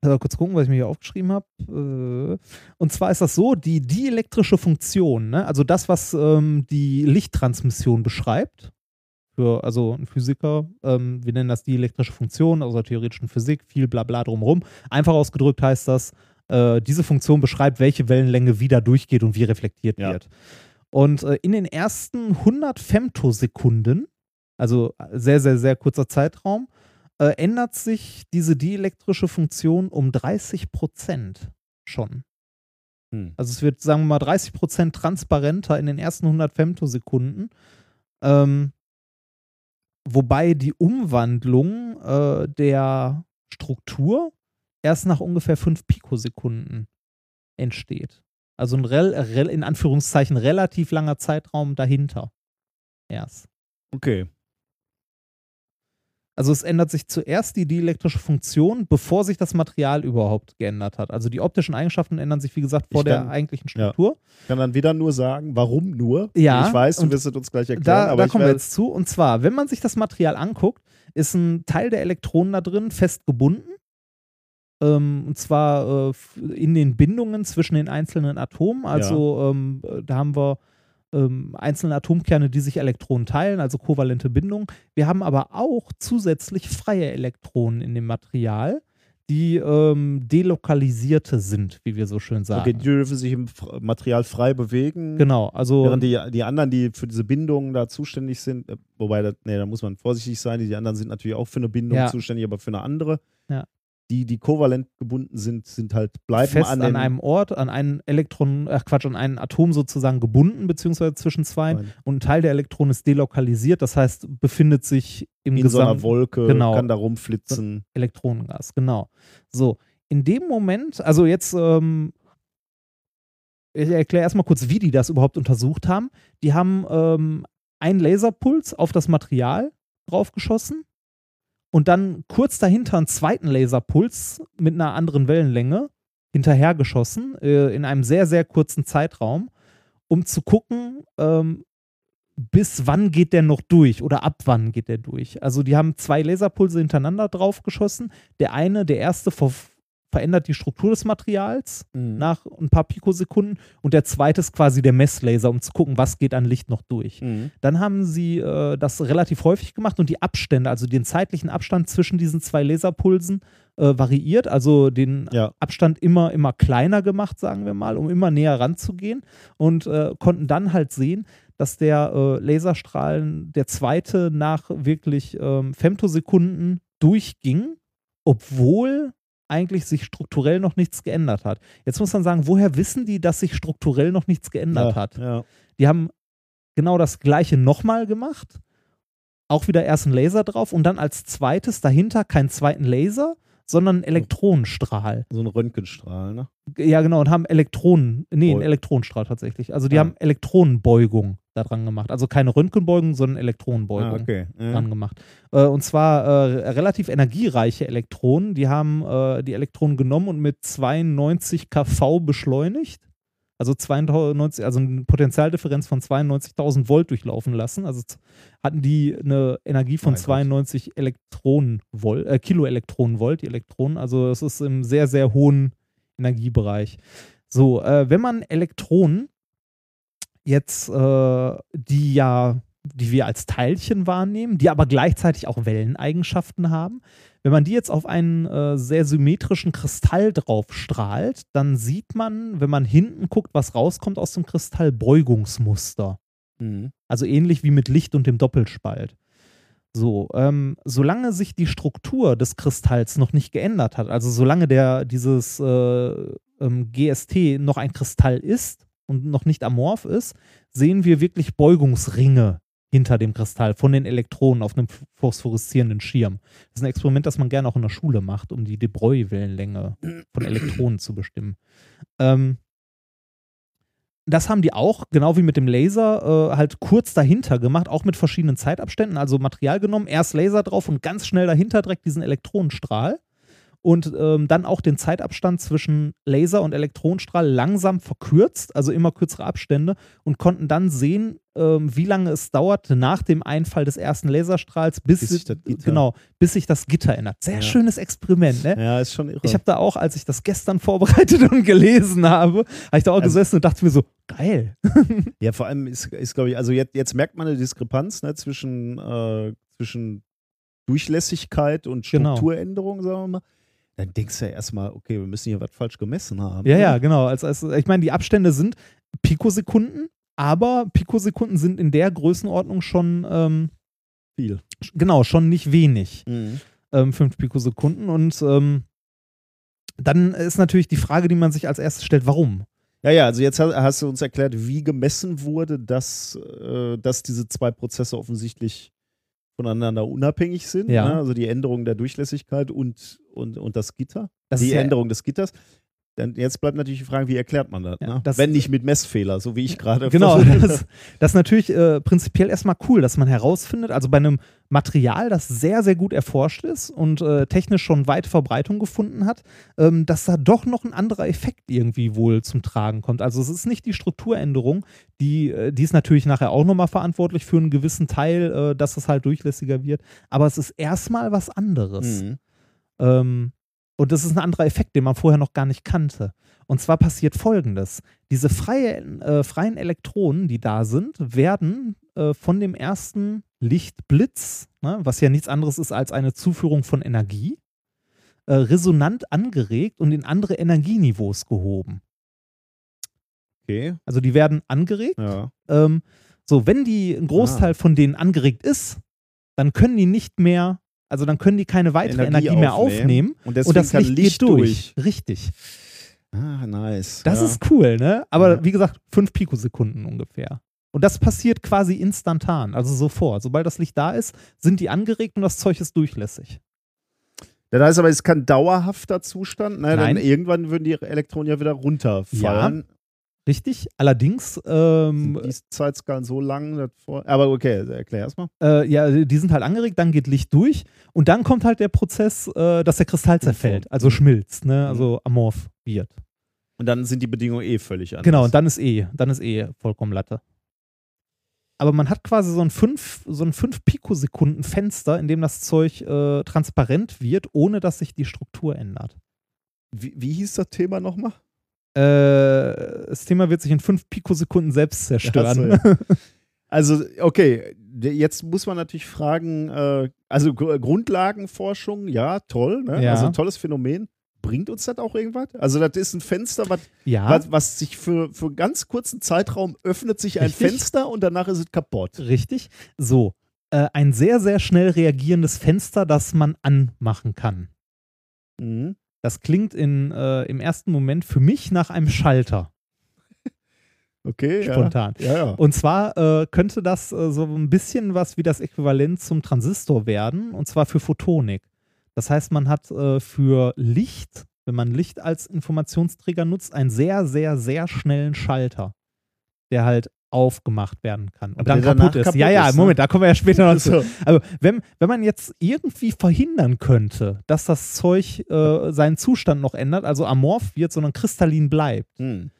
also kurz gucken, was ich mir hier aufgeschrieben habe. Äh, und zwar ist das so, die dielektrische Funktion, ne? also das, was ähm, die Lichttransmission beschreibt, für, also ein Physiker, ähm, wir nennen das dielektrische Funktion aus der theoretischen Physik, viel Blabla drumherum. Einfach ausgedrückt heißt das, äh, diese Funktion beschreibt, welche Wellenlänge wieder durchgeht und wie reflektiert Ja. wird. Und äh, in den ersten 100 Femtosekunden, also sehr, sehr, sehr kurzer Zeitraum, äh, ändert sich diese dielektrische Funktion um 30 Prozent schon. Hm. Also es wird, sagen wir mal, 30 Prozent transparenter in den ersten 100 Femtosekunden. Ähm, wobei die Umwandlung äh, der Struktur erst nach ungefähr 5 Pikosekunden entsteht. Also ein rel, rel, in Anführungszeichen relativ langer Zeitraum dahinter. Erst. Okay. Also es ändert sich zuerst die dielektrische Funktion, bevor sich das Material überhaupt geändert hat. Also die optischen Eigenschaften ändern sich, wie gesagt, vor Ich der kann- eigentlichen ja. Struktur. Ich kann dann wieder nur sagen, warum nur? Ja, Ich weiß, du und wirst es uns gleich erklären, Da, aber da kommen wir jetzt zu. Und zwar, wenn man sich das Material anguckt, ist ein Teil der Elektronen da drin fest gebunden. Ähm, und zwar äh, in den Bindungen zwischen den einzelnen Atomen. Also ähm, äh, da haben wir ähm, einzelne Atomkerne, die sich Elektronen teilen, also kovalente Bindung. Wir haben aber auch zusätzlich freie Elektronen in dem Material, die ähm, delokalisierte sind, wie wir so schön sagen. Okay, die dürfen sich im Material frei bewegen. genau, also Während die, die anderen, die für diese Bindungen da zuständig sind, äh, wobei, das, nee, da muss man vorsichtig sein, die anderen sind natürlich auch für eine Bindung Ja. zuständig, aber für eine andere. Ja. Die, die kovalent gebunden sind, sind halt, bleiben fest an, an, einem Ort, an einen Elektron, ach Quatsch, an ein Atom sozusagen gebunden, beziehungsweise zwischen zwei. Nein. Und ein Teil der Elektronen ist delokalisiert, das heißt, befindet sich im in so einer Wolke, genau. kann da rumflitzen. Elektronengas, genau. So, in dem Moment, also jetzt, ähm, ich erkläre erstmal kurz, wie die das überhaupt untersucht haben. Die haben ähm, einen Laserpuls auf das Material draufgeschossen und dann kurz dahinter einen zweiten Laserpuls mit einer anderen Wellenlänge hinterhergeschossen, äh, in einem sehr, sehr kurzen Zeitraum, um zu gucken, ähm, bis wann geht der noch durch oder ab wann geht der durch. Also die haben zwei Laserpulse hintereinander draufgeschossen. Der eine, der erste, ver verändert die Struktur des Materials Mhm. nach ein paar Pikosekunden und der zweite ist quasi der Messlaser, um zu gucken, was geht an Licht noch durch. Mhm. Dann haben sie äh, das relativ häufig gemacht und die Abstände, also den zeitlichen Abstand zwischen diesen zwei Laserpulsen äh, variiert, also den Ja. Abstand immer, immer kleiner gemacht, sagen wir mal, um immer näher ranzugehen und äh, konnten dann halt sehen, dass der äh, Laserstrahlen, der zweite nach wirklich ähm, Femtosekunden durchging, obwohl eigentlich sich strukturell noch nichts geändert hat. Jetzt muss man sagen, woher wissen die, dass sich strukturell noch nichts geändert ja, hat? Ja. Die haben genau das gleiche nochmal gemacht. Auch wieder erst ein Laser drauf und dann als zweites dahinter keinen zweiten Laser, sondern einen Elektronenstrahl. So ein Röntgenstrahl, ne? Ja, genau, und haben Elektronen, nee, einen Elektronenstrahl tatsächlich. Also die Ah. haben Elektronenbeugung dran gemacht. Also keine Röntgenbeugung, sondern Elektronenbeugung Ah, okay. Ja. dran gemacht. Äh, und zwar äh, relativ energiereiche Elektronen. Die haben äh, die Elektronen genommen und mit 92 kV beschleunigt. Also 92, also eine Potenzialdifferenz von 92.000 Volt durchlaufen lassen. Also hatten die eine Energie von Mein Gott. 92 Elektronenvolt, äh, Kiloelektronenvolt, die Elektronen. Also es ist im sehr, sehr hohen Energiebereich. So, äh, wenn man Elektronen jetzt, äh, die ja, die wir als Teilchen wahrnehmen, die aber gleichzeitig auch Welleneigenschaften haben, wenn man die jetzt auf einen äh, sehr symmetrischen Kristall drauf strahlt, dann sieht man, wenn man hinten guckt, was rauskommt aus dem Kristall, Beugungsmuster. Mhm. Also ähnlich wie mit Licht und dem Doppelspalt. So, ähm, solange sich die Struktur des Kristalls noch nicht geändert hat, also solange der dieses äh, ähm, GST noch ein Kristall ist und noch nicht amorph ist, sehen wir wirklich Beugungsringe hinter dem Kristall von den Elektronen auf einem phosphoreszierenden Schirm. Das ist ein Experiment, das man gerne auch in der Schule macht, um die de Broglie-Wellenlänge von Elektronen zu bestimmen. Ähm, das haben die auch, genau wie mit dem Laser, äh, halt kurz dahinter gemacht, auch mit verschiedenen Zeitabständen. Also Material genommen, erst Laser drauf und ganz schnell dahinter direkt diesen Elektronenstrahl. Und ähm, dann auch den Zeitabstand zwischen Laser und Elektronenstrahl langsam verkürzt, also immer kürzere Abstände, und konnten dann sehen, ähm, wie lange es dauert nach dem Einfall des ersten Laserstrahls, bis, Bis sich das Gitter- genau, bis sich das Gitter ändert. Sehr Ja. schönes Experiment, ne? Ja, ist schon irre. Ich habe da auch, als ich das gestern vorbereitet und gelesen habe, habe ich da auch Also- gesessen und dachte mir so, geil. Ja, vor allem ist, ist glaube ich, also jetzt, jetzt merkt man eine Diskrepanz ne, zwischen, äh, zwischen Durchlässigkeit und Genau. Strukturänderung, sagen wir mal. Dann denkst du ja erstmal, okay, wir müssen hier was falsch gemessen haben. Ja, ne? ja, genau. Als, als, ich meine, die Abstände sind Pikosekunden, aber Pikosekunden sind in der Größenordnung schon, ähm, Viel. genau, schon nicht wenig. Mhm. Ähm, fünf Pikosekunden. Und ähm, dann ist natürlich die Frage, die man sich als erstes stellt, warum? Ja, ja, also jetzt hast, hast du uns erklärt, wie gemessen wurde, dass, äh, dass diese zwei Prozesse offensichtlich voneinander unabhängig sind. Ja. Ne? Also die Änderung der Durchlässigkeit und, und, und das Gitter. Das die ja- Änderung des Gitters. Dann jetzt bleibt natürlich die Frage, wie erklärt man das? Ja, ne? das- Wenn nicht mit Messfehler, so wie ich gerade Genau, das, das ist natürlich äh, prinzipiell erstmal cool, dass man herausfindet, also bei einem Material, das sehr, sehr gut erforscht ist und äh, technisch schon weit Verbreitung gefunden hat, ähm, dass da doch noch ein anderer Effekt irgendwie wohl zum Tragen kommt. Also es ist nicht die Strukturänderung, die, äh, die ist natürlich nachher auch nochmal verantwortlich für einen gewissen Teil, äh, dass es halt durchlässiger wird, aber es ist erstmal was anderes. Mhm. Ähm, und das ist ein anderer Effekt, den man vorher noch gar nicht kannte. Und zwar passiert folgendes: Diese freie, äh, freien Elektronen, die da sind, werden äh, von dem ersten Lichtblitz, ne, was ja nichts anderes ist als eine Zuführung von Energie, äh, resonant angeregt und in andere Energieniveaus gehoben. Okay, Also die werden angeregt ja. ähm, so, wenn die ein Großteil von denen angeregt ist, dann können die nicht mehr Also dann können die keine weitere Energie Energie, mehr aufnehmen. Und Und das Licht, Licht geht durch. Richtig. Ah, nice. Das ja. ist cool, ne? Aber Ja. wie gesagt, fünf Pikosekunden ungefähr. Und das passiert quasi instantan, also sofort. Sobald das Licht da ist, sind die angeregt und das Zeug ist durchlässig. Das heißt aber, es ist kein dauerhafter Zustand. Ne? Nein. Dann irgendwann würden die Elektronen ja wieder runterfallen. Richtig? Allerdings, ähm, die Zeitskalen so lang. aber okay, erklär erstmal. äh, ja, die sind halt angeregt, dann geht Licht durch und dann kommt halt der Prozess, äh, dass der Kristall zerfällt, also schmilzt, ne? also amorph wird. Und dann sind die Bedingungen eh völlig anders. Genau, und dann ist eh, dann ist eh vollkommen Latte. Aber man hat quasi so ein 5 so ein 5 Pikosekunden Fenster, in dem das Zeug äh, transparent wird, ohne dass sich die Struktur ändert. wie, wie hieß das Thema nochmal? Äh, das Thema wird sich in 5 Pikosekunden selbst zerstören. So, Also, okay, jetzt muss man natürlich fragen, äh, also Gr- Grundlagenforschung, ja, toll, ne? Ja. also ein tolles Phänomen. Bringt uns das auch irgendwas? Also, das ist ein Fenster, was, ja, was, was sich für, für ganz kurzen Zeitraum öffnet sich ein Richtig. Fenster und danach ist es kaputt. richtig. So, äh, ein sehr, sehr schnell reagierendes Fenster, das man anmachen kann. Mhm. Das klingt in, äh, im ersten Moment für mich nach einem Schalter, Okay, spontan. ja. Ja, ja. Und zwar äh, könnte das äh, so ein bisschen was wie das Äquivalent zum Transistor werden, und zwar für Photonik. Das heißt, man hat äh, für Licht, wenn man Licht als Informationsträger nutzt, einen sehr, sehr, sehr schnellen Schalter, der halt aufgemacht werden kann und Aber dann kaputt ist. kaputt ja, ja, ist, ne? Moment, da kommen wir ja später noch zu. So. Aber wenn, wenn man jetzt irgendwie verhindern könnte, dass das Zeug äh, seinen Zustand noch ändert, also amorph wird, sondern kristallin bleibt, Hm.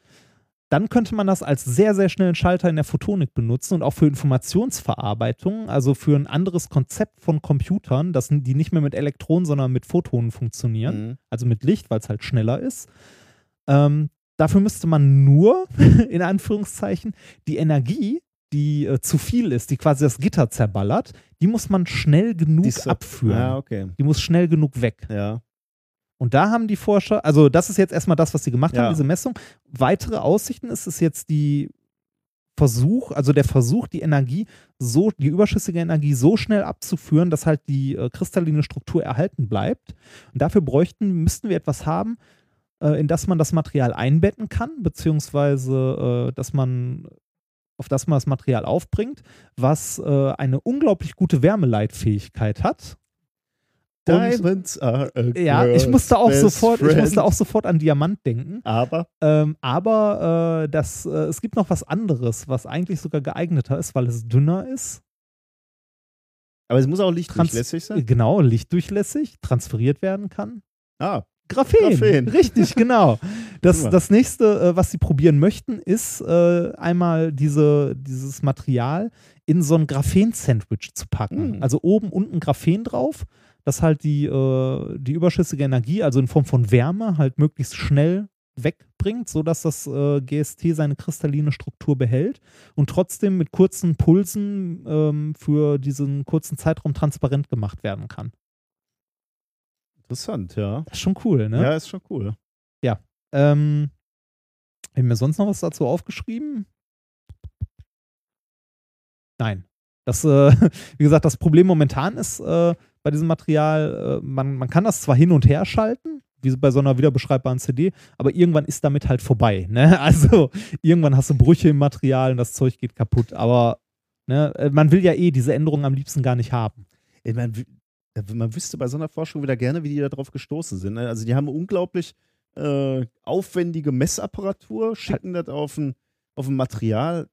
dann könnte man das als sehr, sehr schnellen Schalter in der Photonik benutzen und auch für Informationsverarbeitung, also für ein anderes Konzept von Computern, das, die nicht mehr mit Elektronen, sondern mit Photonen funktionieren, Mhm. also mit Licht, weil es halt schneller ist. Ähm, dafür müsste man nur, in Anführungszeichen, die Energie, die äh, zu viel ist, die quasi das Gitter zerballert, die muss man schnell genug Sub- abführen. Ja, okay. Die muss schnell genug weg. Ja. Und da haben die Forscher, also das ist jetzt erstmal das, was sie gemacht Ja. haben, diese Messung. Weitere Aussichten ist es jetzt die Versuch, also der Versuch, die Energie so, die überschüssige Energie so schnell abzuführen, dass halt die äh, kristalline Struktur erhalten bleibt. Und dafür bräuchten, müssten wir etwas haben, in das man das Material einbetten kann, beziehungsweise äh, dass man auf das man das Material aufbringt, was äh, eine unglaublich gute Wärmeleitfähigkeit hat. Diamonds are a ja, ich musste auch sofort, ich musste auch sofort an Diamant denken. Aber Ähm, aber äh, das, äh, es gibt noch was anderes, was eigentlich sogar geeigneter ist, weil es dünner ist. Aber es muss auch Trans- lichtdurchlässig sein. Genau, lichtdurchlässig, transferiert werden kann. Ah, Graphen. Graphen. Richtig, genau. Das, das nächste, äh, was sie probieren möchten, ist äh, einmal diese, dieses Material in so ein Graphen-Sandwich zu packen. Mm. Also oben, unten Graphen drauf, das halt die, äh, die überschüssige Energie, also in Form von Wärme, halt möglichst schnell wegbringt, sodass das äh, GST seine kristalline Struktur behält und trotzdem mit kurzen Pulsen ähm, für diesen kurzen Zeitraum transparent gemacht werden kann. Interessant, ja. Das ist schon cool, ne? Ja, ist schon cool. Ähm, haben wir sonst noch was dazu aufgeschrieben? Nein. Das, äh, wie gesagt, das Problem momentan ist äh, bei diesem Material, äh, man, man kann das zwar hin und her schalten, wie bei so einer wiederbeschreibbaren CD, aber irgendwann ist damit halt vorbei. Ne? Also irgendwann hast du Brüche im Material und das Zeug geht kaputt. Aber ne, äh, man will ja eh diese Änderungen am liebsten gar nicht haben. Ich meine, man wüsste bei so einer Forschung wieder gerne, wie die da drauf gestoßen sind. ne? Also die haben unglaublich äh, aufwendige Messapparatur, schicken das auf ein, auf ein Material.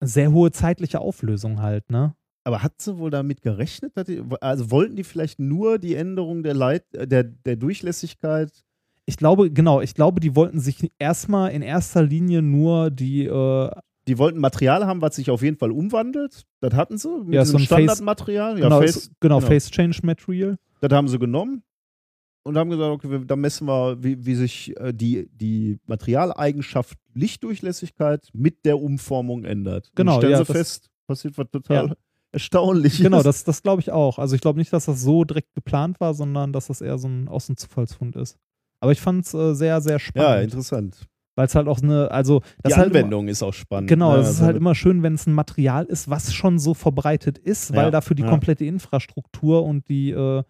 Sehr hohe zeitliche Auflösung halt, ne? Aber hat sie wohl damit gerechnet? Die, also wollten die vielleicht nur die Änderung der, Leit, äh, der, der Durchlässigkeit? Ich glaube, genau, ich glaube, die wollten sich erstmal in erster Linie nur die, äh, Die wollten Material haben, was sich auf jeden Fall umwandelt. Das hatten sie mit Ja, diesem so ein Face- Standardmaterial. Ja, genau, Face, genau, genau. Face Change Material. Das haben sie genommen und haben gesagt, okay, wir, da messen wir, wie, wie sich äh, die, die Materialeigenschaft Lichtdurchlässigkeit mit der Umformung ändert. Genau, und stellen ja, sie das- fest, passiert was total Ja. Erstaunliches. Genau, das, das glaube ich auch. Also ich glaube nicht, dass das so direkt geplant war, sondern dass das eher so ein Außenzufallsfund ist. Aber ich fand es äh, sehr, sehr Ja, spannend. interessant. Weil es halt auch eine, also das Die halt immer- Anwendung ist auch spannend. Genau, ne? es ist Also halt immer schön, wenn es ein Material ist, was schon so verbreitet ist, weil Ja, dafür die ja. komplette Infrastruktur und die, äh,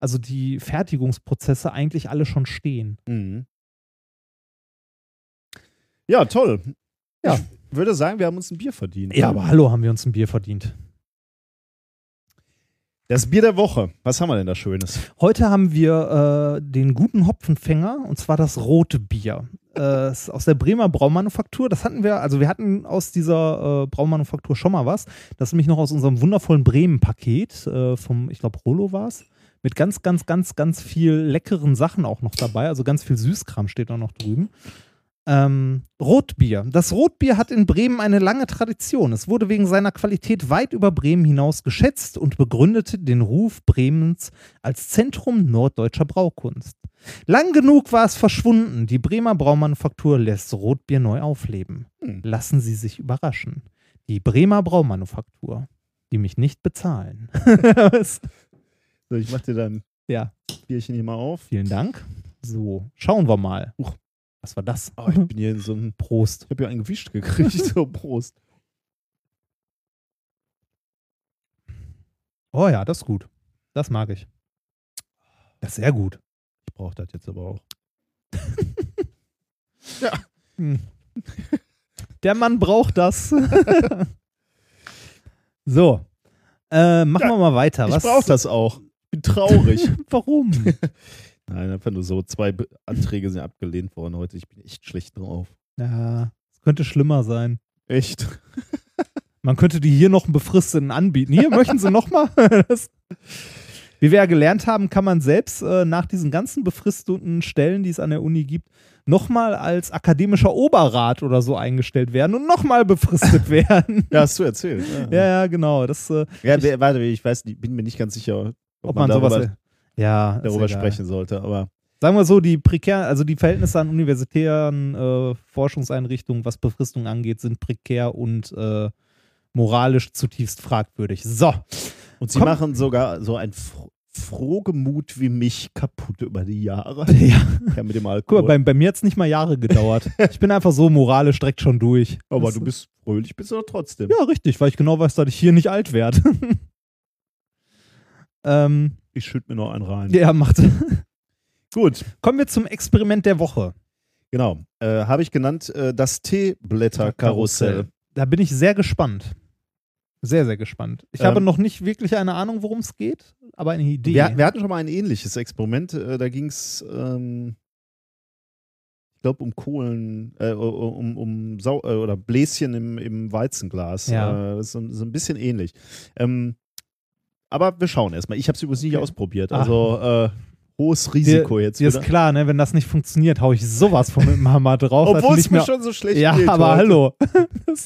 also die Fertigungsprozesse eigentlich alle schon stehen. Mhm. Ja, toll. Ja. Ich würde sagen, wir haben uns ein Bier verdient. Ja, aber hallo, haben wir uns ein Bier verdient. Das Bier der Woche. Was haben wir denn da Schönes? Heute haben wir äh, den guten Hopfenfänger und zwar das rote Bier. Äh, ist aus der Bremer Braumanufaktur. Das hatten wir, also wir hatten aus dieser äh, Braumanufaktur schon mal was. Das ist nämlich noch aus unserem wundervollen Bremen-Paket äh, vom, ich glaube, Rolo war es. Mit ganz, ganz, ganz, ganz viel leckeren Sachen auch noch dabei. Also ganz viel Süßkram steht auch noch drüben. Ähm, Rotbier. Das Rotbier hat in Bremen eine lange Tradition. Es wurde wegen seiner Qualität weit über Bremen hinaus geschätzt und begründete den Ruf Bremens als Zentrum norddeutscher Braukunst. Lang genug war es verschwunden. Die Bremer Braumanufaktur lässt Rotbier neu aufleben. Hm. Lassen Sie sich überraschen. Die Bremer Braumanufaktur, die mich nicht bezahlen. So, ich mach dir dein ja, Bierchen hier mal auf. vielen Dank. So, schauen wir mal. Huch. Was war das? Oh, ich bin hier in so einem. Prost. Ich habe ja einen gewischt gekriegt. So, Prost. Oh ja, das ist gut. Das mag ich. Das ist sehr gut. Ich brauche das jetzt aber auch. Hm. Der Mann braucht das. so. Äh, machen Ja, wir mal weiter. Ich Was? brauche das auch. Ich bin traurig. Warum? Nein, einfach nur so. Zwei Anträge sind abgelehnt worden heute. Ich bin echt schlecht drauf. ja, es könnte schlimmer sein. Echt? Man könnte die hier noch einen befristeten anbieten. Hier, möchten Sie nochmal? Wie wir ja gelernt haben, kann man selbst äh, nach diesen ganzen befristeten Stellen, die es an der Uni gibt, nochmal als akademischer Oberrat oder so eingestellt werden und nochmal befristet werden. Ja, hast du erzählt. ja, ja, genau. Das, äh, Ja, wer- warte, ich weiß, nicht, bin mir nicht ganz sicher, ob, ob man, darüber, sowas. Ja, darüber sprechen sollte. Aber Sagen wir so, die prekär, also die Verhältnisse an universitären äh, Forschungseinrichtungen, was Befristung angeht, sind prekär und äh, moralisch zutiefst fragwürdig. So. und sie Komm. machen sogar so ein fro Frohgemut wie mich kaputt über die Jahre. Ja. Ja, mit dem Guck Alkohol. mal, bei, bei mir hat es nicht mal Jahre gedauert. Ich bin einfach so moralisch direkt schon durch. aber Das- du bist fröhlich, bist du doch trotzdem. Ja, richtig, weil ich genau weiß, dass ich hier nicht alt werde. ähm, Ich schütt mir noch einen rein. ja, macht. Gut, Kommen wir zum Experiment der Woche. genau. Äh, Habe ich genannt äh, das Teeblätterkarussell. Da bin ich sehr gespannt. Sehr, sehr gespannt. Ich Ähm, habe noch nicht wirklich eine Ahnung, worum es geht, aber eine Idee. Wir, wir hatten schon mal ein ähnliches Experiment. Äh, da ging es, ähm, ich glaube, um Kohlen, äh, um, um Sau äh, oder Bläschen im, im Weizenglas. Ja. Äh, das ist so, so ein bisschen ähnlich. Ähm, aber wir schauen erstmal. Ich habe es übrigens nicht Okay. ausprobiert. Ah. Also äh, hohes Risiko jetzt. Dir ist wieder. klar, ne? wenn das nicht funktioniert, hau ich sowas von mit dem Hammer drauf. Obwohl es mir schon so schlecht Ja, geht. aber heute. hallo.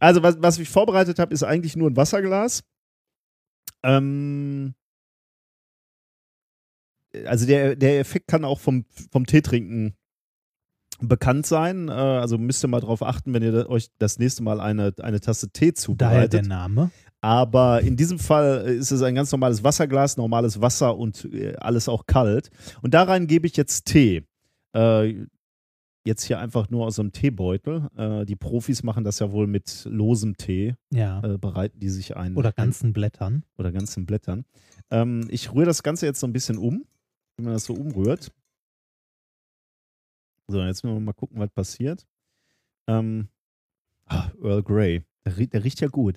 Also, was, was ich vorbereitet habe, ist eigentlich nur ein Wasserglas. Ähm, also, der, der Effekt kann auch vom, vom Teetrinken bekannt sein. Äh, also, müsst ihr mal drauf achten, wenn ihr euch das nächste Mal eine, eine Tasse Tee Daher der zubereitet. Name. Aber in diesem Fall äh, ist es ein ganz normales Wasserglas, normales Wasser und äh, alles auch kalt. Und da rein gebe ich jetzt Tee. Äh, jetzt hier einfach nur aus einem Teebeutel. Äh, die Profis machen das ja wohl mit losem Tee. Ja. Äh, bereiten die sich ein. Oder ganzen Blättern. Oder ganzen Blättern. Ähm, ich rühre das Ganze jetzt so ein bisschen um, wenn man das so umrührt. So, jetzt müssen wir mal gucken, was passiert. Ähm, ah, Earl Grey. Der, rie- der riecht ja gut.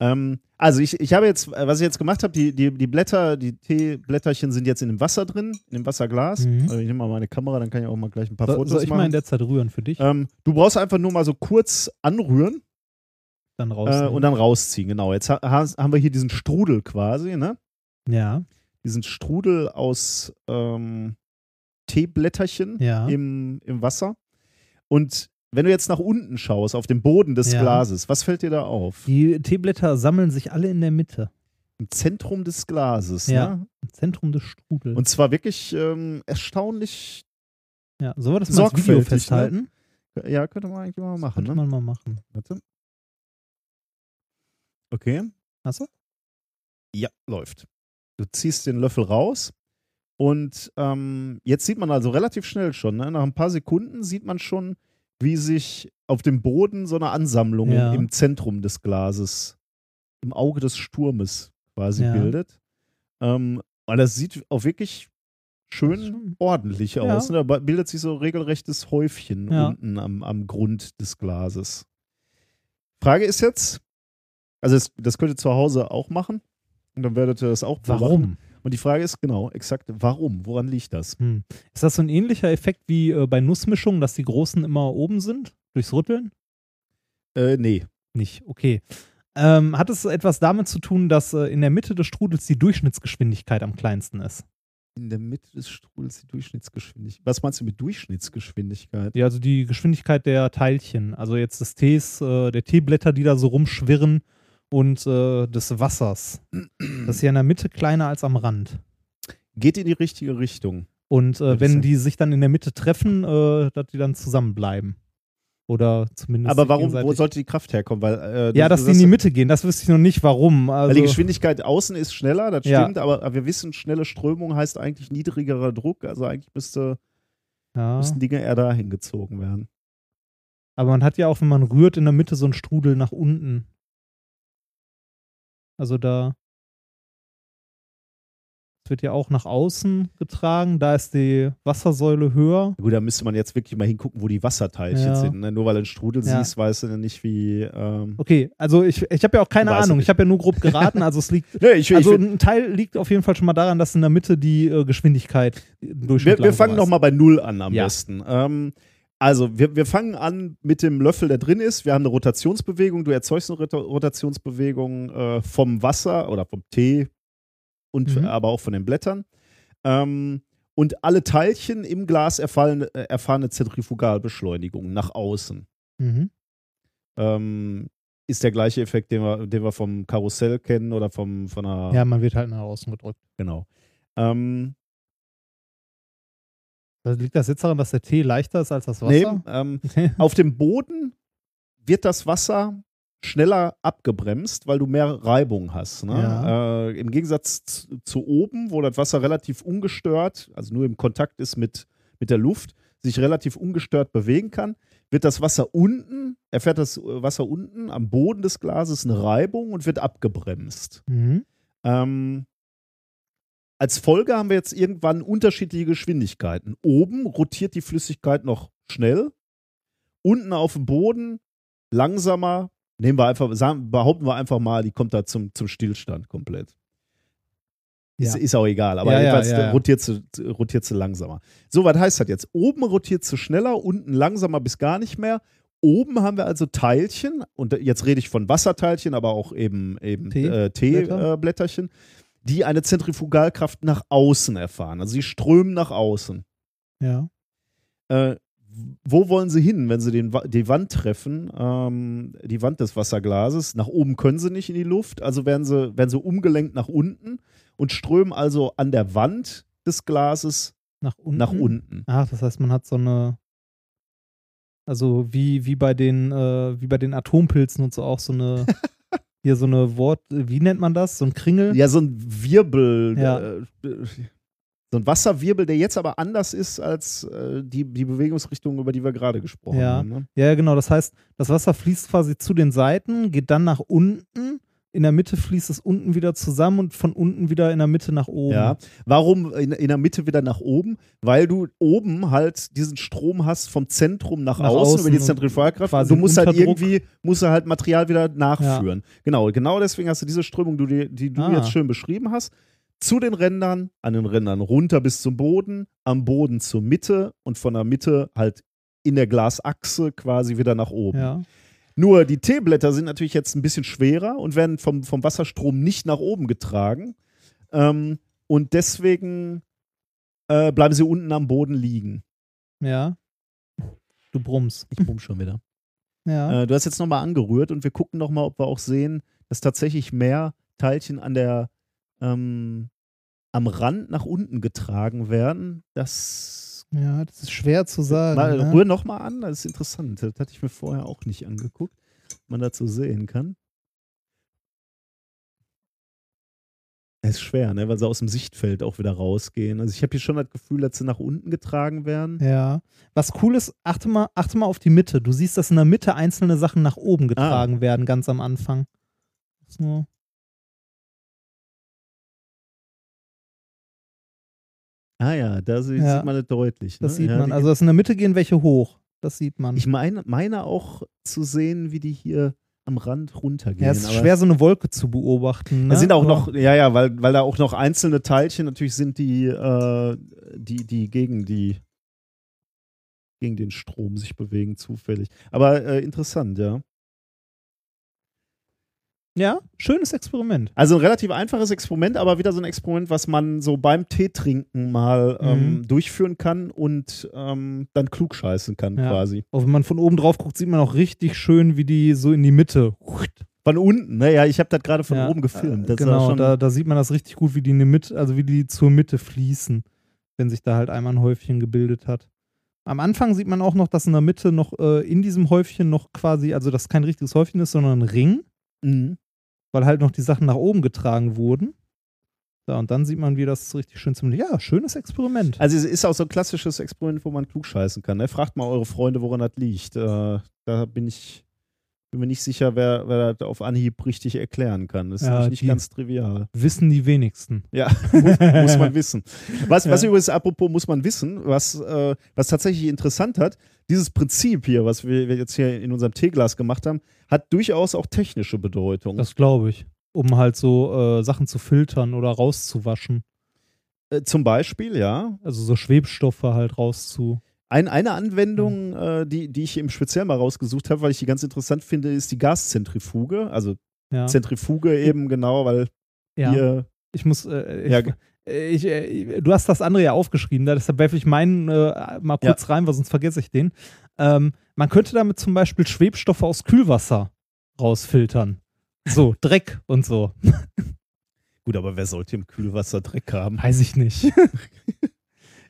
Ähm, also ich, ich habe jetzt, äh, was ich jetzt gemacht habe, die, die, die Blätter, die Teeblätterchen sind jetzt in dem Wasser drin, in dem Wasserglas. Mhm. Also ich nehme mal meine Kamera, dann kann ich auch mal gleich ein paar So, Fotos soll ich machen. mal in der Zeit rühren für dich? ähm, du brauchst einfach nur mal so kurz anrühren dann raus. äh, und dann rausziehen. Genau. Jetzt ha- haben wir hier diesen Strudel quasi, ne? ja, diesen Strudel aus ähm, Teeblätterchen ja. im, im Wasser. Und wenn du jetzt nach unten schaust, auf den Boden des Ja. Glases, was fällt dir da auf? Die Teeblätter sammeln sich alle in der Mitte. Im Zentrum des Glases. Ja. Ne? Im Zentrum des Strudels. Und zwar wirklich ähm, erstaunlich, ja, sollen wir das mal als Video ne? festhalten? ja, könnte man eigentlich mal machen. Könnte Ne? man mal machen. Warte. Okay. Hast du? Ja, läuft. Du ziehst den Löffel raus und ähm, jetzt sieht man also relativ schnell schon, ne? nach ein paar Sekunden sieht man schon, wie sich auf dem Boden so eine Ansammlung Ja. im Zentrum des Glases, im Auge des Sturmes quasi Ja. bildet. Ähm, weil das sieht auch wirklich schön ordentlich Ja. aus. Ne? Da bildet sich so ein regelrechtes Häufchen unten am, am Grund des Glases. Frage ist jetzt, also das, das könnt ihr zu Hause auch machen. Und dann werdet ihr das auch. Warum? Und die Frage ist genau, exakt, warum? Woran liegt das? Hm. Ist das so ein ähnlicher Effekt wie äh, bei Nussmischungen, dass die großen immer oben sind? Durchs Rütteln? Äh, nee. Nicht, okay. Ähm, hat es etwas damit zu tun, dass äh, in der Mitte des Strudels die Durchschnittsgeschwindigkeit am kleinsten ist? In der Mitte des Strudels die Durchschnittsgeschwindigkeit. Was meinst du mit Durchschnittsgeschwindigkeit? Ja, also die Geschwindigkeit der Teilchen, also jetzt des Tees, äh, der Teeblätter, die da so rumschwirren und äh, des Wassers. Das ist ja in der Mitte kleiner als am Rand. Geht in die richtige Richtung. Und äh, wenn die sich dann in der Mitte treffen, äh, dass die dann zusammenbleiben. Oder zumindest. Aber warum, wo sollte die Kraft herkommen? Weil, äh, Ja, dass die in die Mitte gehen, das wüsste ich noch nicht, warum. Also, Weil die Geschwindigkeit außen ist schneller, das Ja. stimmt, aber, aber wir wissen, schnelle Strömung heißt eigentlich niedrigerer Druck, also eigentlich müsste, ja. müssten Dinge eher dahin gezogen werden. Aber man hat ja auch, wenn man rührt, in der Mitte so einen Strudel nach unten. Also da. Es wird ja auch nach außen getragen. Da ist die Wassersäule höher. Gut, da müsste man jetzt wirklich mal hingucken, wo die Wasserteilchen Ja. sind. Ne? Nur weil du einen Strudel Ja. siehst, weißt du nicht, wie. Ähm Okay, also ich, ich habe ja auch keine Ahnung. Ich habe ja nur grob geraten. Also es liegt. nee, ich, Also ich, ein Teil liegt auf jeden Fall schon mal daran, dass in der Mitte die äh, Geschwindigkeit durch wir, wir fangen nochmal bei Null an am besten. Ähm, also, wir, wir fangen an mit dem Löffel, der drin ist. Wir haben eine Rotationsbewegung. Du erzeugst eine Rota- Rotationsbewegung äh, vom Wasser oder vom Tee und Mhm. aber auch von den Blättern. Ähm, und alle Teilchen im Glas erfahren, äh, erfahren eine Zentrifugalbeschleunigung nach außen. Mhm. Ähm, ist der gleiche Effekt, den wir, den wir vom Karussell kennen oder vom, von einer. Ja, man wird halt nach außen gedrückt. Genau. Ähm, Also liegt das jetzt daran, dass der Tee leichter ist als das nee, Wasser? ähm, Okay. Auf dem Boden wird das Wasser schneller abgebremst, weil du mehr Reibung hast. Ne? Ja. Äh, Im Gegensatz zu, zu oben, wo das Wasser relativ ungestört, also nur im Kontakt ist mit, mit der Luft, sich relativ ungestört bewegen kann, wird das Wasser unten, erfährt das Wasser unten am Boden des Glases eine Reibung und wird abgebremst. Mhm. Ähm, als Folge haben wir jetzt irgendwann unterschiedliche Geschwindigkeiten. Oben rotiert die Flüssigkeit noch schnell, unten auf dem Boden langsamer. Nehmen wir einfach, sagen, behaupten wir einfach mal, die kommt da zum, zum Stillstand komplett. Ist, Ja. ist auch egal, aber Ja, jedenfalls ja, ja. rotiert, sie, rotiert sie langsamer. So, was heißt das jetzt? Oben rotiert sie schneller, unten langsamer bis gar nicht mehr. Oben haben wir also Teilchen, und jetzt rede ich von Wasserteilchen, aber auch eben, eben Tee- äh, Blätter. Teeblätterchen, die eine Zentrifugalkraft nach außen erfahren. Also sie strömen nach außen. Ja. Äh, wo wollen sie hin, wenn sie den, die Wand treffen, ähm, die Wand des Wasserglases? Nach oben können sie nicht in die Luft, also werden sie, werden sie umgelenkt nach unten und strömen also an der Wand des Glases Nach unten. nach unten. Ach, das heißt, man hat so eine. Also wie, wie bei den, äh, wie bei den Atompilzen und so auch so eine. hier so eine Wort, wie nennt man das? So ein Kringel? Ja, so ein Wirbel, Ja. äh, so ein Wasserwirbel, der jetzt aber anders ist als äh, die, die Bewegungsrichtung, über die wir gerade gesprochen Ja. haben. Ne? Ja, genau. Das heißt, das Wasser fließt quasi zu den Seiten, geht dann nach unten. In der Mitte fließt es unten wieder zusammen und von unten wieder in der Mitte nach oben. Ja. Warum in, in der Mitte wieder nach oben? Weil du oben halt diesen Strom hast vom Zentrum nach, Nach außen, außen über die Und du musst halt Unterdruck. irgendwie, musst du halt Material wieder nachführen. Genau, genau deswegen hast du diese Strömung, die, die du Ah. jetzt schön beschrieben hast. Zu den Rändern, an den Rändern runter bis zum Boden, am Boden zur Mitte und von der Mitte halt in der Glasachse quasi wieder nach oben. Ja. Nur die Teeblätter sind natürlich jetzt ein bisschen schwerer und werden vom, vom Wasserstrom nicht nach oben getragen. Ähm, und deswegen äh, bleiben sie unten am Boden liegen. Ja. Du brummst. Ich bumm schon wieder. Ja. Äh, du hast jetzt nochmal angerührt und wir gucken nochmal, ob wir auch sehen, dass tatsächlich mehr Teilchen an der ähm, am Rand nach unten getragen werden. Das ja, das ist schwer zu sagen. mal, ne? rühr nochmal an, das ist interessant. Das hatte ich mir vorher auch nicht angeguckt, man dazu sehen kann. Es ist schwer, ne? weil sie aus dem Sichtfeld auch wieder rausgehen. Also ich habe hier schon das Gefühl, dass sie nach unten getragen werden. Ja. Was cool ist, achte mal, achte mal auf die Mitte. Du siehst, dass in der Mitte einzelne Sachen nach oben getragen werden, ganz am Anfang. Das ist nur Ah ja, da sie- Ja. sieht man das deutlich. das ne? sieht ja, man. Also dass in der Mitte gehen welche hoch. Das sieht man. ich meine, meine auch zu sehen, wie die hier am Rand runtergehen. ja, es ist schwer, so eine Wolke zu beobachten. Ne? Da sind auch noch, ja, ja, weil, weil da auch noch einzelne Teilchen natürlich sind, die, äh, die, die gegen die gegen den Strom sich bewegen, zufällig. Aber äh, interessant, ja. Ja, schönes Experiment. Also ein relativ einfaches Experiment, aber wieder so ein Experiment, was man so beim Teetrinken mal ähm, Mhm. durchführen kann und ähm, dann klugscheißen kann Ja. quasi. Auch wenn man von oben drauf guckt, sieht man auch richtig schön, wie die so in die Mitte. Von unten, ne? Ja, ich habe das gerade von Ja, oben gefilmt. äh, Das war genau, da, da sieht man das richtig gut, wie die in die Mitte, also wie die zur Mitte fließen, wenn sich da halt einmal ein Häufchen gebildet hat. Am Anfang sieht man auch noch, dass in der Mitte noch äh, in diesem Häufchen noch quasi, also das kein richtiges Häufchen ist, sondern ein Ring, Mhm. Weil halt noch die Sachen nach oben getragen wurden. Ja, und dann sieht man, wie das richtig schön zum. Ja, schönes Experiment. Also es ist auch so ein klassisches Experiment, wo man klugscheißen kann. Ne? Fragt mal eure Freunde, woran das liegt. Äh, da bin ich bin mir nicht sicher, wer, wer das auf Anhieb richtig erklären kann. Das ist Ja, nicht ganz trivial. Wissen die wenigsten. Ja, muss, muss man wissen. Was, was Ja. übrigens, apropos, muss man wissen, was, äh, was tatsächlich interessant hat, dieses Prinzip hier, was wir jetzt hier in unserem Teeglas gemacht haben, hat durchaus auch technische Bedeutung. Das glaube ich. Um halt so äh, Sachen zu filtern oder rauszuwaschen. äh, zum Beispiel, ja. Also so Schwebstoffe halt rauszu. Ein, eine Anwendung, äh, die, die ich im Speziell mal rausgesucht habe, weil ich die ganz interessant finde, ist die Gaszentrifuge. Also Ja. Zentrifuge eben genau, weil ja. hier. Ich muss, äh, ich, Ja, ich, äh, du hast das andere ja aufgeschrieben, da deshalb werfe ich meinen äh, mal kurz rein, weil sonst vergesse ich den. Ähm, man könnte damit zum Beispiel Schwebstoffe aus Kühlwasser rausfiltern. So, Dreck und so. Gut, aber wer sollte im Kühlwasser Dreck haben? Weiß ich nicht.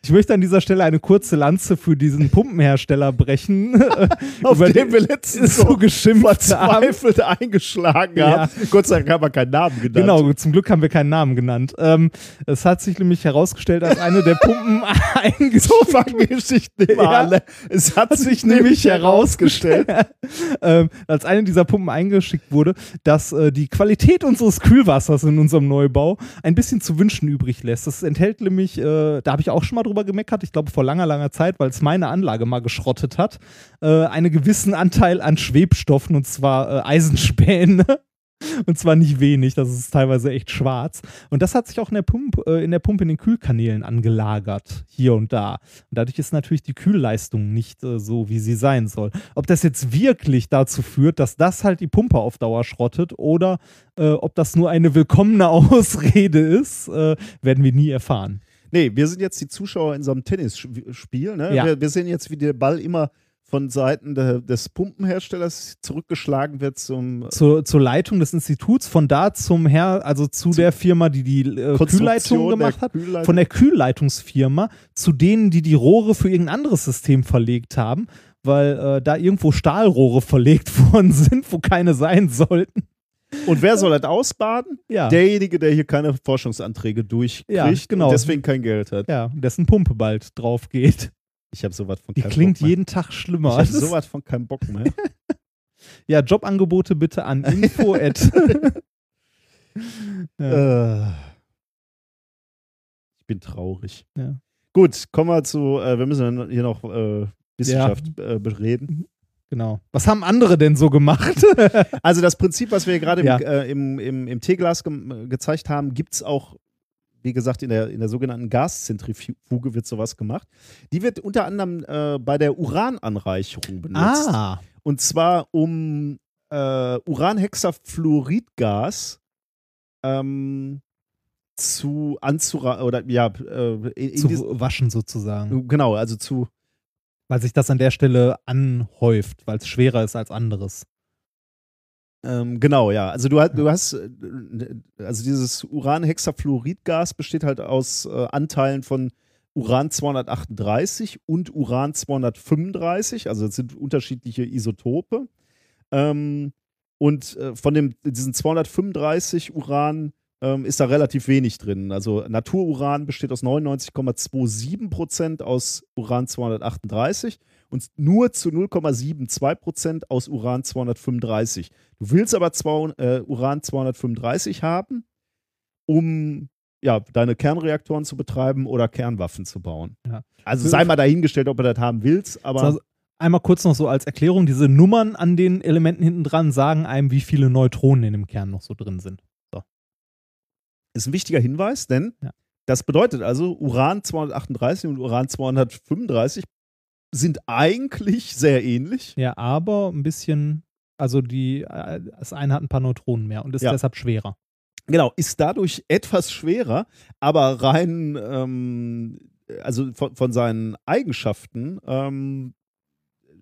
Ich möchte an dieser Stelle eine kurze Lanze für diesen Pumpenhersteller brechen, Auf über den wir letztens so geschimpft haben. verzweifelt eingeschlagen Ja. haben. Gott sei Dank haben wir keinen Namen genannt. Genau, zum Glück haben wir keinen Namen genannt. Ähm, es hat sich nämlich herausgestellt, dass eine der Pumpen So fangen Geschichten immer Ja. an. ne? Es hat, hat sich nämlich herausgestellt, ähm, als eine dieser Pumpen eingeschickt wurde, dass äh, die Qualität unseres Kühlwassers in unserem Neubau ein bisschen zu wünschen übrig lässt. Das enthält nämlich, äh, da habe ich auch schon mal drüber gemeckert, ich glaube vor langer, langer Zeit, weil es meine Anlage mal geschrottet hat, äh, einen gewissen Anteil an Schwebstoffen und zwar äh, Eisenspäne. Und zwar nicht wenig, das ist teilweise echt schwarz. Und das hat sich auch in der, Pump, äh, in der Pumpe in den Kühlkanälen angelagert, hier und da. Und dadurch ist natürlich die Kühlleistung nicht äh, so, wie sie sein soll. Ob das jetzt wirklich dazu führt, dass das halt die Pumpe auf Dauer schrottet oder äh, ob das nur eine willkommene Ausrede ist, äh, werden wir nie erfahren. Nee, wir sind jetzt die Zuschauer in so einem Tennisspiel. Ne? Ja. Wir, wir sehen jetzt, wie der Ball immer von Seiten de, des Pumpenherstellers zurückgeschlagen wird zum Zur, zur Leitung des Instituts, von da zum Her, also zu der Firma, die die äh, Kühlleitung gemacht hat, Kühlleitung. von der Kühlleitungsfirma zu denen, die die Rohre für irgendein anderes System verlegt haben, weil äh, da irgendwo Stahlrohre verlegt worden sind, wo keine sein sollten. Und wer soll das ausbaden? Ja. Derjenige, der hier keine Forschungsanträge durchkriegt Ja, genau. und deswegen kein Geld hat. Ja, dessen Pumpe bald drauf geht. Ich habe sowas von Die keinem klingt Bock mehr. jeden Tag Ich schlimmer. habe Das ist- sowas von keinem Bock mehr. ja, Jobangebote bitte an info ja. Äh, ich bin traurig. Ja. Gut, kommen wir zu, äh, wir müssen hier noch äh, Wissenschaft äh, bereden. Genau. Was haben andere denn so gemacht? Also das Prinzip, was wir gerade Ja. im, äh, im, im, im Teeglas ge gezeigt haben, gibt es auch, wie gesagt, in der, in der sogenannten Gaszentrifuge wird sowas gemacht. Die wird unter anderem äh, bei der Urananreicherung benutzt. ah. Und zwar um äh, Uranhexafluoridgas ähm, zu anzura oder ja, äh, in, in Zu waschen sozusagen. genau, also zu Weil sich das an der Stelle anhäuft, weil es schwerer ist als anderes. Ähm, genau, ja. Also du, hast- du hast, äh, also dieses Uranhexafluoridgas besteht halt aus äh, Anteilen von Uran 238 und Uran 235, also das sind unterschiedliche Isotope. Ähm, und äh, von dem, diesen 235 Uran ähm, ist da relativ wenig drin. Also Natururan besteht aus 99,27 Prozent aus Uran 238 und nur zu 0,72 Prozent aus Uran 235. Du willst aber zwei, äh, Uran 235 haben, um ja, deine Kernreaktoren zu betreiben oder Kernwaffen zu bauen. Ja. Also sei mal dahingestellt, ob du das haben willst, aber Also, einmal kurz noch so als Erklärung: Diese Nummern an den Elementen hinten dran sagen einem, wie viele Neutronen in dem Kern noch so drin sind. Ist ein wichtiger Hinweis, denn Ja. das bedeutet also, Uran 238 und Uran 235 sind eigentlich sehr ähnlich. Ja, aber ein bisschen, also die, äh, das eine hat ein paar Neutronen mehr und ist Ja. deshalb schwerer. Genau, ist dadurch etwas schwerer, aber rein, ähm, also von, von seinen Eigenschaften, ähm,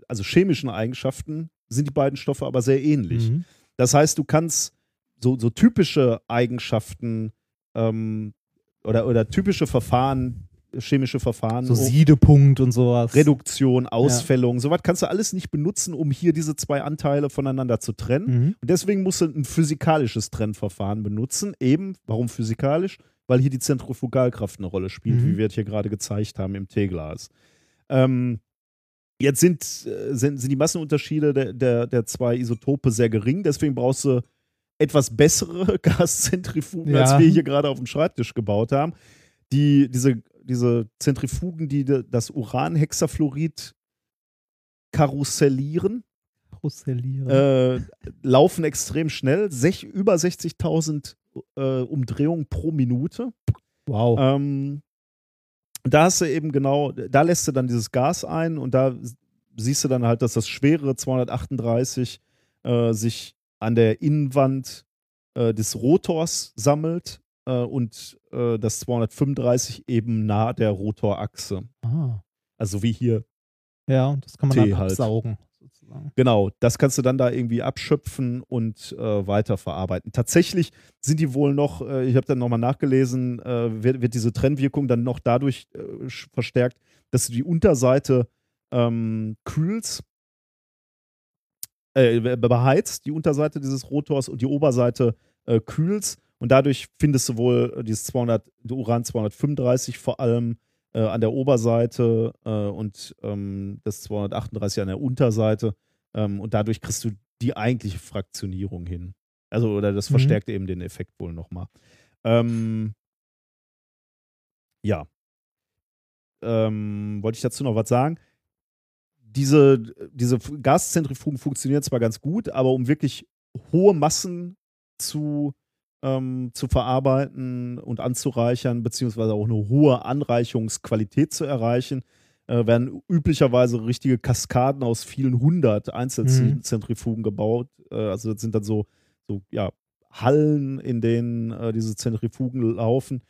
also chemischen Eigenschaften, sind die beiden Stoffe aber sehr ähnlich. Mhm. Das heißt, du kannst so, so typische Eigenschaften ähm, oder, oder typische Verfahren, chemische Verfahren, So Siedepunkt und sowas. Reduktion, Ausfällung, sowas kannst du alles nicht benutzen, um hier diese zwei Anteile voneinander zu trennen. Mhm. Und deswegen musst du ein physikalisches Trennverfahren benutzen. Eben, warum physikalisch? Weil hier die Zentrifugalkraft eine Rolle spielt, Mhm. wie wir es hier gerade gezeigt haben im T-Glas. Ähm, jetzt sind, äh, sind, sind die Massenunterschiede der, der, der zwei Isotope sehr gering, deswegen brauchst du etwas bessere Gaszentrifugen, Ja. als wir hier gerade auf dem Schreibtisch gebaut haben. Die, diese, diese Zentrifugen, die das Uranhexafluorid karussellieren, äh, laufen extrem schnell, sech, über 60.000 äh, Umdrehungen pro Minute. wow. Ähm, da hast du eben genau, da lässt du dann dieses Gas ein und da siehst du dann halt, dass das schwere 238 äh, sich an der Innenwand äh, des Rotors sammelt äh, und äh, das 235 eben nah der Rotorachse. ah. Also wie hier Ja, und das kann man Tee dann halt. absaugen, sozusagen. Genau, das kannst du dann da irgendwie abschöpfen und äh, weiterverarbeiten. Tatsächlich sind die wohl noch, äh, ich habe dann nochmal nachgelesen, äh, wird, wird diese Trennwirkung dann noch dadurch verstärkt, dass du die Unterseite ähm, kühlst, äh, be- beheizt, die Unterseite dieses Rotors und die Oberseite äh, kühlst und dadurch findest du wohl äh, dieses 200, Uran 235 vor allem äh, an der Oberseite äh, und ähm, das 238 an der Unterseite. Ähm, und dadurch kriegst du die eigentliche Fraktionierung hin. Also, oder das Mhm. verstärkt eben den Effekt wohl nochmal. Ähm, ja. Ähm, wollte ich dazu noch was sagen? Diese, diese Gaszentrifugen funktionieren zwar ganz gut, aber um wirklich hohe Massen zu, ähm, zu verarbeiten und anzureichern, beziehungsweise auch eine hohe Anreichungsqualität zu erreichen, äh, werden üblicherweise richtige Kaskaden aus vielen hundert Einzelzentrifugen gebaut. Äh, also das sind dann so, so ja, Hallen, in denen äh, diese Zentrifugen laufen.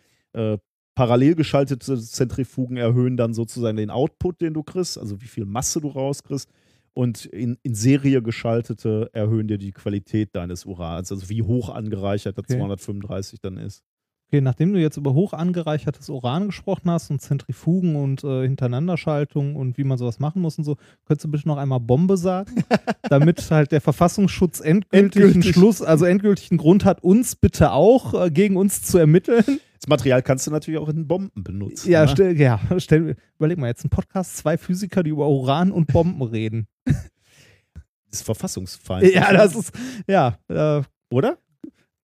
Parallel geschaltete Zentrifugen erhöhen dann sozusagen den Output, den du kriegst, also wie viel Masse du rauskriegst. Und in, in Serie geschaltete erhöhen dir die Qualität deines Urans, also wie hoch angereichert das Okay. 235 dann ist. Okay, nachdem du jetzt über hoch angereichertes Uran gesprochen hast und Zentrifugen und äh, Hintereinanderschaltung und wie man sowas machen muss und so, könntest du bitte noch einmal Bombe sagen, damit halt der Verfassungsschutz endgültig, einen Endgültig. Schluss, also endgültig einen Grund hat, uns bitte auch äh, gegen uns zu ermitteln. Das Material kannst du natürlich auch in Bomben benutzen. Ja, ne? stell, ja stell, überleg mal, jetzt ein Podcast, zwei Physiker, die über Uran und Bomben reden. Das ist verfassungsfeindlich. ja, das ist, ja, äh, Oder?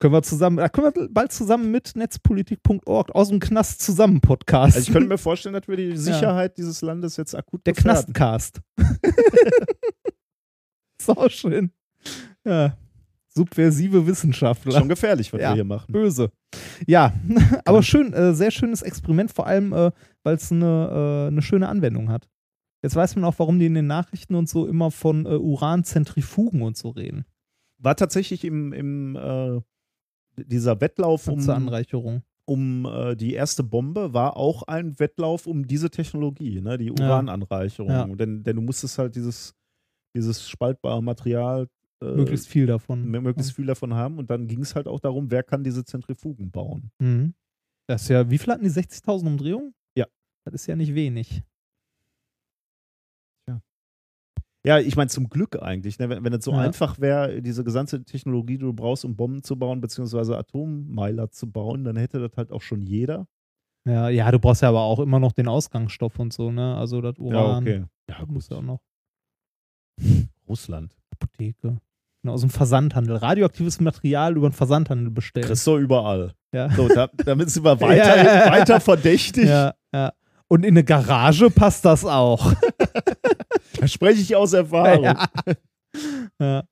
können wir zusammen, da können wir bald zusammen mit netzpolitik.org aus dem Knast zusammen podcasten. Also ich könnte mir vorstellen, dass wir die Sicherheit dieses Landes jetzt akut Der gefährden. Knastcast. Sau schön. Ja. Subversive Wissenschaftler. Schon gefährlich, was Ja. wir hier machen. Böse. Ja, aber schön, äh, sehr schönes Experiment, vor allem, äh, weil es eine, äh, eine schöne Anwendung hat. Jetzt weiß man auch, warum die in den Nachrichten und so immer von äh, Uranzentrifugen und so reden. War tatsächlich im, im äh, dieser Wettlauf um, zur Anreicherung. um äh, die erste Bombe war auch ein Wettlauf um diese Technologie, ne? die Urananreicherung. Ja. Denn, denn du musstest halt dieses, dieses spaltbare Material Möglichst viel davon. möglichst viel davon haben. Und dann ging es halt auch darum, wer kann diese Zentrifugen bauen. Mhm. Das ist ja, wie viel hatten die 60.000 Umdrehungen? Ja. Das ist ja nicht wenig. Ja, ich meine, zum Glück eigentlich. Ne? Wenn, wenn es so Ja. einfach wäre, diese gesamte Technologie, die du brauchst, um Bomben zu bauen, beziehungsweise Atommeiler zu bauen, dann hätte das halt auch schon jeder. Ja, ja, du brauchst ja aber auch immer noch den Ausgangsstoff und so, ne? Also das Uran. Ja, Ja, muss ja auch noch. Russland. Apotheke. Genau, aus dem Versandhandel. Radioaktives Material über den Versandhandel bestellen. Kriegst du überall. Ja. So, da, damit sind wir weiter, Ja, ja, ja. weiter verdächtig. ja, ja. Und in eine Garage passt das auch. Da spreche ich aus Erfahrung. ja. ja.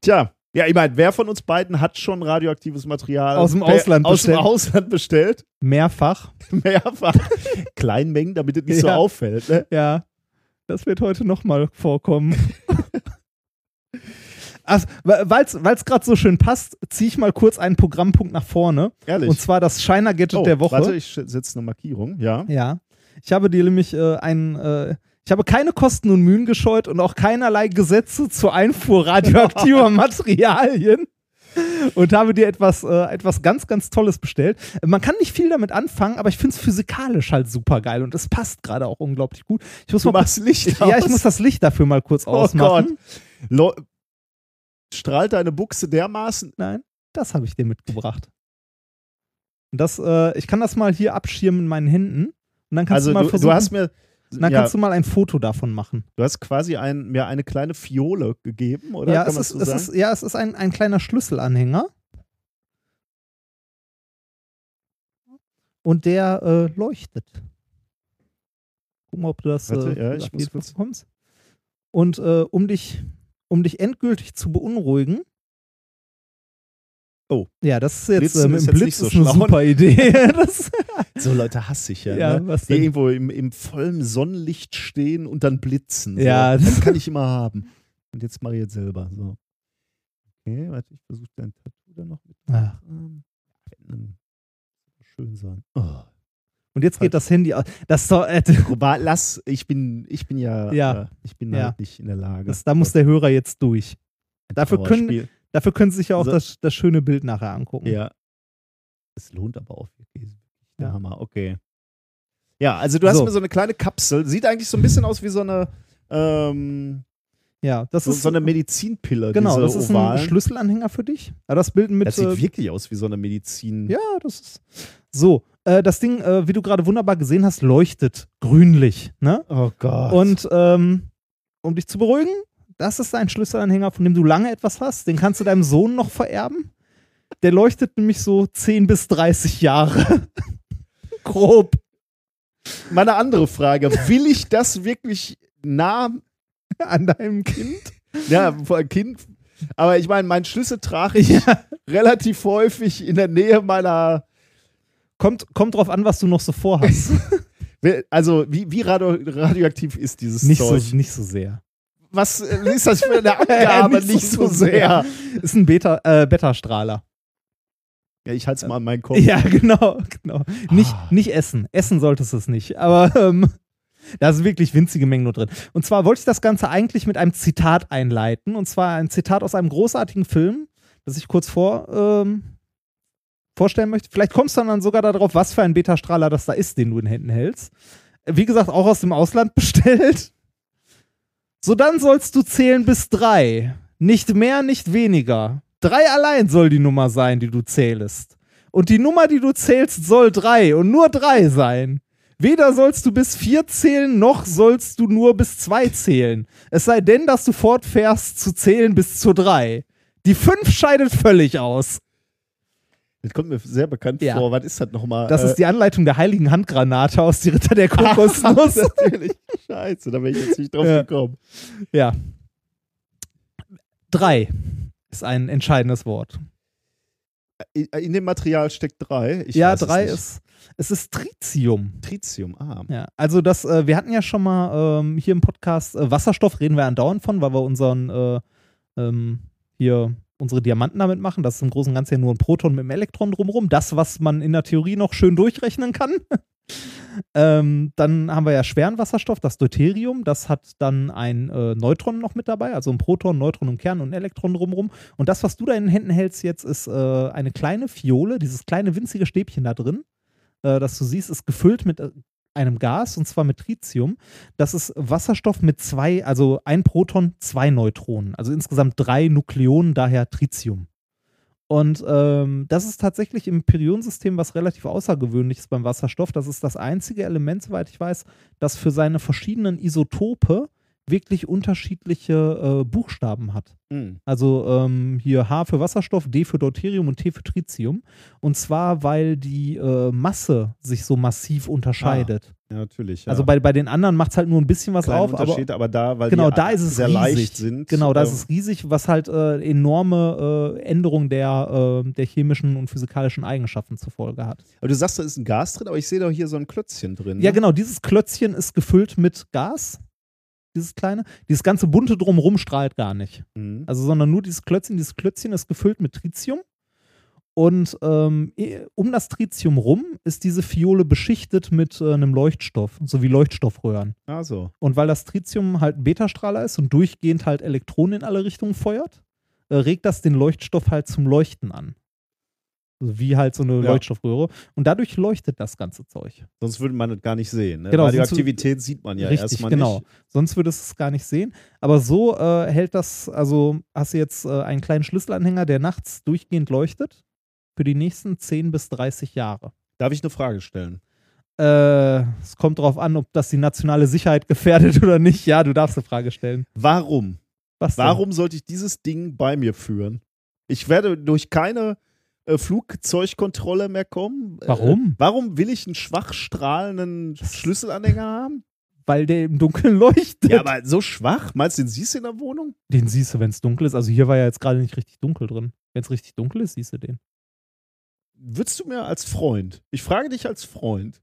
Tja, ja, ich meine, wer von uns beiden hat schon radioaktives Material Aus dem Ausland aus dem bestellt? Ausland bestellt? Mehrfach. Mehrfach. Kleinmengen, damit es nicht so Ja. auffällt. Ne? Ja. Das wird heute nochmal vorkommen. Also, weil es gerade so schön passt, ziehe ich mal kurz einen Programmpunkt nach vorne. Ehrlich. Und zwar das Shiner Gadget oh, der Woche. Warte, ich setze eine Markierung. Ja. Ja. Ich habe dir nämlich äh, ein, äh, ich habe keine Kosten und Mühen gescheut und auch keinerlei Gesetze zur Einfuhr radioaktiver Materialien. Und habe dir etwas, äh, etwas ganz, ganz Tolles bestellt. Man kann nicht viel damit anfangen, aber ich finde es physikalisch halt super geil und es passt gerade auch unglaublich gut. Ich muss Du mal, machst Licht ich, aus. ja, ich muss das Licht dafür mal kurz Oh ausmachen. Lo Strahlt deine Buchse dermaßen? Nein, das habe ich dir mitgebracht. Und das, äh, ich kann das mal hier abschirmen in meinen Händen. Und dann kannst Also du mal du, versuchen, du hast mir, dann ja, kannst du mal ein Foto davon machen. du hast quasi ein, mir eine kleine Fiole gegeben, oder? ja, es ist, so es ist, ja, es ist ein, ein kleiner Schlüsselanhänger. Und der äh, leuchtet. Guck mal, ob du das Warte, äh, ja, ich muss bekommst. Und äh, um dich, um dich endgültig zu beunruhigen. Oh. Ja, das ist jetzt Blitzen äh, mit dem Blitz so ist eine schlau. super Idee. so Leute hasse ich ja. ja, ne? was Die irgendwo im, im vollen Sonnenlicht stehen und dann blitzen. So. Ja, das kann ich immer haben. Und jetzt mache ich jetzt selber. So. Okay, warte, ich versuche dein Tattoo da noch mit. Ähm, ähm, schön sein. Oh. Und jetzt geht das Handy aus. Das, ist doch, äh, Robert, lass, ich bin, ich bin ja, Ja. Äh, ich bin Ja. halt nicht in der Lage. das, da muss der Hörer jetzt durch. Dafür können, dafür können Sie sich ja auch So. das, das schöne Bild nachher angucken. Ja. Es lohnt aber auch wirklich. Der Ja. Hammer, okay. Ja, also du hast So. mir so eine kleine Kapsel. Sieht eigentlich so ein bisschen aus wie so eine, ähm, Ja, das so, ist so eine Medizinpille. Genau, das ist ovalen. ein Schlüsselanhänger für dich. Aber das Bild mit. Das sieht äh, wirklich aus wie so eine Medizin. ja, das ist. So, äh, das Ding, äh, wie du gerade wunderbar gesehen hast, leuchtet grünlich. Ne? Oh Gott. Und ähm, um dich zu beruhigen, das ist ein Schlüsselanhänger, von dem du lange etwas hast. Den kannst du deinem Sohn noch vererben. Der leuchtet nämlich so 10 bis 30 Jahre. Grob. Meine andere Frage: Will ich das wirklich nah An deinem Kind. Ja, Kind. Aber ich meine, meinen Schlüssel trage ich Ja. relativ häufig in der Nähe meiner. Kommt, kommt drauf an, was du noch so vorhast. Also, wie, wie radio, radioaktiv ist dieses nicht, so, Zeug? nicht so sehr. Was äh, ist das für eine Angabe? nicht, so sehr. Ist ein Beta, äh, Beta-Strahler. Ja, ich halte es mal an meinen Kopf. Ja, genau, genau. Nicht, Ah. nicht essen. Essen solltest du es nicht. Aber ähm, da sind wirklich winzige Mengen nur drin. Und zwar wollte ich das Ganze eigentlich mit einem Zitat einleiten. Und zwar ein Zitat aus einem großartigen Film, das ich kurz vor, ähm, vorstellen möchte. Vielleicht kommst du dann sogar darauf, was für ein Beta-Strahler das da ist, den du in Händen hältst. Wie gesagt, auch aus dem Ausland bestellt. So dann sollst du zählen bis drei. Nicht mehr, nicht weniger. Drei allein soll die Nummer sein, die du zählst. Und die Nummer, die du zählst, soll drei und nur drei sein. Weder sollst du bis vier zählen, noch sollst du nur bis zwei zählen. Es sei denn, dass du fortfährst zu zählen bis zu drei. Die fünf scheidet völlig aus. Das kommt mir sehr bekannt Ja. vor. Was ist das nochmal? Das ist die Anleitung der heiligen Handgranate aus die Ritter der Kokosnuss. Natürlich. Scheiße, da bin ich jetzt nicht drauf Ja. gekommen. ja. Drei ist ein entscheidendes Wort. In, in dem Material steckt drei. Ich ja, drei ist, es ist Tritium. Tritium. Ah. Ja, also das, äh, wir hatten ja schon mal ähm, hier im Podcast äh, Wasserstoff, reden wir andauernd von, weil wir unseren äh, ähm, hier unsere Diamanten damit machen. Das ist im Großen und Ganzen ja nur ein Proton mit einem Elektron drumherum. Das, was man in der Theorie noch schön durchrechnen kann. ähm, dann haben wir ja schweren Wasserstoff, das Deuterium. Das hat dann ein äh, Neutron noch mit dabei, also ein Proton, Neutron im Kern und ein Elektron drumherum. Und das, was du da in den Händen hältst jetzt, ist äh, eine kleine Fiole, dieses kleine winzige Stäbchen da drin, äh, das du siehst, ist gefüllt mit äh, einem Gas, und zwar mit Tritium. Das ist Wasserstoff mit zwei, also ein Proton, zwei Neutronen. Also insgesamt drei Nukleonen, daher Tritium. Und ähm, das ist tatsächlich im Periodensystem was relativ Außergewöhnliches beim Wasserstoff. Das ist das einzige Element, soweit ich weiß, das für seine verschiedenen Isotope wirklich unterschiedliche äh, Buchstaben hat. Hm. Also ähm, hier H für Wasserstoff, D für Deuterium und T für Tritium. Und zwar, weil die äh, Masse sich so massiv unterscheidet. Ja, natürlich. Ja. Also bei, bei den anderen macht es halt nur ein bisschen was Kleinen auf, aber Unterschied, aber, da, weil genau, die da ist es sehr riesig. leicht sind. Genau, da ist ähm, es riesig, was halt äh, enorme äh, Änderungen der, äh, der chemischen und physikalischen Eigenschaften zur Folge hat. Aber du sagst, da ist ein Gas drin, aber ich sehe doch hier so ein Klötzchen drin. Ja, ne? genau, dieses Klötzchen ist gefüllt mit Gas. Dieses kleine. Dieses ganze bunte drumherum strahlt gar nicht. Mhm. Also, sondern nur dieses Klötzchen. Dieses Klötzchen ist gefüllt mit Tritium. Und ähm, um das Tritium rum ist diese Fiole beschichtet mit äh, einem Leuchtstoff, so wie Leuchtstoffröhren. Ah, so. Und weil das Tritium halt ein Betastrahler ist und durchgehend halt Elektronen in alle Richtungen feuert, äh, regt das den Leuchtstoff halt zum Leuchten an. Also wie halt so eine Ja. Leuchtstoffröhre. Und dadurch leuchtet das ganze Zeug. Sonst würde man das gar nicht sehen. Ne? Genau, Radioaktivität sieht man ja Richtig, erstmal genau. nicht. Sonst würdest du es gar nicht sehen. Aber so äh, hält das, also hast du jetzt äh, einen kleinen Schlüsselanhänger, der nachts durchgehend leuchtet, für die nächsten 10 bis 30 Jahre. Darf ich eine Frage stellen? Äh, es kommt darauf an, ob das die nationale Sicherheit gefährdet oder nicht. Ja, du darfst eine Frage stellen. Warum? Warum sollte ich dieses Ding bei mir führen? Ich werde durch keine äh, Flugzeugkontrolle mehr kommen. Warum? Äh, warum will ich einen schwach strahlenden Schlüsselanhänger haben? Weil der im Dunkeln leuchtet. Ja, aber so schwach? Meinst du, den siehst du in der Wohnung? Den siehst du, wenn es dunkel ist. Also hier war ja jetzt gerade nicht richtig dunkel drin. Wenn es richtig dunkel ist, siehst du den. Würdest du mir als Freund, ich frage dich als Freund,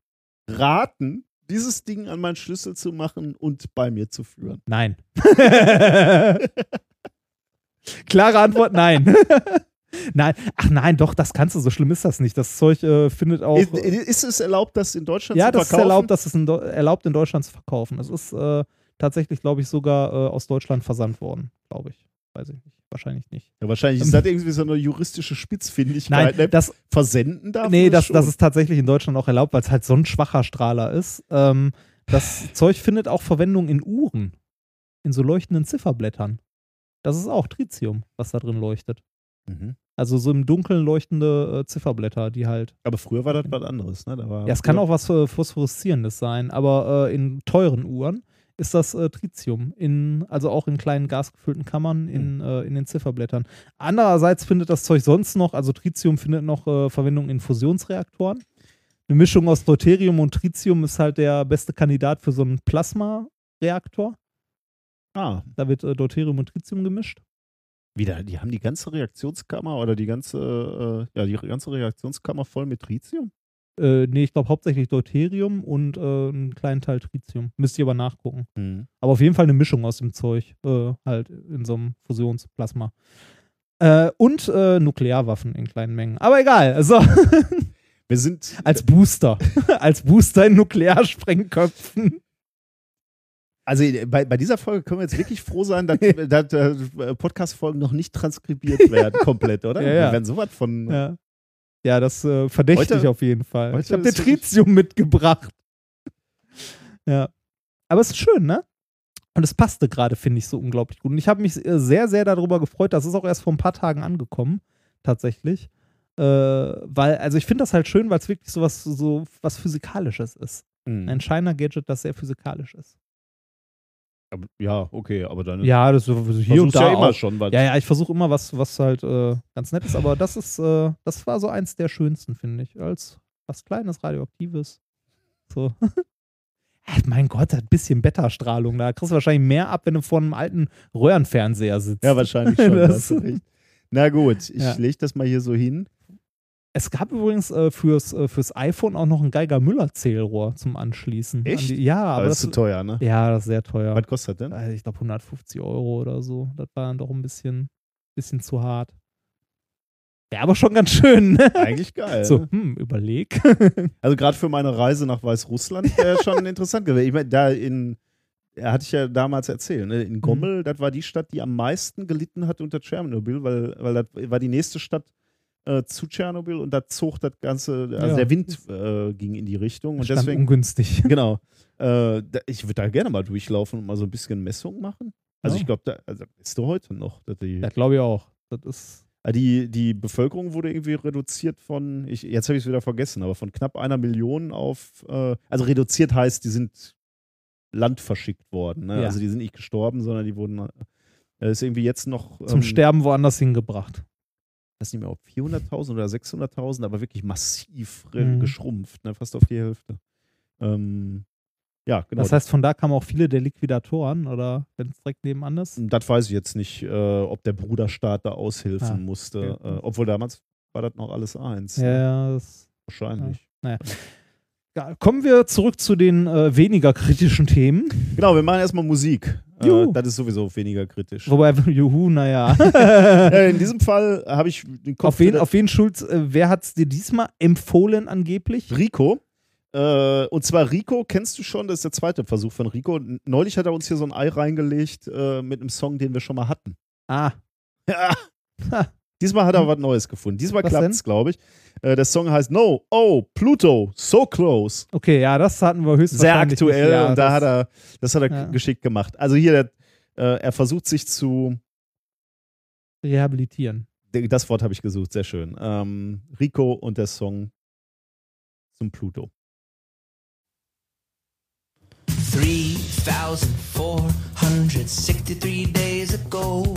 raten, dieses Ding an meinen Schlüssel zu machen und bei mir zu führen? Nein. Klare Antwort, nein. nein. Ach nein, doch, das kannst du. So schlimm ist das nicht. Das Zeug äh, findet auch. Ist, ist es erlaubt, das in Deutschland ja, zu das ist verkaufen? erlaubt, das ist in, erlaubt in Deutschland zu verkaufen. Es ist äh, tatsächlich, glaube ich, sogar äh, aus Deutschland versandt worden. Glaube ich. Weiß ich nicht. Wahrscheinlich nicht. Ja, wahrscheinlich ist das irgendwie so eine juristische Spitzfindigkeit. Nein, ne? das, Versenden darf nee, das, das ist tatsächlich in Deutschland auch erlaubt, weil es halt so ein schwacher Strahler ist. Ähm, das Zeug findet auch Verwendung in Uhren. In so leuchtenden Zifferblättern. Das ist auch Tritium, was da drin leuchtet. Mhm. Also so im Dunkeln leuchtende äh, Zifferblätter, die halt. Aber früher war das was anderes, ne? Da war Ja, es kann auch was äh, Phosphoreszierendes sein, aber äh, in teuren Uhren ist das äh, Tritium. In, also auch in kleinen gasgefüllten Kammern in, äh, in den Zifferblättern. Andererseits findet das Zeug sonst noch, also Tritium findet noch äh, Verwendung in Fusionsreaktoren. Eine Mischung aus Deuterium und Tritium ist halt der beste Kandidat für so einen Plasmareaktor. Ah, Da wird äh, Deuterium und Tritium gemischt. Wieder, die haben die ganze Reaktionskammer oder die ganze, äh, ja, die ganze Reaktionskammer voll mit Tritium? Äh, nee, ich glaube hauptsächlich Deuterium und äh, einen kleinen Teil Tritium. Müsst ihr aber nachgucken. Mhm. Aber auf jeden Fall eine Mischung aus dem Zeug, äh, halt in so einem Fusionsplasma. Äh, und äh, Nuklearwaffen in kleinen Mengen. Aber egal, also Wir sind, als Booster. als Booster in Nuklearsprengköpfen. Also bei, bei dieser Folge können wir jetzt wirklich froh sein, dass, dass äh, Podcast-Folgen noch nicht transkribiert werden, komplett, oder? Ja, ja. Wir werden sowas von. Ja, ja das äh, verdächtig Heute- auf jeden Fall. Ich habe Tritium mitgebracht. ja. Aber es ist schön, ne? Und es passte gerade, finde ich, so unglaublich gut. Und ich habe mich äh, sehr, sehr darüber gefreut. Das ist auch erst vor ein paar Tagen angekommen, tatsächlich. Äh, weil, also ich finde das halt schön, weil es wirklich so was, so was Physikalisches ist. Mhm. Ein Shiner-Gadget, das sehr physikalisch ist. Aber- Ja, okay, aber dann Ja, das ist so hier und da ja immer auch. schon was. Ja, ja, ich versuche immer was, was halt äh, ganz nett ist, aber das ist, äh, das war so eins der schönsten, finde ich. Als was Kleines, Radioaktives. So. Mein Gott, hat ein bisschen Beta-Strahlung. Da kriegst du wahrscheinlich mehr ab, wenn du vor einem alten Röhrenfernseher sitzt. Ja, wahrscheinlich schon. Das-. Na gut, ich Ja. lege das mal hier so hin. Es gab übrigens äh, fürs, äh, fürs iPhone auch noch ein Geiger-Müller-Zählrohr zum Anschließen. An Echt? die, ja, Aber, aber das ist zu teuer, ne? ja, das ist sehr teuer. Was kostet das denn? Also ich glaube 150 Euro oder so. Das war dann doch ein bisschen, bisschen zu hart. Ja, aber schon ganz schön. Ne? Eigentlich geil. So, hm, überleg. Also gerade für meine Reise nach Weißrussland wäre schon interessant gewesen. Ich meine, da in, hatte ich ja damals erzählt, ne? in Gommel, das war die Stadt, die am meisten gelitten hat unter Tschernobyl, weil, weil das war die nächste Stadt äh, zu Tschernobyl und da zog das Ganze, also Ja. der Wind äh, ging in die Richtung und deswegen, ungünstig. genau, äh, da, ich würde da gerne mal durchlaufen und mal so ein bisschen Messung machen. Also Ja. ich glaube, da also ist du heute noch. Die, Ja, glaube ich auch. Das ist. Ah, die, die Bevölkerung wurde irgendwie reduziert von, ich, jetzt habe ich es wieder vergessen, aber von knapp einer Million auf, äh, also reduziert heißt, die sind Land verschickt worden. Ne? Ja. Also die sind nicht gestorben, sondern die wurden, äh, ist irgendwie jetzt noch Zum ähm, Sterben woanders hingebracht. Weiß nicht mehr, ob 400.000 oder 600.000, aber wirklich massiv Mhm. geschrumpft, ne? fast auf die Hälfte. Ähm, ja, genau. Das heißt, von da kamen auch viele der Liquidatoren oder wenn es direkt nebenan ist. das weiß ich jetzt nicht, äh, ob der Bruderstaat da aushilfen Ah, musste. okay. Äh, obwohl damals war das noch alles eins. Ja, ne? ja, das Wahrscheinlich. Ja, kommen wir zurück zu den äh, weniger kritischen Themen. Genau, wir machen erstmal Musik. Äh, Juhu. das ist sowieso weniger kritisch. Wobei, juhu, naja. äh, in diesem Fall habe ich den Kopf auf wen, auf wen Schulz, äh, wer hat es dir diesmal empfohlen angeblich? Rico. Äh, und zwar Rico, kennst du schon, das ist der zweite Versuch von Rico. Neulich hat er uns hier so ein Ei reingelegt mit einem Song, den wir schon mal hatten. Ah, Ja. Ha. Diesmal hat er was Neues gefunden. Diesmal klappt es, glaube ich. Äh, der Song heißt No, Oh, Pluto, So Close. okay, ja, das hatten wir höchstwahrscheinlich. Sehr aktuell. Ja, und da das- hat er, das hat er Ja. geschickt gemacht. Also hier, der, äh, er versucht sich zu, Rehabilitieren. das Wort habe ich gesucht, sehr schön. Ähm, Rico und der Song zum Pluto. 3,463 days ago,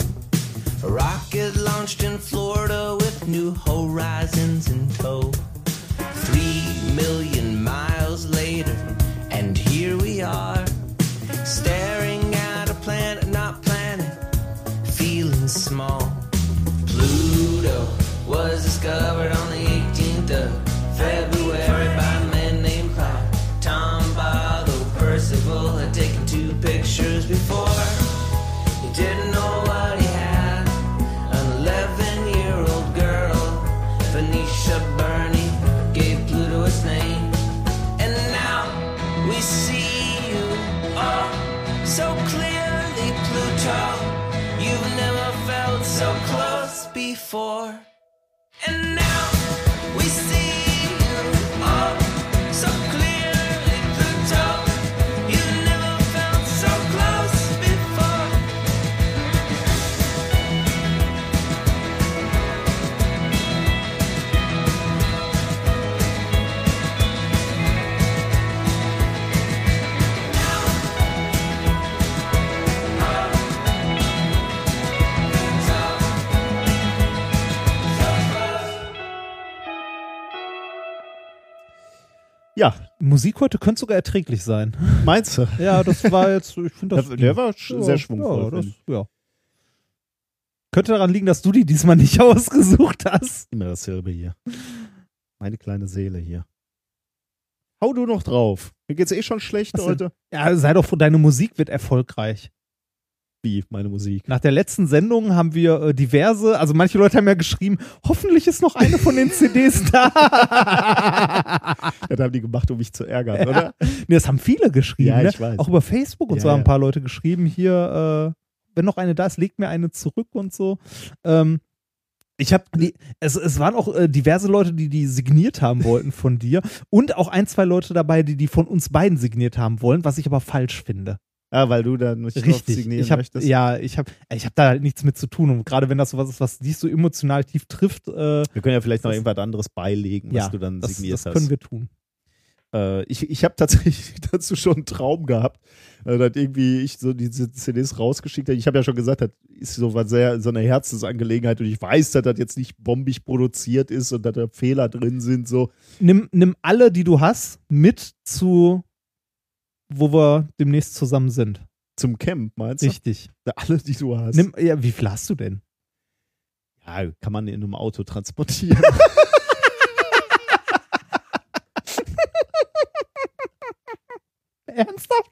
a rocket launched in Florida with new horizons in tow. Three million miles later, and here we are, staring at a planet not planet, feeling small. Pluto was discovered on the 18th of February by a man named Clyde. Tom Barlow Percival had taken two pictures before. He didn't before. And Ja, Musik heute könnte sogar erträglich sein. meinst du? Ja, das war jetzt, ich finde das. Der, der war ja, sehr schwungvoll. Ja, das, ja. Könnte daran liegen, dass du die diesmal nicht ausgesucht hast. Immer dasselbe hier. Meine kleine Seele hier. Hau du noch drauf. Mir geht's eh schon schlecht Was denn? heute. Ja, sei doch froh, deine Musik wird erfolgreich. Wie, meine Musik. Nach der letzten Sendung haben wir äh, diverse, also manche Leute haben ja geschrieben, hoffentlich ist noch eine von den CDs da. Das haben die gemacht, um mich zu ärgern, oder? nee, das haben viele geschrieben. Ja, ne? ich weiß. Auch über Facebook und Ja, so haben ja. ein paar Leute geschrieben, hier, äh, wenn noch eine da ist, legt mir eine zurück und so. Ähm, ich habe es, es waren auch äh, diverse Leute, die die signiert haben wollten von dir und auch ein, zwei Leute dabei, die die von uns beiden signiert haben wollen, was ich aber falsch finde. Ah, weil du da nicht Richtig. signieren Ich hab, möchtest. ja, ich habe ich hab da halt nichts mit zu tun und gerade wenn das sowas ist, was dich so emotional tief trifft, äh, Wir können ja vielleicht noch Das- irgendwas anderes beilegen, was ja, du dann das, signiert das hast. können wir tun. Äh, ich ich habe tatsächlich dazu schon einen Traum gehabt, äh, dass irgendwie ich so diese CDs rausgeschickt habe. Ich habe ja schon gesagt, das ist so was sehr so eine Herzensangelegenheit und ich weiß, dass das jetzt nicht bombig produziert ist und dass da Fehler drin sind. So, Nimm, nimm alle, die du hast, mit zu, wo wir demnächst zusammen sind. zum Camp meinst du? Richtig. Alle, die du hast. Nimm, ja, wie viel hast du denn? ja, kann man in einem Auto transportieren. Ernsthaft?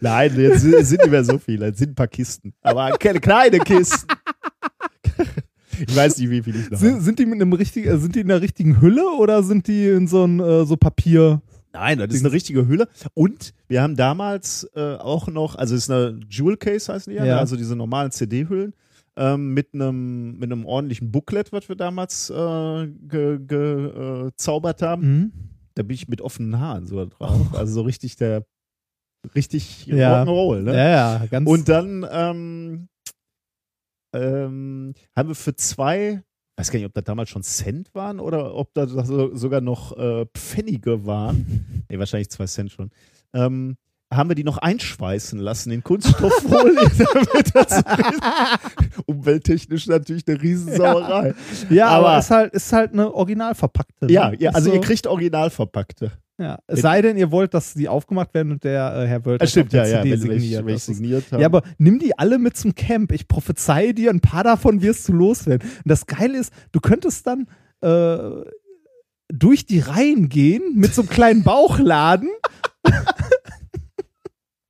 Nein, jetzt sind nicht mehr so viele. Es sind ein paar Kisten. Aber keine kleine Kisten. Ich weiß nicht, wie viel ich noch Sind, habe. sind die mit einem richtigen, äh, sind die in der richtigen Hülle oder sind die in so ein äh, so Papier? Nein, das ist eine richtige Hülle. Und wir haben damals äh, auch noch, also es ist eine Jewel Case heißen die ja, Ja. also diese normalen CD-Hüllen. ähm, mit einem mit einem ordentlichen Booklet, was wir damals äh, ge, ge, äh, haben. Mhm. Da bin ich mit offenen Haaren so drauf. Also so richtig der richtig Ja. Rock'n'Roll, ne? Ja, ja, ganz. Und dann ähm, ähm, haben wir für zwei, weiß gar nicht, ob das damals schon Cent waren oder ob das so- sogar noch äh, Pfennige waren. nee, wahrscheinlich zwei Cent schon. Ähm, haben wir die noch einschweißen lassen in Kunststofffolie, damit das umwelttechnisch natürlich eine Riesensauerei. ja, aber, aber- ist halt, ist halt eine original verpackte. ne? Ja, ja, also Ist ihr so, kriegt original verpackte. Ja. Es sei denn, ihr wollt, dass die aufgemacht werden und der äh, Herr Wölter Das stimmt, ja, ja, CD ich, signiert. ist- signiert. Ja, aber nimm die alle mit zum Camp. Ich prophezeie dir, ein paar davon wirst du loswerden. Und das Geile ist, du könntest dann äh, durch die Reihen gehen mit so einem kleinen Bauchladen.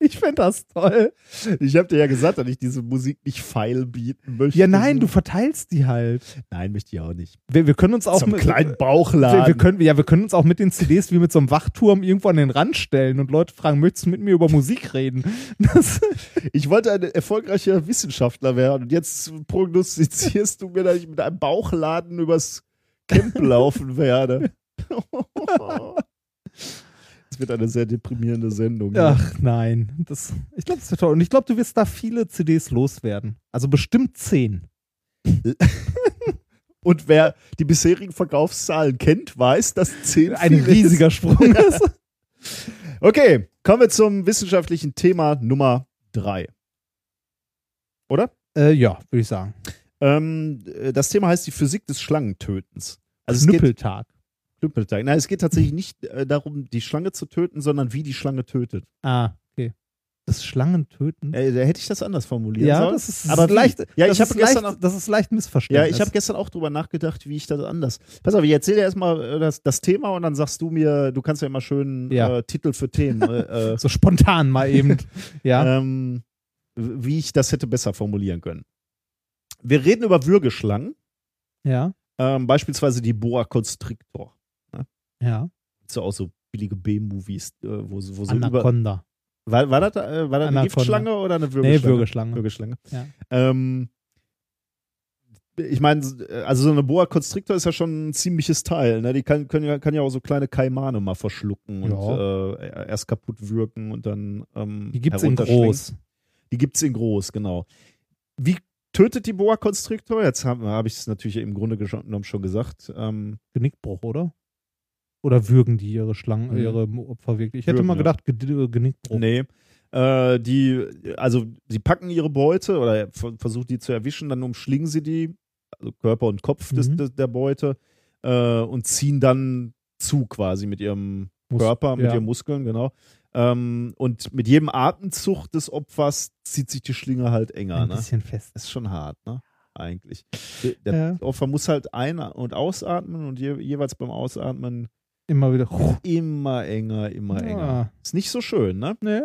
ich fände das toll. ich habe dir ja gesagt, dass ich diese Musik nicht feil bieten möchte. Ja, nein, du verteilst die halt. Nein, möchte ich auch nicht. Wir, wir können uns auch Zum mit, kleinen Bauchladen. wir, wir können, ja, wir können uns auch mit den CDs wie mit so einem Wachturm irgendwo an den Rand stellen und Leute fragen, möchtest du mit mir über Musik reden? Das, Ich wollte ein erfolgreicher Wissenschaftler werden und jetzt prognostizierst du mir, dass ich mit einem Bauchladen übers Camp laufen werde. Es wird eine sehr deprimierende Sendung. ja. Ach nein, das, ich glaube, das wird toll. Und ich glaube, du wirst da viele CDs loswerden. Also bestimmt zehn. Und wer die bisherigen Verkaufszahlen kennt, weiß, dass 10 Ein viel ist. riesiger Sprung ist. Okay, kommen wir zum wissenschaftlichen Thema Nummer 3. Oder? äh, ja, würde ich sagen. Ähm, äh, das Thema heißt die Physik des Schlangentötens. Also es Knüppeltag. Nein, es geht tatsächlich nicht äh, darum, die Schlange zu töten, sondern wie die Schlange tötet. Ah, okay. Das Schlangen töten. Äh, da hätte ich das anders formulieren ja, sollen. das ist Aber leicht. Ja, ich habe gestern leicht, auch, das ist leicht ja, Missverständnis. ich habe gestern auch drüber nachgedacht, wie ich das anders. Pass auf, ich erzähle dir erstmal äh, das, das Thema und dann sagst du mir, du kannst ja immer schön Ja. äh, Titel für Themen, äh, äh, so spontan mal eben. ja. ähm, wie ich das hätte besser formulieren können. Wir reden über Würgeschlangen, ja. ähm, beispielsweise die Boa Constrictor. Ja. So auch so billige B-Movies, äh, wo, so- wo so über. Anaconda. War, war das, äh, war das eine. Giftschlange oder eine Würgeschlange? Nee, Würgeschlange. Würgeschlange. Ja. Ähm, ich meine, also so eine Boa Constrictor ist ja schon ein ziemliches Teil. Ne? Die kann, können ja, kann ja auch so kleine Kaimane mal verschlucken und äh, erst kaputt wirken und dann. Ähm, Die gibt's in groß. Die gibt's in groß, genau. Wie tötet die Boa Constrictor? Jetzt habe hab ich es natürlich im Grunde genommen schon gesagt. Ähm, Genickbruch, oder? Oder würgen die ihre Schlangen, Mhm. ihre Opfer wirklich? Ich hätte Würgen, mal ja. gedacht, Ge- Genickbruch. Nee. Äh, die, also sie packen ihre Beute oder ver- versuchen die zu erwischen, dann umschlingen sie die, also Körper und Kopf des, Mhm. des, der Beute äh, und ziehen dann zu quasi mit ihrem Mus- Körper, mit ja. ihren Muskeln, genau. Ähm, und mit jedem Atemzug des Opfers zieht sich die Schlinge halt enger. Ein Ne? bisschen fest. Ist schon hart, ne? Eigentlich. Der Ja. Opfer muss halt ein- und ausatmen und je, jeweils beim Ausatmen Immer wieder. immer enger, immer enger. Ja. Ist nicht so schön, ne? Nee.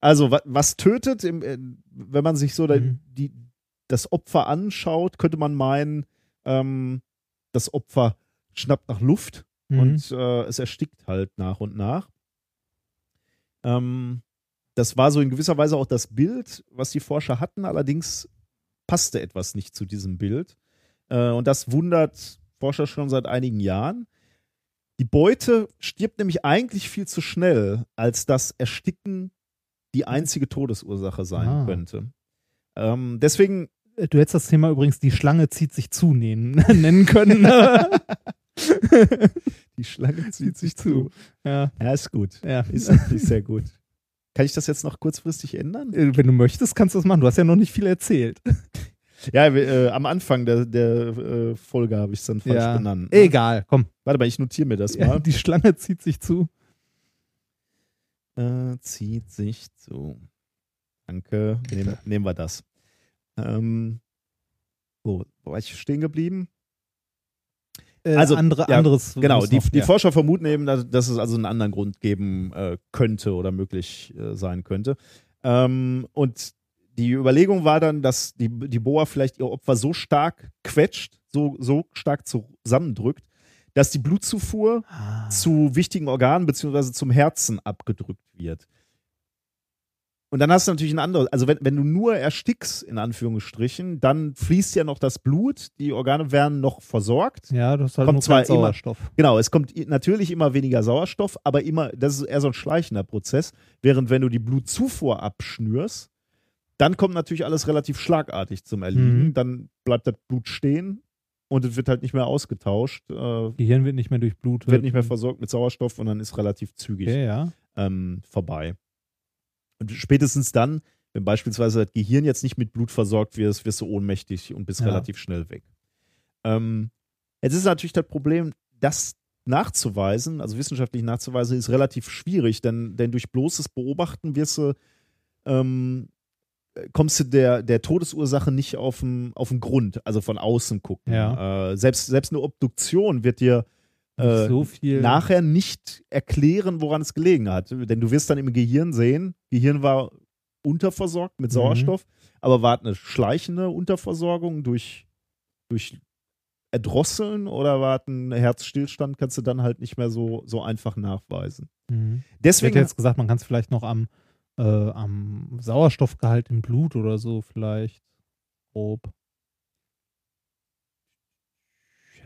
Also, wa was tötet, äh, wenn man sich so Mhm. die, das Opfer anschaut, könnte man meinen, ähm, das Opfer schnappt nach Luft Mhm. und äh, es erstickt halt nach und nach. Ähm, das war so in gewisser Weise auch das Bild, was die Forscher hatten, allerdings passte etwas nicht zu diesem Bild. Äh, und das wundert Forscher schon seit einigen Jahren. Die Beute stirbt nämlich eigentlich viel zu schnell, als das Ersticken die einzige Todesursache sein Ah. könnte. Ähm, deswegen, Du hättest das Thema übrigens, die Schlange zieht sich zu nennen, können. die Schlange zieht sich zu. ja, Ja, ist gut. ja. Ist wirklich sehr gut. Kann ich das jetzt noch kurzfristig ändern? Äh, Wenn du möchtest, kannst du das machen. Du hast ja noch nicht viel erzählt. Ja, äh, am Anfang der, der äh, Folge habe ich es dann falsch Ja. benannt. ne? Egal, komm. Warte mal, ich notiere mir das Ja, mal. die Schlange zieht sich zu. Äh, zieht sich zu. Danke. Nehmen, nehmen wir das. Ähm, wo, wo war ich stehen geblieben? Äh, Also, andere, ja, anderes. Genau, die, noch, die ja. Forscher vermuten eben, dass, dass es also einen anderen Grund geben äh, könnte oder möglich äh, sein könnte. Ähm, und die Überlegung war dann, dass die, die Boa vielleicht ihr Opfer so stark quetscht, so, so stark zusammendrückt, dass die Blutzufuhr Ah. zu wichtigen Organen beziehungsweise zum Herzen abgedrückt wird. Und dann hast du natürlich ein anderes, also wenn, wenn du nur erstickst, in Anführungsstrichen, dann fließt ja noch das Blut, die Organe werden noch versorgt. Ja, du hast halt Kommt nur zwar keinen immer- Sauerstoff. Genau, es kommt natürlich immer weniger Sauerstoff, aber immer, das ist eher so ein schleichender Prozess. Während wenn du die Blutzufuhr abschnürst, dann kommt natürlich alles relativ schlagartig zum Erliegen. Mhm. Dann bleibt das Blut stehen und es wird halt nicht mehr ausgetauscht, äh, Gehirn wird nicht mehr durchblutet. wird nicht mehr versorgt mit Sauerstoff und dann ist relativ zügig Okay, ja. ähm, vorbei. Und spätestens dann, wenn beispielsweise das Gehirn jetzt nicht mit Blut versorgt wirst, wirst du ohnmächtig und bist Ja. relativ schnell weg. Ähm, jetzt ist natürlich das Problem, das nachzuweisen, also wissenschaftlich nachzuweisen, ist relativ schwierig, denn, denn durch bloßes Beobachten wirst du, ähm, kommst du der, der Todesursache nicht auf den, auf Grund, also von außen gucken. Ja. Äh, selbst, selbst eine Obduktion wird dir äh, so viel. nachher nicht erklären, woran es gelegen hat. Denn du wirst dann im Gehirn sehen, Gehirn war unterversorgt mit Mhm. Sauerstoff, aber war eine schleichende Unterversorgung durch, durch Erdrosseln oder war ein Herzstillstand, kannst du dann halt nicht mehr so, so einfach nachweisen. Mhm. Ich hätte Deswegen, jetzt gesagt, man kann es vielleicht noch am, äh, am Sauerstoffgehalt im Blut oder so vielleicht grob.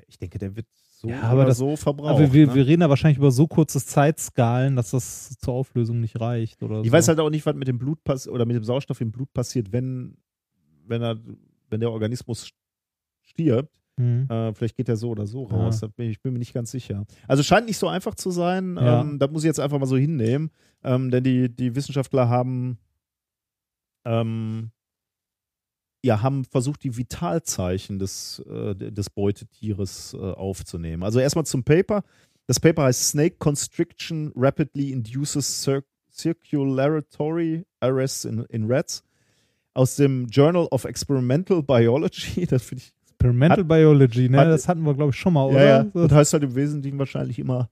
ich denke, der wird so Ja, aber das- so verbraucht. Aber wir, ne? wir reden da wahrscheinlich über so kurze Zeitskalen, dass das zur Auflösung nicht reicht. Oder ich so. weiß halt auch nicht, was mit dem Blut pass oder mit dem Sauerstoff im Blut passiert, wenn, wenn, er, wenn der Organismus stirbt. Mhm. Äh, vielleicht geht er so oder so Ja. raus. Da bin ich, ich bin mir nicht ganz sicher. Also scheint nicht so einfach zu sein. Ja. Ähm, das muss ich jetzt einfach mal so hinnehmen. Ähm, denn die, die Wissenschaftler haben, ähm, ja, haben versucht, die Vitalzeichen des, äh, des Beutetieres äh, aufzunehmen. Also erstmal zum Paper. Das Paper heißt Snake Constriction Rapidly Induces Cir Circulatory Arrests in, in Rats aus dem Journal of Experimental Biology. Das finde ich Experimental Hat- Biology, ne? hat- das hatten wir, glaube ich, schon mal, ja, oder? ja. Das heißt halt im Wesentlichen wahrscheinlich immer,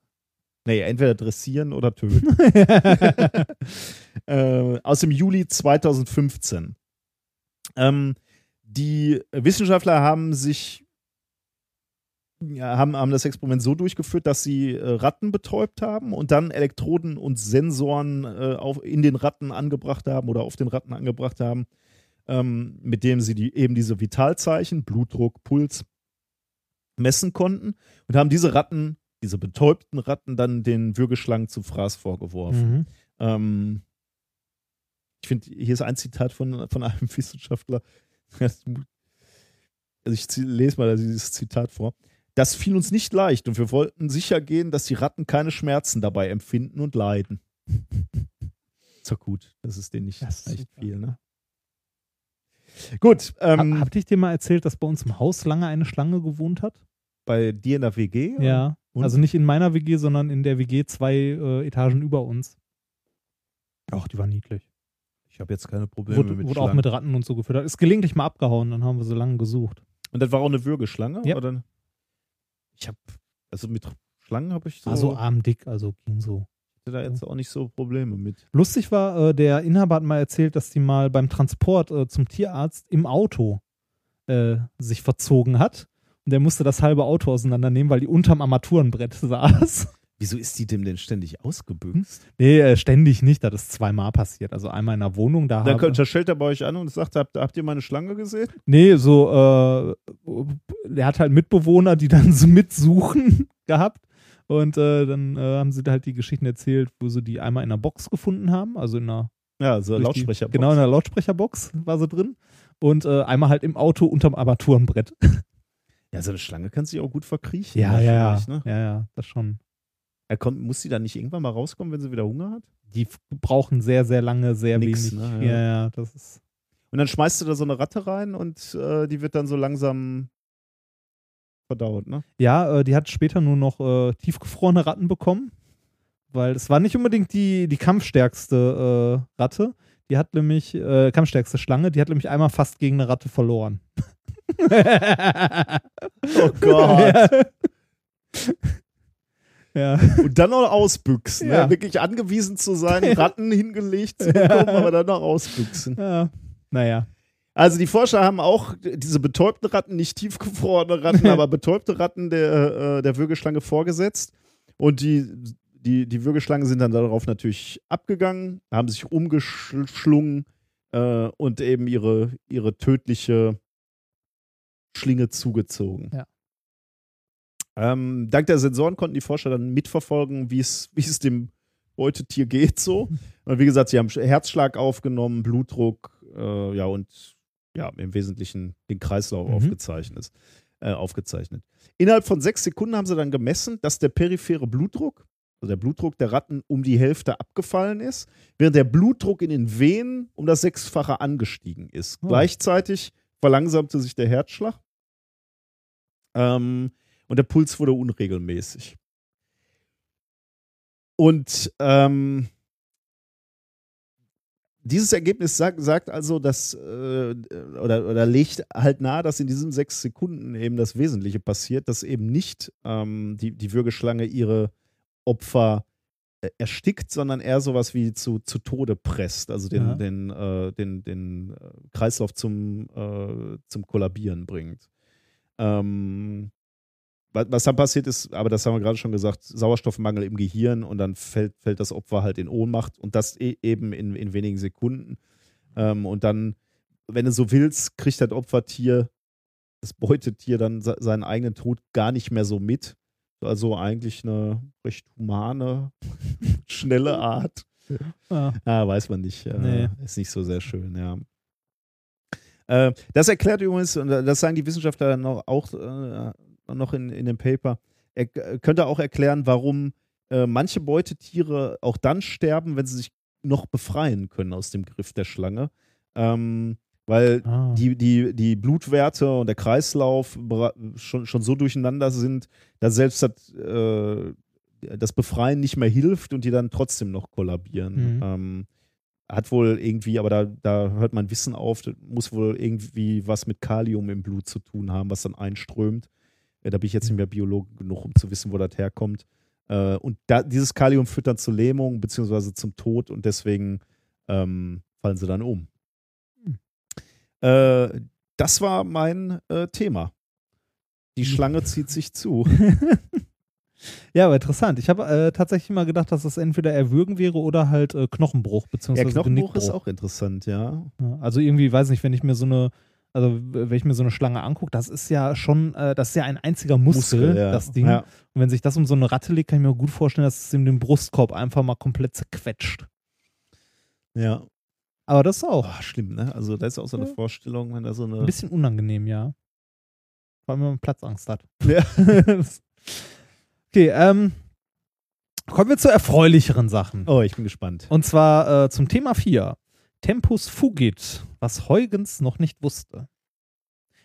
nee, entweder dressieren oder töten. äh, aus dem Juli 2015. Ähm, die Wissenschaftler haben sich ja, haben, haben das Experiment so durchgeführt, dass sie äh, Ratten betäubt haben und dann Elektroden und Sensoren äh, auf, in den Ratten angebracht haben oder auf den Ratten angebracht haben, ähm, mit dem sie die, eben diese Vitalzeichen, Blutdruck, Puls messen konnten und haben diese Ratten, diese betäubten Ratten, dann den Würgeschlangen zu Fraß vorgeworfen. Mhm. Ähm, ich finde, hier ist ein Zitat von, von einem Wissenschaftler. Also ich lese mal dieses Zitat vor. Das fiel uns nicht leicht und wir wollten sicher gehen, dass die Ratten keine Schmerzen dabei empfinden und leiden. Ist doch gut, das ist denen nicht Das super. viel, ne? Gut, ähm, Hab, habt ich dir mal erzählt, dass bei uns im Haus lange eine Schlange gewohnt hat? bei dir in der WG? Ja. Und? Also nicht in meiner WG, sondern in der WG zwei äh, Etagen über uns. Ach, die war niedlich. Ich habe jetzt keine Probleme Wurde, mit wurde auch Schlangen. mit Ratten und so gefüttert. Ist gelegentlich mal abgehauen, dann haben wir so lange gesucht. Und das war auch eine Würgeschlange? Ja. Oder? Ich habe, also mit Schlangen habe ich so, Also armdick, also ging so. Hatte da jetzt auch nicht so Probleme mit. Lustig war, äh, der Inhaber hat mal erzählt, dass die mal beim Transport äh, zum Tierarzt im Auto äh, sich verzogen hat. Und der musste das halbe Auto auseinandernehmen, weil die unterm Armaturenbrett saß. Wieso ist die dem denn ständig ausgebüxt? Nee, äh, ständig nicht. Das ist zweimal passiert. Also einmal in der Wohnung, da kommt, da stellt er bei euch an und sagt, habt, habt ihr meine Schlange gesehen? Nee, so, äh, der hat halt Mitbewohner, die dann so mitsuchen gehabt. Und äh, dann äh, haben sie da halt die Geschichten erzählt, wo sie die einmal in einer Box gefunden haben, also in einer Ja, so durch die- Lautsprecher. Genau, in einer Lautsprecherbox war sie drin. Und äh, einmal halt im Auto unterm Armaturenbrett. Ja, so eine Schlange kann sich auch gut verkriechen. Ja, ja, ja. wahrscheinlich, Ne? Ja, ja, das schon. Er kommt, muss sie dann nicht irgendwann mal rauskommen, wenn sie wieder Hunger hat? Die brauchen sehr, sehr lange, sehr Nix, wenig. ne? Ja, Ja. ja, das ist. Und dann schmeißt du da so eine Ratte rein und äh, die wird dann so langsam verdaut, ne? Ja, äh, die hat später nur noch äh, tiefgefrorene Ratten bekommen, weil es war nicht unbedingt die, die kampfstärkste äh, Ratte. Die hat nämlich, äh, kampfstärkste Schlange, die hat nämlich einmal fast gegen eine Ratte verloren. Oh Gott. ja. Und dann noch ausbüchsen. Ja. Ne? Wirklich angewiesen zu sein, Ratten hingelegt zu bekommen, aber dann noch ausbüchsen. ja. Naja. Also die Forscher haben auch diese betäubten Ratten, nicht tiefgefrorene Ratten, aber betäubte Ratten der, äh, der Würgeschlange vorgesetzt. Und die, die, die Würgeschlangen sind dann darauf natürlich abgegangen, haben sich umgeschlungen äh, und eben ihre, ihre tödliche Schlinge zugezogen. Ja. Ähm, dank der Sensoren konnten die Forscher dann mitverfolgen, wie es dem Beutetier geht so. Und wie gesagt, sie haben Herzschlag aufgenommen, Blutdruck, äh, ja und ja, im Wesentlichen den Kreislauf Mhm. aufgezeichnet, äh, aufgezeichnet. Innerhalb von sechs Sekunden haben sie dann gemessen, dass der periphere Blutdruck, also der Blutdruck der Ratten, um die Hälfte abgefallen ist, während der Blutdruck in den Venen um das Sechsfache angestiegen ist. Oh. Gleichzeitig verlangsamte sich der Herzschlag ähm, und der Puls wurde unregelmäßig. Und ähm, dieses Ergebnis sagt, sagt also, dass äh, oder, oder legt halt nahe, dass in diesen sechs Sekunden eben das Wesentliche passiert, dass eben nicht ähm, die, die Würgeschlange ihre Opfer äh, erstickt, sondern eher sowas wie zu, zu Tode presst, also den, Ja. den, äh, den, den äh, Kreislauf zum, äh, zum Kollabieren bringt. Ähm, was dann passiert ist, aber das haben wir gerade schon gesagt, Sauerstoffmangel im Gehirn und dann fällt, fällt das Opfer halt in Ohnmacht und das e eben in, in wenigen Sekunden. Ähm, und dann, wenn du so willst, kriegt das Opfertier, das Beutetier dann se- seinen eigenen Tod gar nicht mehr so mit. Also eigentlich eine recht humane, schnelle Art. Ja. Ah, weiß man nicht. Äh, Nee. Ist nicht so sehr schön, ja. Äh, das erklärt übrigens, und das sagen die Wissenschaftler noch, auch äh, noch in, in dem Paper, er könnte auch erklären, warum äh, manche Beutetiere auch dann sterben, wenn sie sich noch befreien können aus dem Griff der Schlange. Ähm, weil Ah. die, die, die Blutwerte und der Kreislauf schon, schon so durcheinander sind, dass selbst das, äh, das Befreien nicht mehr hilft und die dann trotzdem noch kollabieren. Mhm. Ähm, hat wohl irgendwie, aber da, da hört mein Wissen auf, muss wohl irgendwie was mit Kalium im Blut zu tun haben, was dann einströmt. Äh, da bin ich jetzt nicht mehr Biologe genug, um zu wissen, wo das herkommt. Äh, und da, dieses Kalium führt dann zur Lähmung beziehungsweise zum Tod und deswegen ähm, fallen sie dann um. Hm. Äh, das war mein äh, Thema. Die Schlange zieht sich zu. Ja, aber interessant. Ich habe äh, tatsächlich mal gedacht, dass das entweder Erwürgen wäre oder halt äh, Knochenbruch, Ja, beziehungsweise Knochenbruch ist auch interessant, ja. Ja, Also irgendwie, weiß nicht, wenn ich mir so eine, also wenn ich mir so eine Schlange angucke, das ist ja schon, äh, das ist ja ein einziger Muskel, ja. das Ding. Ja. Und wenn sich das um so eine Ratte legt, kann ich mir gut vorstellen, dass es ihm den Brustkorb einfach mal komplett zerquetscht. ja. Aber das ist auch Oh, schlimm, ne? Also, da ist auch so eine Ja. Vorstellung, wenn da so eine. ein bisschen unangenehm, ja. Vor allem, wenn man Platzangst hat. Ja. okay, ähm, kommen wir zu erfreulicheren Sachen. Oh, ich bin gespannt. Und zwar äh, zum Thema 4. Tempus fugit, was Huygens noch nicht wusste.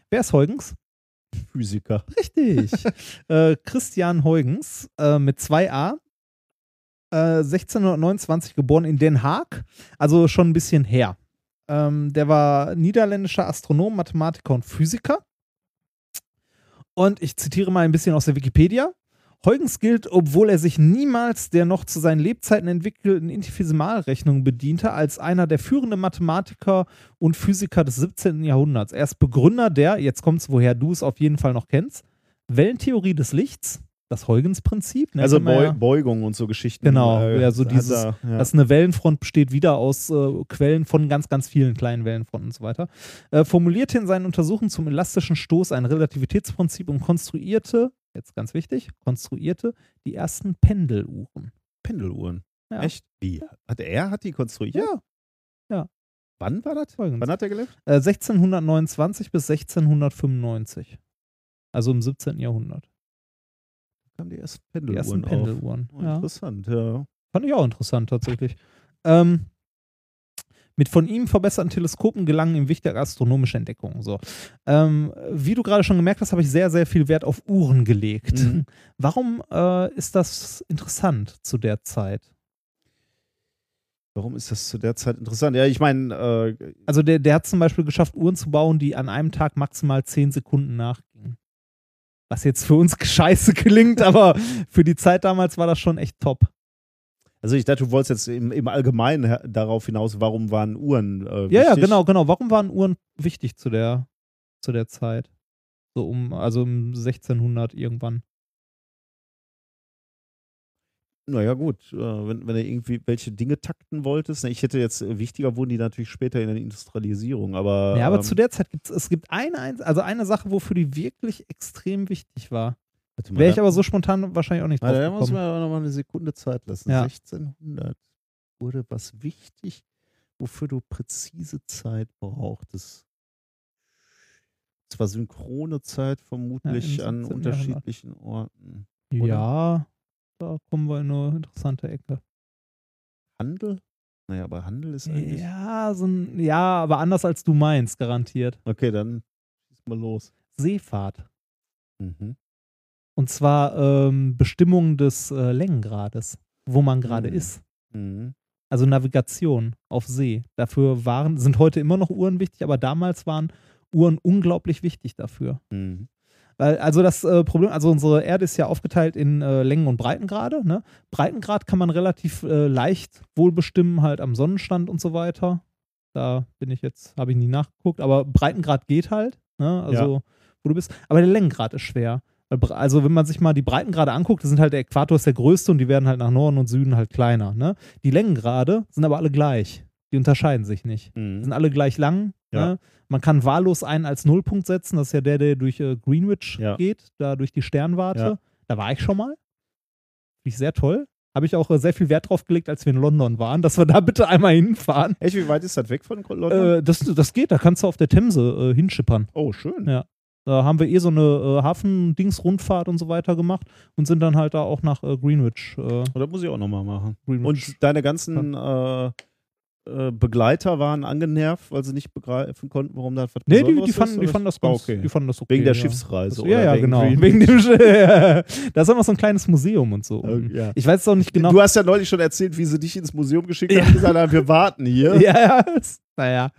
Wer ist Huygens? Physiker. Richtig. äh, Christian Huygens äh, mit 2a. Äh, 1629 geboren in Den Haag, also schon ein bisschen her. Ähm, der war niederländischer Astronom, Mathematiker und Physiker. Und ich zitiere mal ein bisschen aus der Wikipedia. Huygens gilt, obwohl er sich niemals der noch zu seinen Lebzeiten entwickelten Infinitesimalrechnung bediente, als einer der führenden Mathematiker und Physiker des 17. Jahrhunderts. Er ist Begründer der, jetzt kommt's, woher du es auf jeden Fall noch kennst, Wellentheorie des Lichts, das Huygens-Prinzip. ne, Also Beu ja. Beugung und so Geschichten. Genau, äh, ja, so dieses- er, ja. dass eine Wellenfront besteht wieder aus äh, Quellen von ganz, ganz vielen kleinen Wellenfronten und so weiter. Äh, formulierte in seinen Untersuchungen zum elastischen Stoß ein Relativitätsprinzip und konstruierte, jetzt ganz wichtig, konstruierte die ersten Pendeluhren. Pendeluhren. Ja. Echt? Wie? Hat er hat die konstruiert? Ja. Wann war das? Huygens. Wann hat er gelebt? Äh, 1629 bis 1695. Also im 17. Jahrhundert. Kamen die ersten Die Pendeluhren ersten auf. Pendeluhren. Oh, ja. Interessant, ja. Fand ich auch interessant tatsächlich. Ähm, mit von ihm verbesserten Teleskopen gelangen ihm wichtige astronomische Entdeckungen. So. Ähm, wie du gerade schon gemerkt hast, habe ich sehr, sehr viel Wert auf Uhren gelegt. Mhm. Warum äh, ist das interessant zu der Zeit? Warum ist das zu der Zeit interessant? Ja, ich meine, äh, Also der, der hat zum Beispiel geschafft, Uhren zu bauen, die an einem Tag maximal 10 Sekunden nachgingen. Was jetzt für uns scheiße klingt, aber für die Zeit damals war das schon echt top. Also ich dachte, du wolltest jetzt im, im Allgemeinen darauf hinaus, warum waren Uhren äh, Ja, ja, wichtig? genau, genau. Warum waren Uhren wichtig zu der, zu der Zeit? So um, also um 1600 irgendwann. Naja, gut, äh, wenn, wenn du irgendwie welche Dinge takten wolltest. ne, Ich hätte jetzt, äh, wichtiger wurden die natürlich später in der Industrialisierung, aber. Ja, aber ähm, zu der Zeit gibt es, gibt eine, also eine Sache, wofür die wirklich extrem wichtig war. Wäre ich aber so spontan wahrscheinlich auch nicht drauf da muss man aber noch mal eine Sekunde Zeit lassen. Ja. 1600 wurde was wichtig, wofür du präzise Zeit brauchtest. Zwar synchrone Zeit vermutlich Ja, an 17. unterschiedlichen Orten. oder? Ja, da kommen wir in eine interessante Ecke. Handel? Naja, aber Handel ist eigentlich. Ja, so ein, ja, aber anders als du meinst, garantiert. Okay, dann schieß mal los. Seefahrt. Mhm. Und zwar ähm, Bestimmung des äh, Längengrades, wo man gerade Mhm. ist. Mhm. Also Navigation auf See. Dafür waren, sind heute immer noch Uhren wichtig, aber damals waren Uhren unglaublich wichtig dafür. Mhm. Weil, also das äh, Problem, also unsere Erde ist ja aufgeteilt in äh, Längen- und Breitengrade. Ne? Breitengrad kann man relativ äh, leicht wohl bestimmen, halt am Sonnenstand und so weiter. Da bin ich jetzt, habe ich nie nachgeguckt, aber Breitengrad geht halt, ne? Also, wo du bist. Aber der Längengrad ist schwer. Also, wenn man sich mal die Breitengrade anguckt, das sind halt der Äquator ist der größte und die werden halt nach Norden und Süden halt kleiner. Ne? Die Längengrade sind aber alle gleich. Die unterscheiden sich nicht. Die Mhm. sind alle gleich lang. Ja. Ne? Man kann wahllos einen als Nullpunkt setzen. Das ist ja der, der durch äh, Greenwich Ja. geht, da durch die Sternwarte. Ja. Da war ich schon mal. Finde ich sehr toll. Habe ich auch äh, sehr viel Wert drauf gelegt, als wir in London waren, dass wir da bitte einmal hinfahren. Echt, wie weit ist das weg von London? Äh, das, das geht, da kannst du auf der Themse äh, hinschippern. oh, schön. Ja. Da haben wir eh so eine äh, Hafen-Dings-Rundfahrt und so weiter gemacht und sind dann halt da auch nach äh, Greenwich. Äh, Oder muss ich auch nochmal machen? Greenwich. Und deine ganzen äh, äh, Begleiter waren angenervt, weil sie nicht begreifen konnten, warum da was nee, die, die, ist, fanden, die oder? fanden das Ah, ganz, okay. die fanden das okay. Wegen der ja. Schiffsreise. Das, ja, ja, wegen genau. Greenwich? Wegen dem da ist auch noch so ein kleines Museum und so. Äh, ja. Ich weiß auch nicht genau. Du hast ja neulich schon erzählt, wie sie dich ins Museum geschickt haben und gesagt haben, wir warten hier. ja, ja. Naja.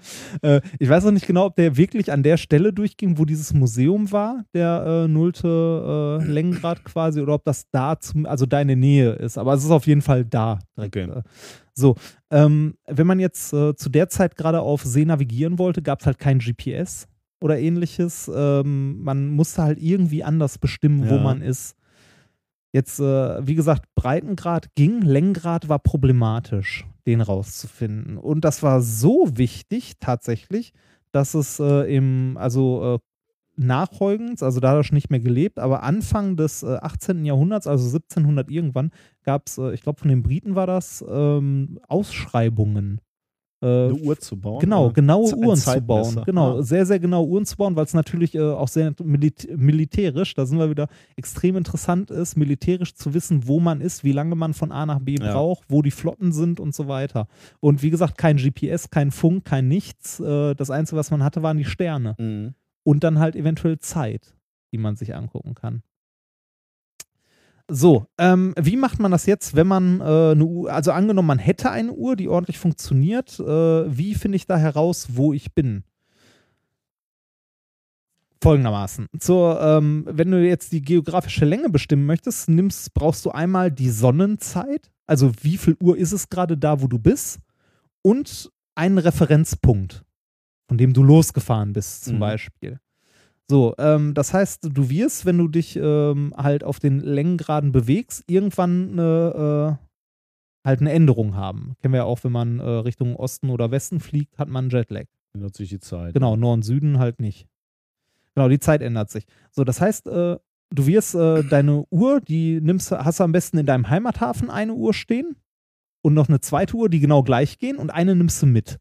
Äh, ich weiß auch nicht genau, ob der wirklich an der Stelle durchging, wo dieses Museum war, der äh, nullte äh, Längengrad quasi, oder ob das da, zum, also da in der Nähe ist. Aber es ist auf jeden Fall da. Direkt, Okay. äh. So, ähm, wenn man jetzt äh, zu der Zeit gerade auf See navigieren wollte, gab es halt kein GPS oder ähnliches. Ähm, man musste halt irgendwie anders bestimmen, wo Ja. man ist. Jetzt, äh, wie gesagt, Breitengrad ging, Längengrad war problematisch, den rauszufinden. Und das war so wichtig tatsächlich, dass es äh, im, also äh, nachfolgend, also dadurch nicht mehr gelebt, aber Anfang des äh, 18. Jahrhunderts, also 1700 irgendwann, gab es, äh, ich glaube von den Briten war das, ähm, Ausschreibungen. Äh, Eine Uhr zu bauen. Genau, genaue Uhren zu bauen. Genau, Ah. sehr, sehr genaue Uhren zu bauen, weil es natürlich äh, auch sehr milit militärisch, da sind wir wieder, extrem interessant ist, militärisch zu wissen, wo man ist, wie lange man von A nach B Ja. braucht, wo die Flotten sind und so weiter. Und wie gesagt, kein GPS, kein Funk, kein nichts. Äh, das Einzige, was man hatte, waren die Sterne. Mhm. Und dann halt eventuell Zeit, die man sich angucken kann. So, ähm, wie macht man das jetzt, wenn man äh, eine Uhr, also angenommen, man hätte eine Uhr, die ordentlich funktioniert, äh, wie finde ich da heraus, wo ich bin? Folgendermaßen. Zur, ähm, wenn du jetzt die geografische Länge bestimmen möchtest, nimmst, brauchst du einmal die Sonnenzeit, also wie viel Uhr ist es gerade da, wo du bist, und einen Referenzpunkt, von dem du losgefahren bist, zum Mhm. Beispiel. So, ähm, das heißt, du wirst, wenn du dich ähm, halt auf den Längengraden bewegst, irgendwann eine, äh, halt eine Änderung haben. Kennen wir ja auch, wenn man äh, Richtung Osten oder Westen fliegt, hat man einen Jetlag. Ändert sich die Zeit. Genau, Norden, Süden halt nicht. Genau, die Zeit ändert sich. So, das heißt, äh, du wirst äh, deine Uhr, die nimmst, hast du am besten in deinem Heimathafen eine Uhr stehen und noch eine zweite Uhr, die genau gleich gehen und eine nimmst du mit.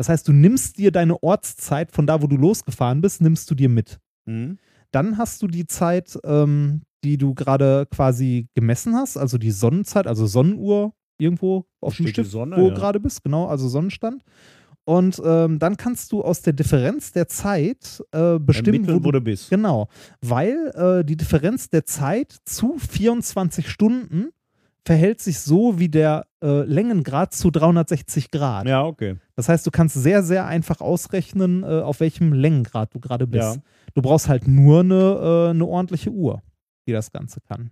Das heißt, du nimmst dir deine Ortszeit von da, wo du losgefahren bist, nimmst du dir mit. Mhm. Dann hast du die Zeit, ähm, die du gerade quasi gemessen hast, also die Sonnenzeit, also Sonnenuhr irgendwo auf dem Stift, Sonne, wo ja. du gerade bist, genau, also Sonnenstand. Und ähm, dann kannst du aus der Differenz der Zeit äh, bestimmen, Ermitteln, wo wo du du bist. Genau, weil äh, die Differenz der Zeit zu 24 Stunden verhält sich so wie der äh, Längengrad zu 360 Grad. Ja, okay. Das heißt, du kannst sehr, sehr einfach ausrechnen, äh, auf welchem Längengrad du gerade bist. Ja. Du brauchst halt nur eine, äh, eine ordentliche Uhr, die das Ganze kann.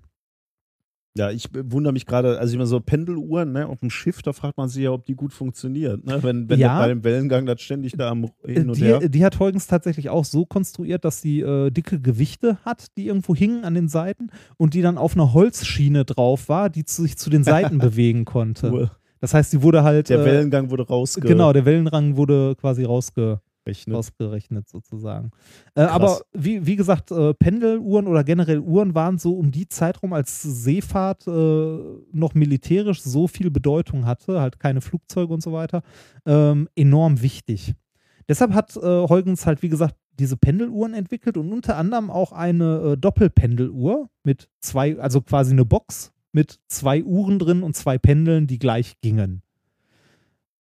Ja, ich wundere mich gerade, also immer so Pendeluhren, ne, auf dem Schiff, da fragt man sich ja, ob die gut funktioniert, ne? Wenn, wenn Ja. bei dem Wellengang das ständig da am hin und die, her. die hat Huygens tatsächlich auch so konstruiert, dass sie äh, dicke Gewichte hat, die irgendwo hingen an den Seiten und die dann auf einer Holzschiene drauf war, die zu, sich zu den Seiten bewegen konnte. Cool. Das heißt, sie wurde halt. Der äh, Wellengang wurde rausgerechnet. Genau, der Wellenrang wurde quasi rausge, ausgerechnet sozusagen. Äh, aber wie, wie gesagt, äh, Pendeluhren oder generell Uhren waren so um die Zeitraum, als Seefahrt äh, noch militärisch so viel Bedeutung hatte, halt keine Flugzeuge und so weiter, ähm, enorm wichtig. Deshalb hat äh, Huygens halt, wie gesagt, diese Pendeluhren entwickelt und unter anderem auch eine äh, Doppelpendeluhr mit zwei, also quasi eine Box mit zwei Uhren drin und zwei Pendeln, die gleich gingen.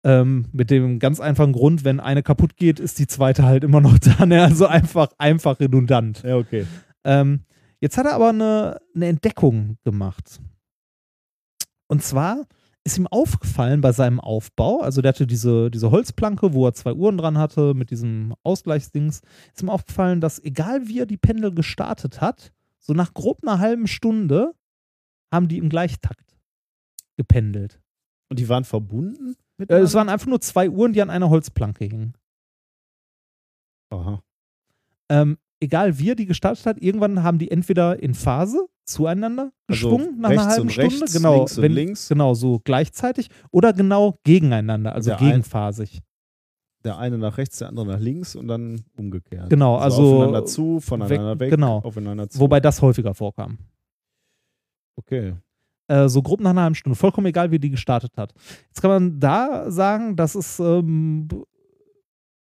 Ähm, mit dem ganz einfachen Grund, wenn eine kaputt geht, ist die zweite halt immer noch da. Ne? Also einfach, einfach redundant. Ja, okay. Ähm, jetzt hat er aber eine, eine Entdeckung gemacht. Und zwar ist ihm aufgefallen bei seinem Aufbau, also der hatte diese, diese Holzplanke, wo er zwei Uhren dran hatte mit diesem Ausgleichsdings, ist ihm aufgefallen, dass egal wie er die Pendel gestartet hat, so nach grob einer halben Stunde haben die im Gleichtakt gependelt. Und die waren verbunden? Äh, es waren einfach nur zwei Uhren, die an einer Holzplanke hingen. Aha. Ähm, egal wie er die gestartet hat, irgendwann haben die entweder in Phase zueinander Also geschwungen nach einer halben und Stunde, rechts, genau, links und wenn, links. genau so gleichzeitig oder genau gegeneinander, also Der ein- gegenphasig. Der eine nach rechts, der andere nach links und dann umgekehrt. Genau, also aufeinander zu, voneinander weg, genau. aufeinander zu. Wobei das häufiger vorkam. Okay. Äh, so grob nach einer halben Stunde, vollkommen egal, wie die gestartet hat. Jetzt kann man da sagen, dass es, ähm,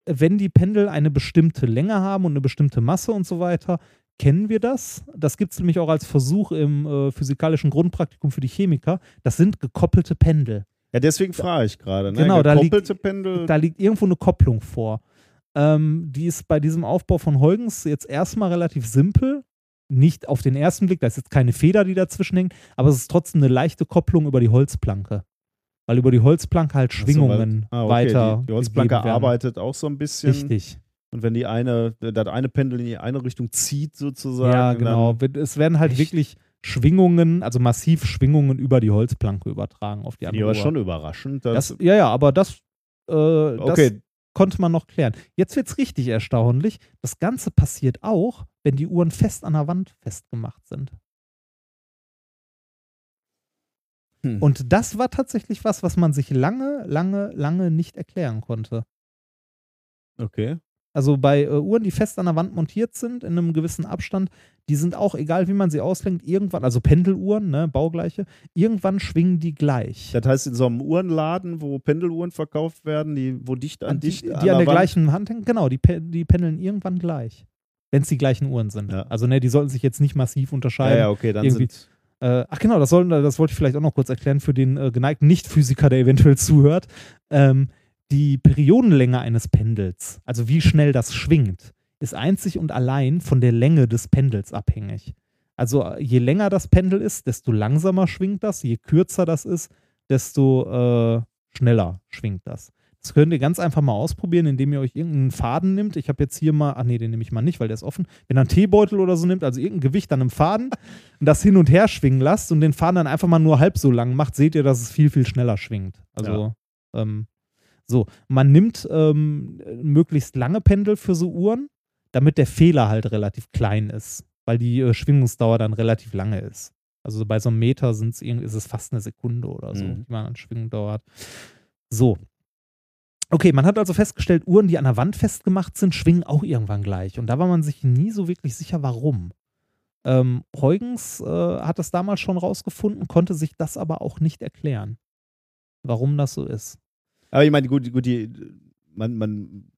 wenn die Pendel eine bestimmte Länge haben und eine bestimmte Masse und so weiter, kennen wir das. Das gibt es nämlich auch als Versuch im äh, physikalischen Grundpraktikum für die Chemiker. Das sind gekoppelte Pendel. Ja, deswegen frage ich gerade. Ne? Genau, da liegt- Gekoppelte Pendel. Da liegt irgendwo eine Kopplung vor. Ähm, die ist bei diesem Aufbau von Huygens jetzt erstmal relativ simpel. Nicht auf den ersten Blick, da ist jetzt keine Feder, die dazwischen hängt, aber es ist trotzdem eine leichte Kopplung über die Holzplanke. Weil über die Holzplanke halt Ach so, Schwingungen weil- ah, okay, weiter. Die, die Holzplanke arbeitet auch so ein bisschen. Richtig. Und wenn die eine, das eine Pendel in die eine Richtung zieht, sozusagen. Ja, genau. Es werden halt Echt? wirklich Schwingungen, also massiv Schwingungen über die Holzplanke übertragen auf die andere. war Uhr. schon überraschend. Das, ja, ja, aber das, äh, das okay, konnte man noch klären. Jetzt wird es richtig erstaunlich. Das Ganze passiert auch, wenn die Uhren fest an der Wand festgemacht sind. Hm. Und das war tatsächlich was, was man sich lange, lange, lange nicht erklären konnte. okay. Also bei äh, Uhren, die fest an der Wand montiert sind, in einem gewissen Abstand, die sind auch, egal wie man sie auslenkt, irgendwann, also Pendeluhren, ne, baugleiche, irgendwann schwingen die gleich. Das heißt, in so einem Uhrenladen, wo Pendeluhren verkauft werden, die, wo dicht an die, dicht die an an der Wand- gleichen Hand hängen, genau, die, die pendeln irgendwann gleich. Wenn es die gleichen Uhren sind. Ja. Also, ne, die sollten sich jetzt nicht massiv Ja, unterscheiden. ja, okay, dann irgendwie- sind. Äh, ach genau, das, soll, das wollte ich vielleicht auch noch kurz erklären für den äh, geneigten Nicht-Physiker, der eventuell zuhört. Ähm, die Periodenlänge eines Pendels, also wie schnell das schwingt, ist einzig und allein von der Länge des Pendels abhängig. Also äh, je länger das Pendel ist, desto langsamer schwingt das, je kürzer das ist, desto äh, schneller schwingt das. Das könnt ihr ganz einfach mal ausprobieren, indem ihr euch irgendeinen Faden nimmt. Ich habe jetzt hier mal, ach nee, den nehme ich mal nicht, weil der ist offen. Wenn ihr einen Teebeutel oder so nimmt, also irgendein Gewicht an einem Faden und das hin und her schwingen lasst und den Faden dann einfach mal nur halb so lang macht, seht ihr, dass es viel, viel schneller schwingt. Also, ähm, so. Man nimmt ähm, möglichst lange Pendel für so Uhren, damit der Fehler halt relativ klein ist, weil die äh, Schwingungsdauer dann relativ lange ist. Also bei so einem Meter sind's ist es fast eine Sekunde oder so, Mhm. die man an Schwingungsdauer hat. So. Okay, man hat also festgestellt, Uhren, die an der Wand festgemacht sind, schwingen auch irgendwann gleich. Und da war man sich nie so wirklich sicher, warum. Ähm, Huygens äh, hat das damals schon rausgefunden, konnte sich das aber auch nicht erklären, warum das so ist. Aber ich meine, gut, gut die, man, man,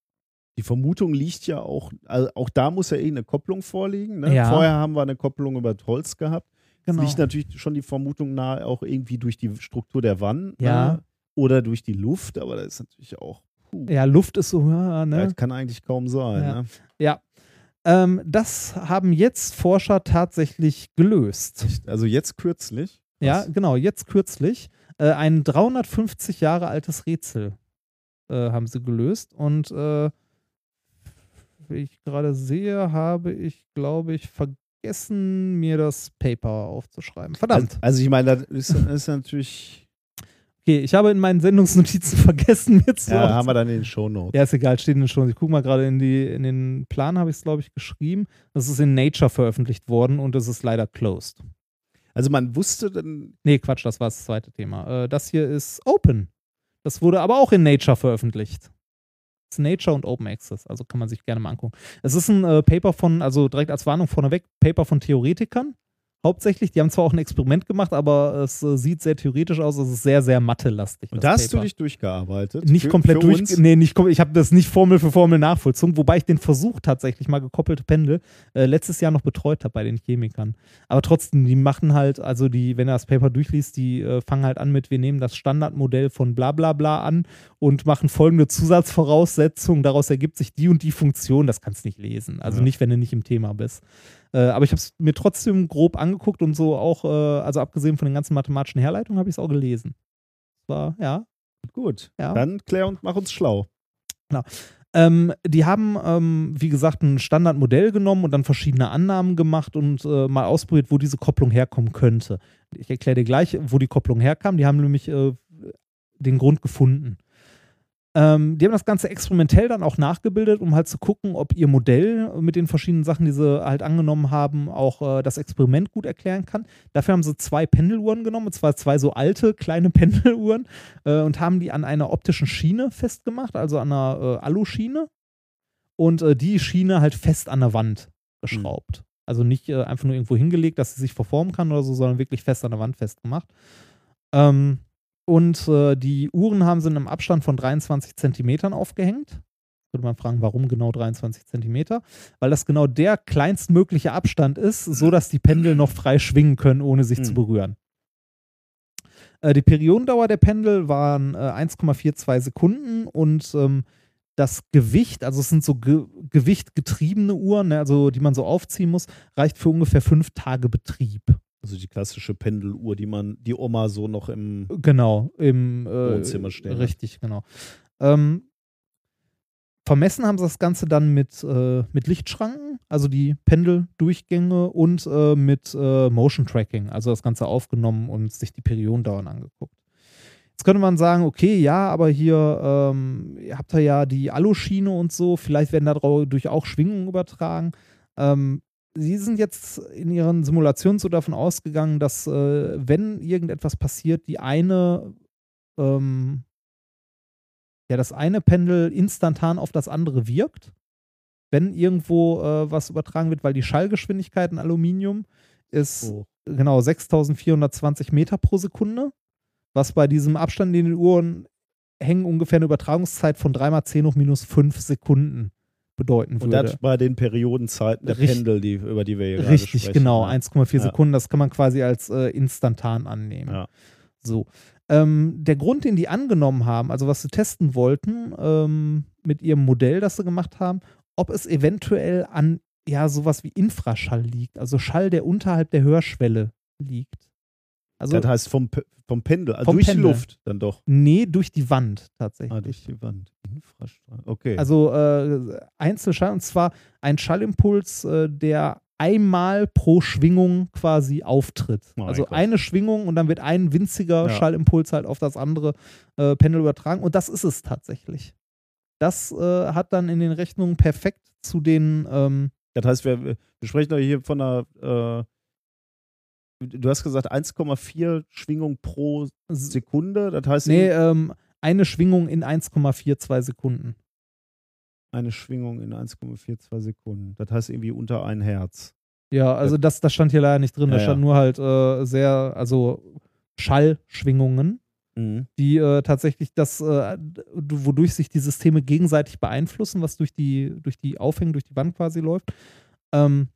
die Vermutung liegt ja auch, also auch da muss ja irgendeine Kopplung vorliegen. Ne? Ja. Vorher haben wir eine Kopplung über Holz gehabt. Genau. Es liegt natürlich schon die Vermutung nahe, auch irgendwie durch die Struktur der Wand Ja. ne? Oder durch die Luft, aber das ist natürlich auch, puh, Ja, Luft ist so, ja, ne? das kann eigentlich kaum sein. Ja. Ne? Ja. Ähm, das haben jetzt Forscher tatsächlich gelöst. Also jetzt kürzlich. Ja, Was? genau, jetzt kürzlich. Äh, ein 350 Jahre altes Rätsel äh, haben sie gelöst. Und äh, wie ich gerade sehe, habe ich, glaube ich, vergessen. mir das Paper aufzuschreiben. Verdammt. Also, also ich meine, das ist, das ist natürlich. Okay, ich habe in meinen Sendungsnotizen vergessen, mir zu Ja, haben wir dann in den Shownotes. Ja, ist egal, steht in den Shows. Ich gucke mal gerade in, die, in den Plan, habe ich es, glaube ich, geschrieben. Das ist in Nature veröffentlicht worden und es ist leider closed. Also man wusste dann. Nee, Quatsch, das war das zweite Thema. Äh, das hier ist Open. Das wurde aber auch in Nature veröffentlicht. Das ist Nature und Open Access, also kann man sich gerne mal angucken. Es ist ein äh, Paper von, also direkt als Warnung vorneweg, Paper von Theoretikern. Hauptsächlich, die haben zwar auch ein Experiment gemacht, aber es äh, sieht sehr theoretisch aus. Es ist sehr, sehr mathelastig. Und das da hast du dich durchgearbeitet. nicht Für- komplett für durch. uns? Nee, nicht, ich habe das nicht Formel für Formel nachvollzogen, wobei ich den Versuch tatsächlich mal gekoppelte Pendel äh, letztes Jahr noch betreut habe bei den Chemikern. Aber trotzdem, die machen halt, also die, wenn er das Paper durchliest, die äh, fangen halt an mit, wir nehmen das Standardmodell von bla bla bla an und machen folgende Zusatzvoraussetzungen. Daraus ergibt sich die und die Funktion. Das kannst du nicht lesen. Also Ja. nicht, wenn du nicht im Thema bist. Äh, aber ich habe es mir trotzdem grob angeguckt und so auch, äh, also abgesehen von den ganzen mathematischen Herleitungen, habe ich es auch gelesen. War, ja, Gut. Ja. Dann klär und mach uns schlau. Ähm, die haben, ähm, wie gesagt, ein Standardmodell genommen und dann verschiedene Annahmen gemacht und äh, mal ausprobiert, wo diese Kopplung herkommen könnte. Ich erkläre dir gleich, wo die Kopplung herkam. Die haben nämlich äh, den Grund gefunden. Ähm, die haben das Ganze experimentell dann auch nachgebildet, um halt zu gucken, ob ihr Modell mit den verschiedenen Sachen, die sie halt angenommen haben, auch äh, das Experiment gut erklären kann. Dafür haben sie zwei Pendeluhren genommen, und zwar zwei so alte kleine Pendeluhren äh, und haben die an einer optischen Schiene festgemacht, also an einer äh, Aluschiene. Und äh, die Schiene halt fest an der Wand geschraubt. Also nicht äh, einfach nur irgendwo hingelegt, dass sie sich verformen kann oder so, sondern wirklich fest an der Wand festgemacht. Ähm, und äh, die Uhren haben sie in einem Abstand von 23 Zentimetern aufgehängt. Würde man fragen, warum genau 23 Zentimeter? Weil das genau der kleinstmögliche Abstand ist, so dass die Pendel noch frei schwingen können, ohne sich zu Hm. berühren. Äh, die Periodendauer der Pendel waren äh, 1,42 Sekunden und ähm, das Gewicht, also es sind so ge gewichtgetriebene Uhren, ne, also die man so aufziehen muss, reicht für ungefähr fünf Tage Betrieb. Also die klassische Pendeluhr, die man, die Oma so noch im Genau, im äh, Wohnzimmer stehen. Richtig, genau. Ähm, vermessen haben sie das Ganze dann mit, äh, mit Lichtschranken, also die Pendeldurchgänge und äh, mit äh, Motion Tracking, also das Ganze aufgenommen und sich die Periodendauern angeguckt. Jetzt könnte man sagen, okay, ja, aber hier ähm, habt ihr ja die Aluschiene und so, vielleicht werden dadurch auch Schwingungen übertragen. Ähm, Sie sind jetzt in Ihren Simulationen so davon ausgegangen, dass äh, wenn irgendetwas passiert, die eine, ähm, ja, das eine Pendel instantan auf das andere wirkt, wenn irgendwo äh, was übertragen wird, weil die Schallgeschwindigkeit in Aluminium ist so. genau 6420 Meter pro Sekunde, was bei diesem Abstand in den Uhren hängen ungefähr eine Übertragungszeit von 3 mal 10 hoch minus 5 Sekunden bedeuten Und würde. das bei den Periodenzeiten der Richtig- Pendel, die, über die wir hier gerade Richtig, genau. Ja. 1,4 Ja. Sekunden, das kann man quasi als äh, instantan annehmen. Ja. So. Ähm, der Grund, den die angenommen haben, also was sie testen wollten ähm, mit ihrem Modell, das sie gemacht haben, ob es eventuell an ja sowas wie Infraschall liegt, also Schall, der unterhalb der Hörschwelle liegt. Also das heißt vom, vom Pendel, also Vom durch Pendel. die Luft dann doch. nee, durch die Wand tatsächlich. Ah, durch die Wand. Infrastrahl. Okay. Also äh, Einzelschall, und zwar ein Schallimpuls, äh, der einmal pro Schwingung quasi auftritt. Oh also Gott. eine Schwingung und dann wird ein winziger Ja. Schallimpuls halt auf das andere äh, Pendel übertragen. Und das ist es tatsächlich. Das äh, hat dann in den Rechnungen perfekt zu den, ähm, das heißt, wir, wir sprechen doch hier von einer, äh, du hast gesagt 1,4 Schwingung pro Sekunde. Das heißt nee, ähm, eine Schwingung in 1,42 Sekunden. eine Schwingung in 1,42 Sekunden. Das heißt irgendwie unter ein Herz. Ja, also das, das stand hier leider nicht drin. Da Ja, ja. stand nur halt äh, sehr, also Schallschwingungen. Mhm. die äh, tatsächlich das, äh, wodurch sich die Systeme gegenseitig beeinflussen, was durch die, durch die Aufhängung, durch die Wand quasi läuft. Ähm,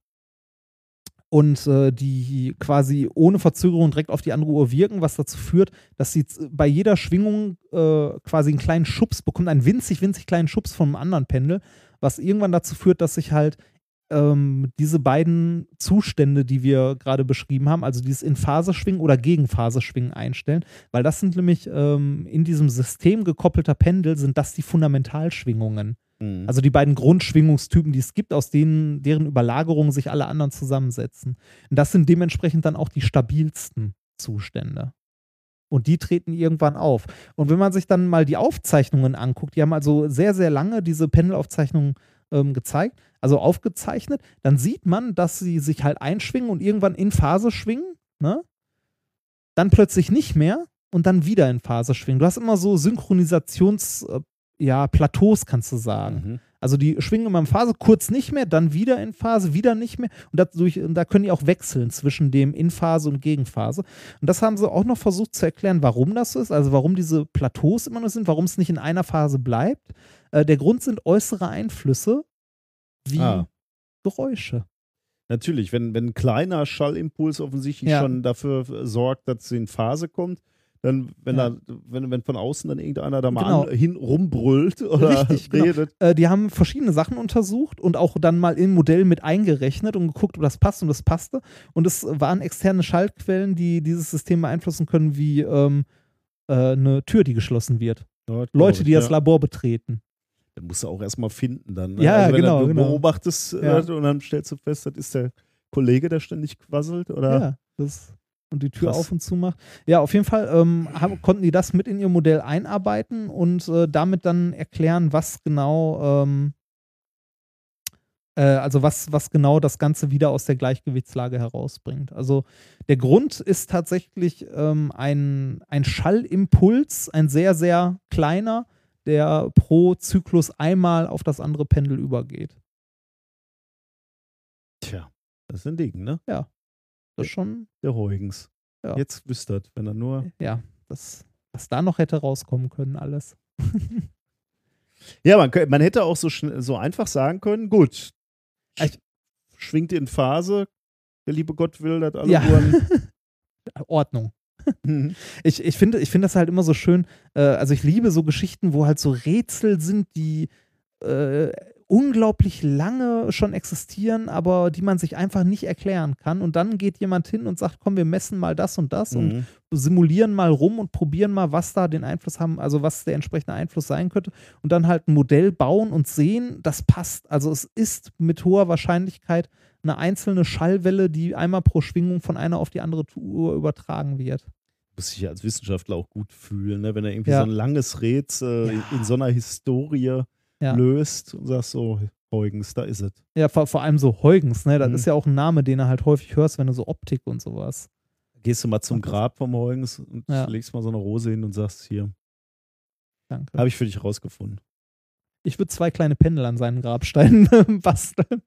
und äh, die quasi ohne Verzögerung direkt auf die andere Uhr wirken, was dazu führt, dass sie bei jeder Schwingung äh, quasi einen kleinen Schubs bekommt, einen winzig, winzig kleinen Schubs einem anderen Pendel, was irgendwann dazu führt, dass sich halt ähm, diese beiden Zustände, die wir gerade beschrieben haben, also dieses in Phase schwingen oder gegen Phase schwingen einstellen, weil das sind nämlich ähm, in diesem System gekoppelter Pendel sind das die Fundamentalschwingungen. Mhm. Also die beiden Grundschwingungstypen, die es gibt, aus denen, deren Überlagerungen sich alle anderen zusammensetzen. Und das sind dementsprechend dann auch die stabilsten Zustände. Und die treten irgendwann auf. Und wenn man sich dann mal die Aufzeichnungen anguckt, die haben also sehr, sehr lange diese Pendelaufzeichnungen ähm, gezeigt, also aufgezeichnet, dann sieht man, dass sie sich halt einschwingen und irgendwann in Phase schwingen, ne? Dann plötzlich nicht mehr und dann wieder in Phase schwingen. Du hast immer so Synchronisations, äh, ja, Plateaus, kannst du sagen. Mhm. Also die schwingen immer in Phase, kurz nicht mehr, dann wieder in Phase, wieder nicht mehr. Und, dadurch, und da können die auch wechseln zwischen dem In-Phase und Gegenphase. Und das haben sie auch noch versucht zu erklären, warum das so ist, also warum diese Plateaus immer noch sind, warum es nicht in einer Phase bleibt. Äh, der Grund sind äußere Einflüsse wie Ah. Geräusche. Natürlich, wenn, wenn ein kleiner Schallimpuls offensichtlich Ja. schon dafür sorgt, dass sie in Phase kommt, dann, wenn, Ja. da, wenn, wenn von außen dann irgendeiner da mal Genau. an, hin rumbrüllt oder Richtig, genau. redet. Äh, die haben verschiedene Sachen untersucht und auch dann mal im Modell mit eingerechnet und geguckt, ob das passt und das passte. Und es waren externe Schaltquellen, die dieses System beeinflussen können, wie ähm, äh, eine Tür, die geschlossen wird. Ja, Leute, ich, die das ja. Labor betreten. Dann musst du auch erstmal finden dann. Ne? Ja, also wenn genau, Du genau. beobachtest äh, und dann stellst du fest, das ist der Kollege, der ständig quasselt oder Ja, das und die Tür Krass. auf und zu macht. Ja, auf jeden Fall ähm, haben, konnten die das mit in ihr Modell einarbeiten und äh, damit dann erklären, was genau, ähm, äh, also was, was genau das Ganze wieder aus der Gleichgewichtslage herausbringt. Also der Grund ist tatsächlich ähm, ein, ein Schallimpuls, ein sehr, sehr kleiner, der pro Zyklus einmal auf das andere Pendel übergeht. Tja, das ist ein Ding, ne? Das ist schon, Der Huygens. Ja. Jetzt wüsste das, wenn er nur. ja, das, was da noch hätte rauskommen können, alles. Ja, man, kö- man hätte auch so, so einfach sagen können: gut, sch Ich- schwingt in Phase, der liebe Gott will, dass alle Ja. Uhren. Ordnung. Mhm. Ich, ich finde ich finde das halt immer so schön. Äh, also ich liebe so Geschichten, wo halt so Rätsel sind, die äh, unglaublich lange schon existieren, aber die man sich einfach nicht erklären kann. Und dann geht jemand hin und sagt, komm, wir messen mal das und das und Mhm. simulieren mal rum und probieren mal, was da den Einfluss haben, also was der entsprechende Einfluss sein könnte. Und dann halt ein Modell bauen und sehen, das passt. Also es ist mit hoher Wahrscheinlichkeit eine einzelne Schallwelle, die einmal pro Schwingung von einer auf die andere Uhr übertragen wird. Muss sich ja als Wissenschaftler auch gut fühlen, ne? wenn er irgendwie Ja. so ein langes Rätsel Ja. in, in so einer Historie Ja. löst und sagst so, Huygens, da ist es. Ja, vor, vor allem so Huygens, ne? Das Mhm. ist ja auch ein Name, den du halt häufig hörst, wenn du so Optik und sowas. Gehst du mal zum Grab vom Huygens und Ja. legst mal so eine Rose hin und sagst, hier, Danke. habe ich für dich rausgefunden. Ich würde zwei kleine Pendel an seinen Grabsteinen basteln.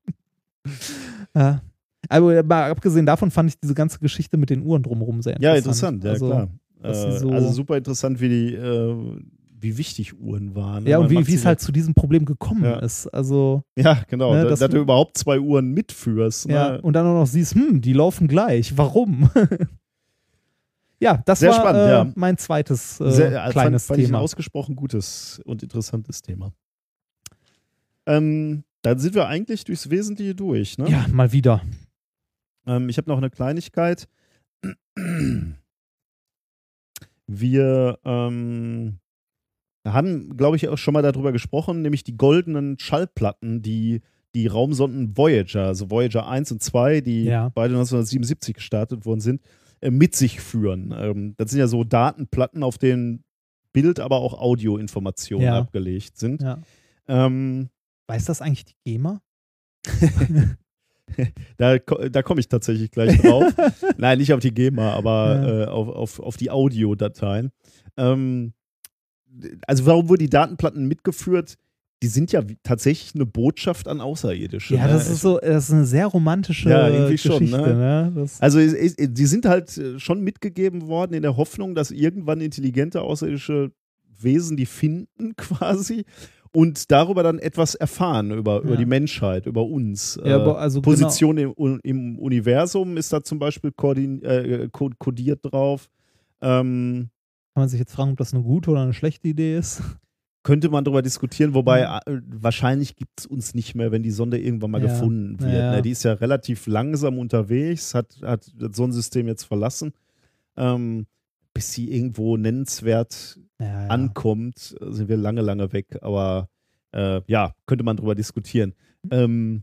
ja. Aber mal abgesehen davon fand ich diese ganze Geschichte mit den Uhren drumherum sehr Ja, interessant. interessant, ja also, klar. Äh, so- also super interessant, wie die, äh, wie wichtig Uhren waren. ne? Ja, Man und wie macht wie es halt zu diesem Problem gekommen Ja. ist. Also, Ja, genau, ne, da- dass dass, du überhaupt zwei Uhren mitführst. Ne? ja. Und dann auch noch siehst, hm, die laufen gleich. Warum? ja, das Sehr war spannend, äh, ja. mein zweites äh, Sehr, äh, kleines fand, fand ich ein Thema. ausgesprochen gutes und interessantes Thema. Ähm, dann sind wir eigentlich durchs Wesentliche durch. Ne? Ja, mal wieder. Ähm, ich habe noch eine Kleinigkeit. Wir ähm, haben, glaube ich, auch schon mal darüber gesprochen, nämlich die goldenen Schallplatten, die die Raumsonden Voyager, also Voyager 1 und 2, die Ja. beide 1977 gestartet worden sind, äh, mit sich führen. Ähm, das sind ja so Datenplatten, auf denen Bild, aber auch Audioinformationen Ja. abgelegt sind. Ja. Ähm, Weiß das eigentlich die GEMA? Da, da komme ich tatsächlich gleich drauf. Nein, nicht auf die GEMA, aber Ja. äh, auf, auf, auf die Audiodateien. Ähm, also warum wurden die Datenplatten mitgeführt? Die sind ja tatsächlich eine Botschaft an Außerirdische. Ja, ne? das ist so, das ist eine sehr romantische Ja, irgendwie schon, Geschichte, ne? Das, Also die sind halt äh, schon mitgegeben worden in der Hoffnung, dass irgendwann intelligente außerirdische Wesen die finden quasi und darüber dann etwas erfahren über, über Ja. die Menschheit, über uns. Ja, Äh, also genau- Position im, U- im Universum ist da zum Beispiel äh, ko- kodiert drauf. Ähm, kann man sich jetzt fragen, ob das eine gute oder eine schlechte Idee ist. könnte man darüber diskutieren, wobei Mhm. wahrscheinlich gibt es uns nicht mehr, wenn die Sonde irgendwann mal Ja. gefunden wird. Ja. Ne? Die ist ja relativ langsam unterwegs, hat, hat das Sonnensystem jetzt verlassen. Ähm, bis sie irgendwo nennenswert Ja, ja. ankommt, sind wir lange, lange weg. Aber äh, ja, könnte man drüber diskutieren. Ähm,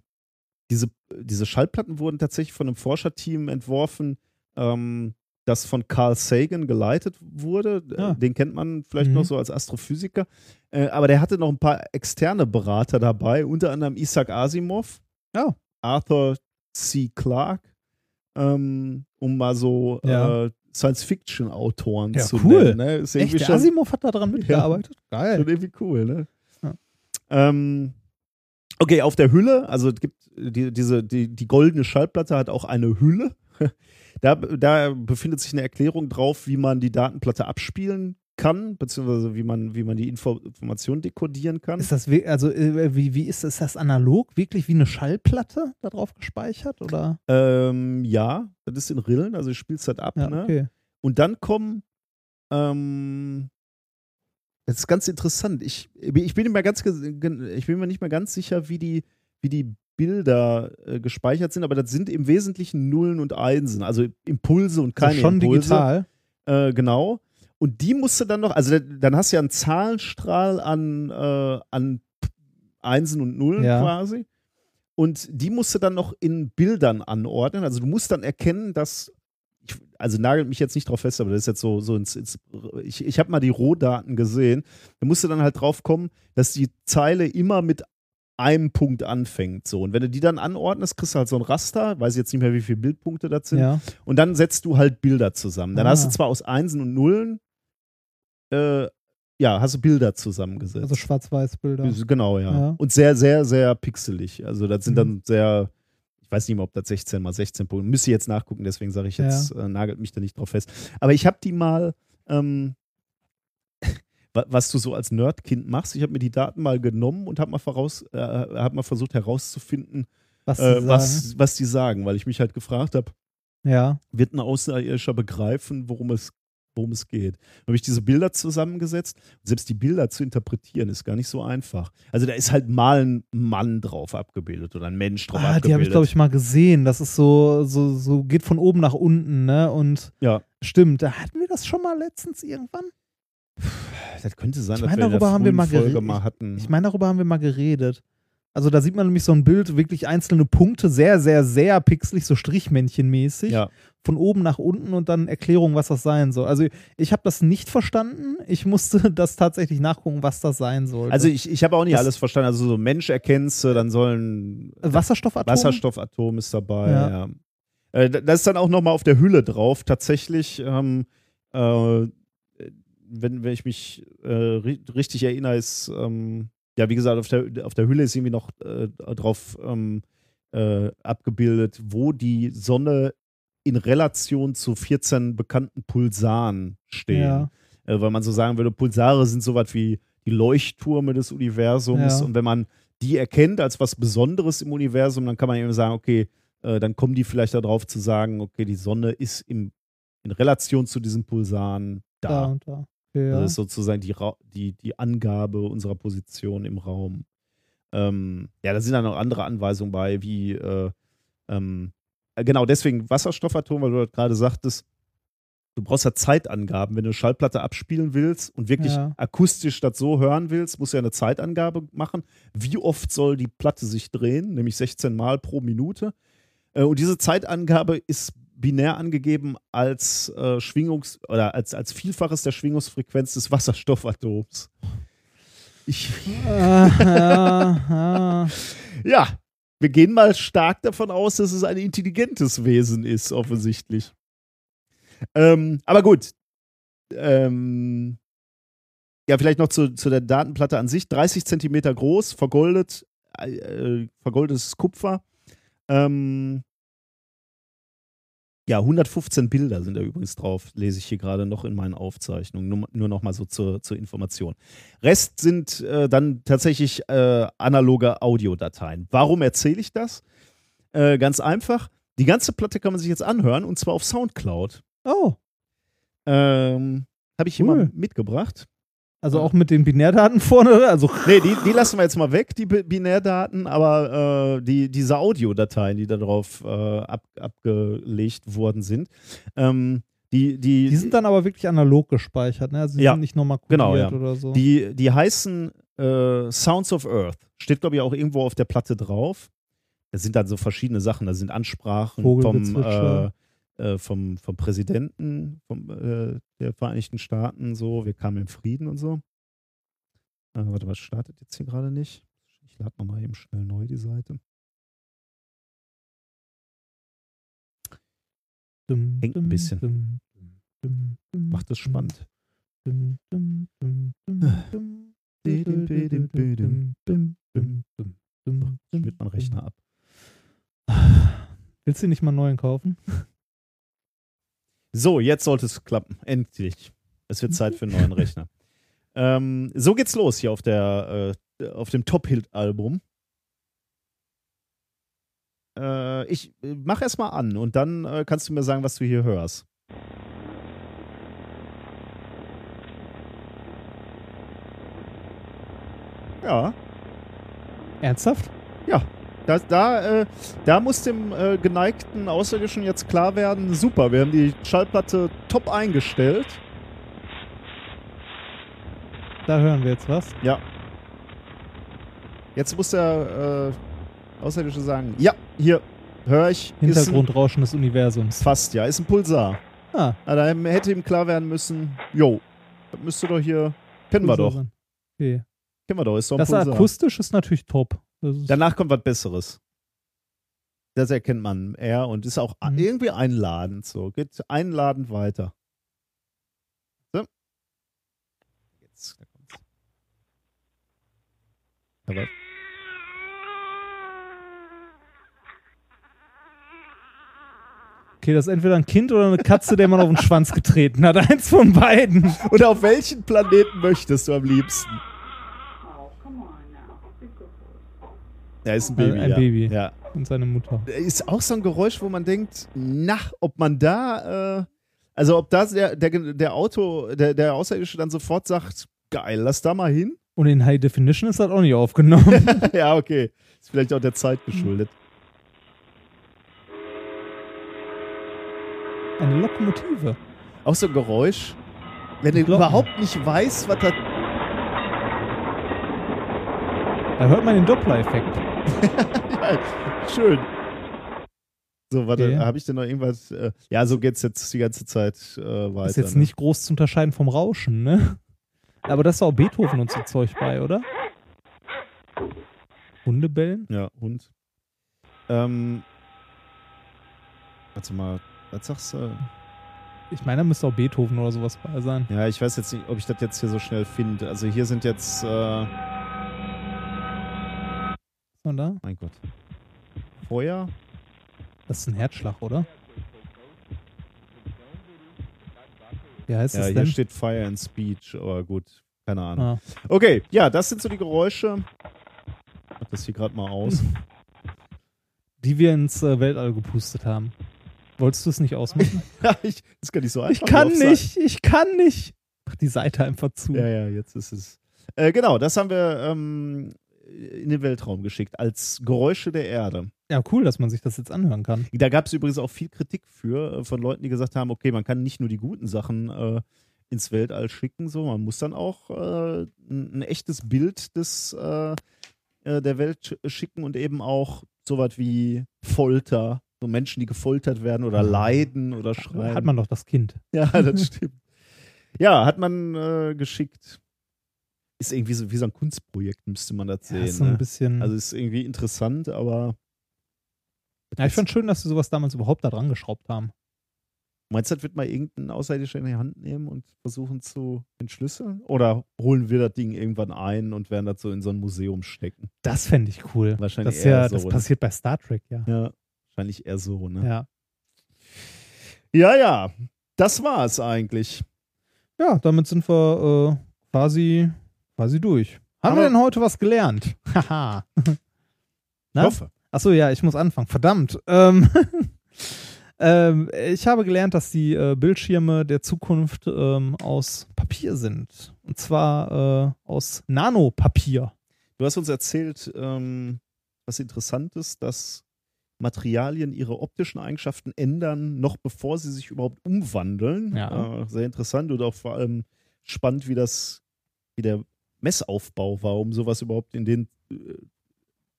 diese, diese Schallplatten wurden tatsächlich von einem Forscherteam entworfen, ähm, das von Carl Sagan geleitet wurde. Äh, Ah. Den kennt man vielleicht Mhm. noch so als Astrophysiker. Äh, aber der hatte noch ein paar externe Berater dabei, unter anderem Isaac Asimov, Ja. Arthur C. Clarke, ähm, um mal so Ja. äh, Science-Fiction-Autoren Ja, zu cool. nennen. Ne? Ist Echt, schon, Asimov hat da dran mitgearbeitet? Geil. schon irgendwie cool, ne? Ja. Ähm, okay, auf der Hülle, also es gibt die, diese, die, die goldene Schallplatte hat auch eine Hülle. Da, da befindet sich eine Erklärung drauf, wie man die Datenplatte abspielen kann, beziehungsweise wie man, wie man die Info Information dekodieren kann. Ist das, also, äh, wie, wie ist das? Ist das analog? Wirklich wie eine Schallplatte da drauf gespeichert? Oder? ähm, ja, das ist in Rillen, also du spielst das ab. Ja, ne? okay. Und dann kommen, ähm, das ist ganz interessant. Ich, ich bin mir ganz, ich bin mir nicht mehr ganz sicher, wie die, wie die Bilder äh, gespeichert sind, aber das sind im Wesentlichen Nullen und Einsen, also Impulse und keine also schon Impulse. digital. Äh, genau. Und die musst du dann noch, also da- dann hast du ja einen Zahlenstrahl an, äh, an Einsen und Nullen Ja. quasi. Und die musst du dann noch in Bildern anordnen. Also du musst dann erkennen, dass, ich, also nagelt mich jetzt nicht drauf fest, aber das ist jetzt so, so ins, ins ich, ich habe mal die Rohdaten gesehen. Da musst du dann halt drauf kommen, dass die Zeile immer mit einem Punkt anfängt. So. Und wenn du die dann anordnest, kriegst du halt so ein Raster, weiß jetzt nicht mehr, wie viele Bildpunkte das sind. Ja. Und dann setzt du halt Bilder zusammen. Dann Ah. hast du zwar aus Einsen und Nullen, äh, ja, hast du Bilder zusammengesetzt. Also Schwarz-Weiß-Bilder. Genau, ja. Ja. Und sehr, sehr, sehr pixelig. Also das sind Mhm. dann sehr, ich weiß nicht mehr, ob das 16 mal 16 Punkte, müsste ich jetzt nachgucken, deswegen sage ich jetzt, äh, nagelt mich da nicht drauf fest. Aber ich habe die mal, ähm, was du so als Nerdkind machst, ich habe mir die Daten mal genommen und habe mal, voraus, äh, hab mal versucht herauszufinden, Was, äh, sagen. was, was die sagen, weil ich mich halt gefragt habe, Ja. wird ein Außerirdischer begreifen, worum es, worum es geht. Habe ich diese Bilder zusammengesetzt. Selbst die Bilder zu interpretieren ist gar nicht so einfach. Also da ist halt mal ein Mann drauf abgebildet oder ein Mensch drauf Ah, abgebildet. die habe ich, glaube ich, mal gesehen. Das ist so, so, so, geht von oben nach unten, ne? Und Ja. stimmt, da hatten wir das schon mal letztens irgendwann. Das könnte sein, Ich dass meine, wir darüber haben wir mal Folge mal hatten. Ich meine, darüber haben wir mal geredet. Also da sieht man nämlich so ein Bild, wirklich einzelne Punkte, sehr, sehr, sehr pixelig, so Strichmännchenmäßig. ja. Von oben nach unten und dann Erklärung, was das sein soll. Also ich habe das nicht verstanden. Ich musste das tatsächlich nachgucken, was das sein soll. Also ich, ich habe auch nicht Das- alles verstanden. Also so Mensch erkennst du, dann sollen Wasserstoffatom. Wasserstoffatom ist dabei. Ja. Ja. Äh, da- das ist dann auch nochmal auf der Hülle drauf. Tatsächlich, ähm, äh, wenn, wenn ich mich äh, ri richtig erinnere, ist, ähm, ja, wie gesagt, auf der, auf der Hülle ist irgendwie noch äh, drauf ähm, äh, abgebildet, wo die Sonne in Relation zu 14 bekannten Pulsaren stehen. Ja. Äh, weil man so sagen würde, Pulsare sind so was wie die Leuchttürme des Universums. Ja. Und wenn man die erkennt als was Besonderes im Universum, dann kann man eben sagen, okay, äh, dann kommen die vielleicht darauf zu sagen, okay, die Sonne ist im, in Relation zu diesen Pulsaren Da da. und da. Ja. Das ist sozusagen die, die, die Angabe unserer Position im Raum. Ähm, ja, da sind dann noch andere Anweisungen bei, wie äh, ähm, äh, genau deswegen Wasserstoffatom, weil du das gerade sagtest, du brauchst ja Zeitangaben. Wenn du eine Schallplatte abspielen willst und wirklich Ja. akustisch das so hören willst, musst du ja eine Zeitangabe machen. Wie oft soll die Platte sich drehen? Nämlich 16 Mal pro Minute. Äh, und diese Zeitangabe ist binär angegeben als äh, Schwingungs- oder als, als Vielfaches der Schwingungsfrequenz des Wasserstoffatoms. Ich, ja, wir gehen mal stark davon aus, dass es ein intelligentes Wesen ist, offensichtlich. Ähm, aber gut. Ähm, ja, vielleicht noch zu, zu der Datenplatte an sich. 30 Zentimeter groß, vergoldet, äh, äh, vergoldetes Kupfer. Ähm, ja, 115 Bilder sind da übrigens drauf, lese ich hier gerade noch in meinen Aufzeichnungen. Nur, nur noch mal so zur, zur Information. Rest sind äh, dann tatsächlich äh, analoge Audiodateien. Warum erzähle ich das? Äh, ganz einfach. Die ganze Platte kann man sich jetzt anhören und zwar auf Soundcloud. Oh, Ähm, Habe ich hier Cool. mal mitgebracht. Also auch mit den Binärdaten vorne, also Nee, die, die lassen wir jetzt mal weg, die Bi- Binärdaten, aber äh, die, diese Audiodateien, die da drauf äh, ab, abgelegt worden sind, ähm, die, die, die sind dann aber wirklich analog gespeichert, ne? Also die Ja, sind nicht nochmal genau, kodiert ja. oder so. die, die heißen äh, Sounds of Earth. Steht, glaube ich, auch irgendwo auf der Platte drauf. Da sind dann so verschiedene Sachen. Da sind Ansprachen vom, äh. Äh, vom, vom Präsidenten vom, äh, der Vereinigten Staaten. So, wir kamen im Frieden und so. Äh, warte, was startet jetzt hier gerade nicht? Ich lade nochmal eben schnell neu die Seite. Dum, Hängt ein bisschen. dum, dum, Macht es spannend. dum, Schmiert mein Rechner ab. Willst du nicht mal einen neuen kaufen? So, jetzt sollte es klappen. Endlich. Es wird Zeit für einen neuen Rechner. Ähm, so geht's los hier auf der äh, auf dem Top-Hit-Album. Äh, ich äh, mach erst mal an und dann äh, kannst du mir sagen, was du hier hörst. Ja, Ernsthaft? Da, da, äh, da muss dem äh, geneigten Außerirdischen jetzt klar werden, super, wir haben die Schallplatte top eingestellt. Da hören wir jetzt was. Ja. Jetzt muss der äh, Außerirdische sagen, ja, hier, höre ich. Ein, Hintergrundrauschen des Universums. fast, ja, ist ein Pulsar. Ah, Na, da hätte ihm klar werden müssen, jo, das müsste doch hier, kennen wir doch. Okay. kennen wir doch, ist doch ein Das Pulsar. akustisch ist natürlich top. Danach kommt was Besseres. Das erkennt man eher und ist auch Mhm. irgendwie einladend so. Geht einladend weiter. So. Jetzt, da kommt's. Aber okay, das ist entweder ein Kind oder eine Katze, der man auf den Schwanz getreten hat. Eins von beiden. Und auf welchen Planeten möchtest du am liebsten? Ja, ist ein Also Baby. ein ja. Baby. Ja. Und seine Mutter. Ist auch so ein Geräusch, wo man denkt, na, ob man da, äh, also ob da der, der, der Auto, der, der Außerirdische dann sofort sagt, geil, lass da mal hin. Und in High Definition ist das auch nicht aufgenommen. ja, okay. Ist vielleicht auch der Zeit geschuldet. Eine Lokomotive. Auch so ein Geräusch, wenn du überhaupt nicht weißt, was da. Da hört man den Doppler-Effekt. ja, schön. So, warte, Okay. habe ich denn noch irgendwas? Äh, ja, so geht's jetzt die ganze Zeit äh, weiter. Ist jetzt ne? nicht groß zu unterscheiden vom Rauschen, ne? Aber das ist auch Beethoven und so Zeug bei, oder? Hundebellen? Ja, und? Ähm. Warte mal, was sagst du? Ich meine, da müsste auch Beethoven oder sowas bei sein. Ja, ich weiß jetzt nicht, ob ich das jetzt hier so schnell finde. Also hier sind jetzt, äh, Ist man da? mein Gott. Feuer? Das ist ein Herzschlag, oder? Wie heißt Ja, das hier denn? steht Fire and Speech, aber gut, keine Ahnung. Ah. Okay, ja, das sind so die Geräusche. Ich mach das hier gerade mal aus. Die wir ins äh, Weltall gepustet haben. Wolltest du es nicht ausmachen? ja, ich, das kann nicht so einfach. ich kann drauf sein. nicht, ich kann nicht. Mach die Seite einfach zu. Ja, ja, jetzt ist es. Äh, genau, das haben wir ähm, in den Weltraum geschickt als Geräusche der Erde. Ja, cool, dass man sich das jetzt anhören kann. Da gab es übrigens auch viel Kritik für, äh, von Leuten, die gesagt haben, okay, man kann nicht nur die guten Sachen äh, ins Weltall schicken, so, man muss dann auch äh, ein, ein echtes Bild des, äh, äh, der Welt sch- schicken und eben auch sowas wie Folter, so Menschen, die gefoltert werden oder leiden oder schreien. Hat man doch das Kind. Ja, das stimmt. Ja, hat man äh, geschickt. Ist irgendwie so wie so ein Kunstprojekt, müsste man das Ja, sehen. ist so ein ne? bisschen. Also ist irgendwie interessant, aber. ja, ich fand schön, dass sie sowas damals überhaupt da dran geschraubt haben. Meinst du, das wird mal irgendein Außerirdischer in die Hand nehmen und versuchen zu entschlüsseln? Oder holen wir das Ding irgendwann ein und werden das so in so ein Museum stecken? Das fände ich cool. Wahrscheinlich das ist ja, eher so, das ne? passiert bei Star Trek, ja. Ja, wahrscheinlich eher so, ne? Ja. Ja, ja. Das war's eigentlich. Ja, damit sind wir äh, quasi, quasi durch. Haben Aber- wir denn heute was gelernt? Haha. Ich hoffe. Achso, ja, ich muss anfangen. Verdammt. Ähm, ähm, ich habe gelernt, dass die äh, Bildschirme der Zukunft ähm, aus Papier sind. Und zwar äh, aus Nanopapier. Du hast uns erzählt, ähm, was interessant ist, dass Materialien ihre optischen Eigenschaften ändern, noch bevor sie sich überhaupt umwandeln. Ja. Äh, sehr interessant und auch vor allem spannend, wie das, wie der Messaufbau war, um sowas überhaupt in den äh,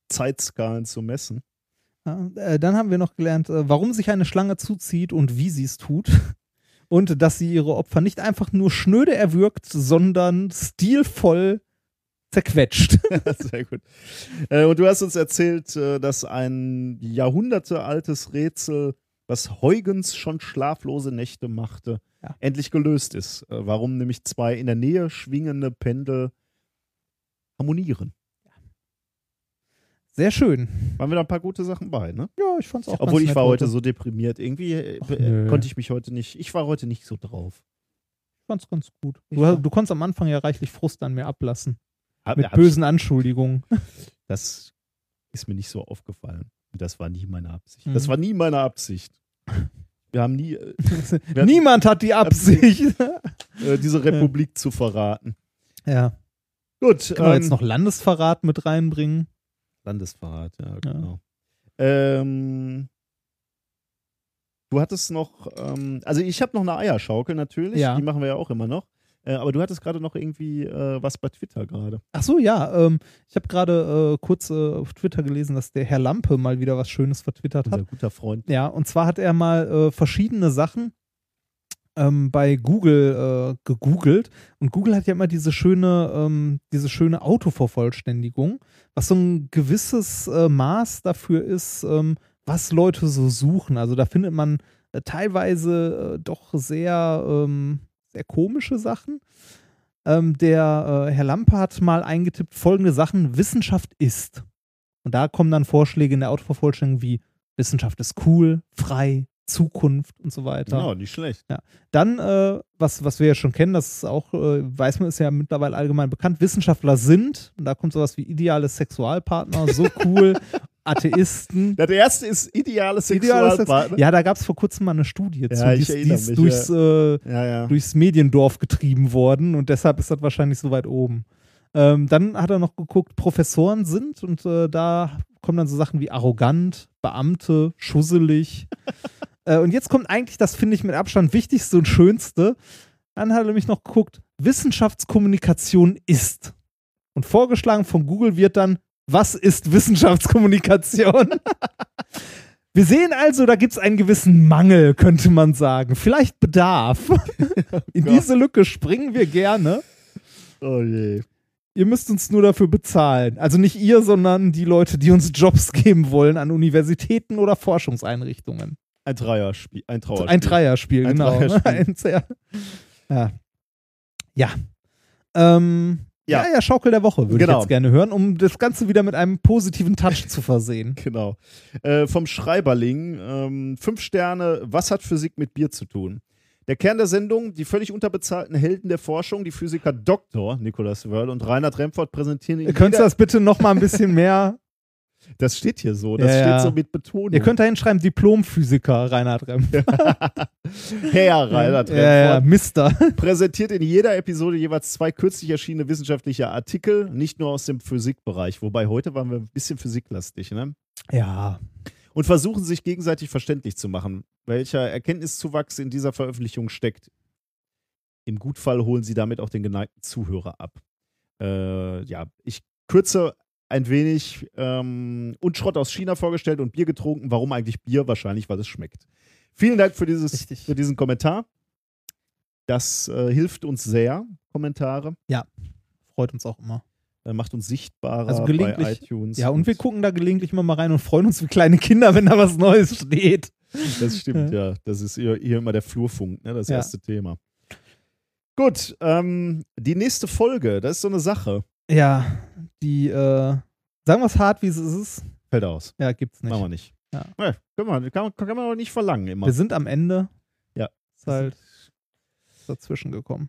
Zeitskalen zu messen. Ja, äh, dann haben wir noch gelernt, äh, warum sich eine Schlange zuzieht und wie sie es tut. Und dass sie ihre Opfer nicht einfach nur schnöde erwürgt, sondern stilvoll zerquetscht. Sehr gut. Äh, und du hast uns erzählt, äh, dass ein jahrhundertealtes Rätsel, was Huygens schon schlaflose Nächte machte, Ja. endlich gelöst ist. Warum nämlich zwei in der Nähe schwingende Pendel harmonieren. Sehr schön. Waren wieder ein paar gute Sachen bei, ne? Ja, ich fand's auch Obwohl ganz ich nett war heute so deprimiert. Irgendwie äh, Ach, äh, konnte ich mich heute nicht, ich war heute nicht so drauf. Ich fand's ganz gut. Du, du konntest am Anfang ja reichlich Frust an mir ablassen. Hab- Mit hab- bösen Anschuldigungen. Das ist mir nicht so aufgefallen. Das war nie meine Absicht. Mhm. Das war nie meine Absicht. Wir haben nie äh, wir Niemand hat die Absicht. äh, diese Republik zu verraten. ja. Gut, Können wir ähm, jetzt noch Landesverrat mit reinbringen? Landesverrat, ja, genau. Ähm, du hattest noch, ähm, also ich habe noch eine Eierschaukel natürlich, Ja. die machen wir ja auch immer noch. Äh, aber du hattest gerade noch irgendwie äh, was bei Twitter gerade. Ach so, ja. Ähm, ich habe gerade äh, kurz äh, auf Twitter gelesen, dass der Herr Lampe mal wieder was Schönes vertwittert hat. Unser guter Freund. Ja, und zwar hat er mal äh, verschiedene Sachen ähm, bei Google äh, gegoogelt. Und Google hat ja immer diese schöne, ähm, diese schöne Autovervollständigung, was so ein gewisses äh, Maß dafür ist, ähm, was Leute so suchen. Also da findet man äh, teilweise äh, doch sehr, ähm, sehr komische Sachen. Ähm, der äh, Herr Lampe hat mal eingetippt folgende Sachen: Wissenschaft ist. Und da kommen dann Vorschläge in der Autovervollständigung wie Wissenschaft ist cool, frei, Zukunft und so weiter. Ja, nicht schlecht. Dann, äh, was, was wir ja schon kennen, das ist auch, äh, weiß man, ist ja mittlerweile allgemein bekannt, Wissenschaftler sind, und da kommt sowas wie ideale Sexualpartner, so cool, Atheisten. Ja, der erste ist ideale Ideale Sex Sexualpartner. ja, da gab es vor kurzem mal eine Studie zu, Ja, die ich ist, die ist durchs, äh, ja, ja. durchs Mediendorf getrieben worden und deshalb ist das wahrscheinlich so weit oben. Ähm, dann hat er noch geguckt, Professoren sind und äh, da kommen dann so Sachen wie arrogant, Beamte, schusselig. äh, und jetzt kommt eigentlich, das finde ich mit Abstand wichtigste und schönste. Dann hat er nämlich noch geguckt, Wissenschaftskommunikation ist. Und vorgeschlagen von Google wird dann, was ist Wissenschaftskommunikation? Wir sehen also, da gibt es einen gewissen Mangel, könnte man sagen. Vielleicht Bedarf. In Gott. diese Lücke springen wir gerne. Oh je. Ihr müsst uns nur dafür bezahlen. Also nicht ihr, sondern die Leute, die uns Jobs geben wollen an Universitäten oder Forschungseinrichtungen. Ein Dreierspiel. Ein Trauerspiel. Ein Dreierspiel, Ein genau. Dreierspiel. Ja. Ja. Ähm, ja. Ja. ja, Schaukel der Woche würde Genau. ich jetzt gerne hören, um das Ganze wieder mit einem positiven Touch zu versehen. Genau. Äh, vom Schreiberling. Ähm, fünf Sterne. Was hat Physik mit Bier zu tun? Der Kern der Sendung, die völlig unterbezahlten Helden der Forschung, die Physiker Dr. Nicolas Wörl und Reinhard Remford präsentieren in Könntest du das bitte noch mal ein bisschen mehr? Das steht hier so, das Ja, ja. steht so mit Betonung. Ihr könnt da hinschreiben, Diplomphysiker Reinhard Remm. Herr Reinhard ja, ja, Remford Mister. präsentiert in jeder Episode jeweils zwei kürzlich erschienene wissenschaftliche Artikel, nicht nur aus dem Physikbereich. Wobei heute waren wir ein bisschen physiklastig, ne? Ja. und versuchen sich gegenseitig verständlich zu machen, welcher Erkenntniszuwachs in dieser Veröffentlichung steckt. Im Gutfall holen sie damit auch den geneigten Zuhörer ab. Äh, ja, ich kürze ein wenig ähm, und Schrott aus China vorgestellt und Bier getrunken. Warum eigentlich Bier? Wahrscheinlich, weil es schmeckt. Vielen Dank für, dieses, Richtig. für diesen Kommentar. Das äh, hilft uns sehr, Kommentare. Freut uns auch immer. Äh, macht uns sichtbarer Also bei iTunes. Ja, und wir gucken da gelegentlich immer mal rein und freuen uns wie kleine Kinder, wenn da was Neues steht. Das stimmt, ja. Das ist hier, hier immer der Flurfunk, ne? das Ja. erste Thema. Gut, ähm, die nächste Folge, das ist so eine Sache. Ja, die, äh, sagen wir es hart, wie es ist. Fällt aus. Ja, gibt's nicht. Machen wir nicht. Ja. Ja, kann, man, kann, kann man aber nicht verlangen immer. Wir sind am Ende. Ja. Ist halt dazwischen gekommen.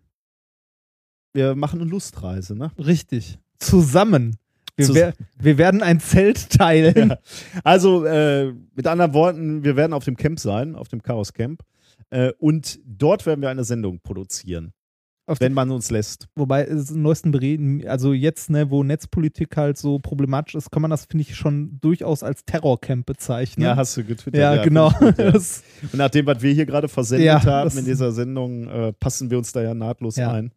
Wir machen eine Lustreise, ne? Richtig. Zusammen. Wir, Zus- wer, wir werden ein Zelt teilen. Ja. Also, äh, mit anderen Worten, wir werden auf dem Camp sein, auf dem Chaos Camp. Äh, und dort werden wir eine Sendung produzieren, wenn man uns lässt. Wobei es im neuesten Bereden, also jetzt, ne, wo Netzpolitik halt so problematisch ist, kann man das, finde ich, schon durchaus als Terrorcamp bezeichnen. Ja, hast du getwittert. ja, genau. finde ich gut, ja. Und nach dem, was wir hier gerade versendet Ja, haben in dieser Sendung, äh, passen wir uns da ja nahtlos Ja. ein.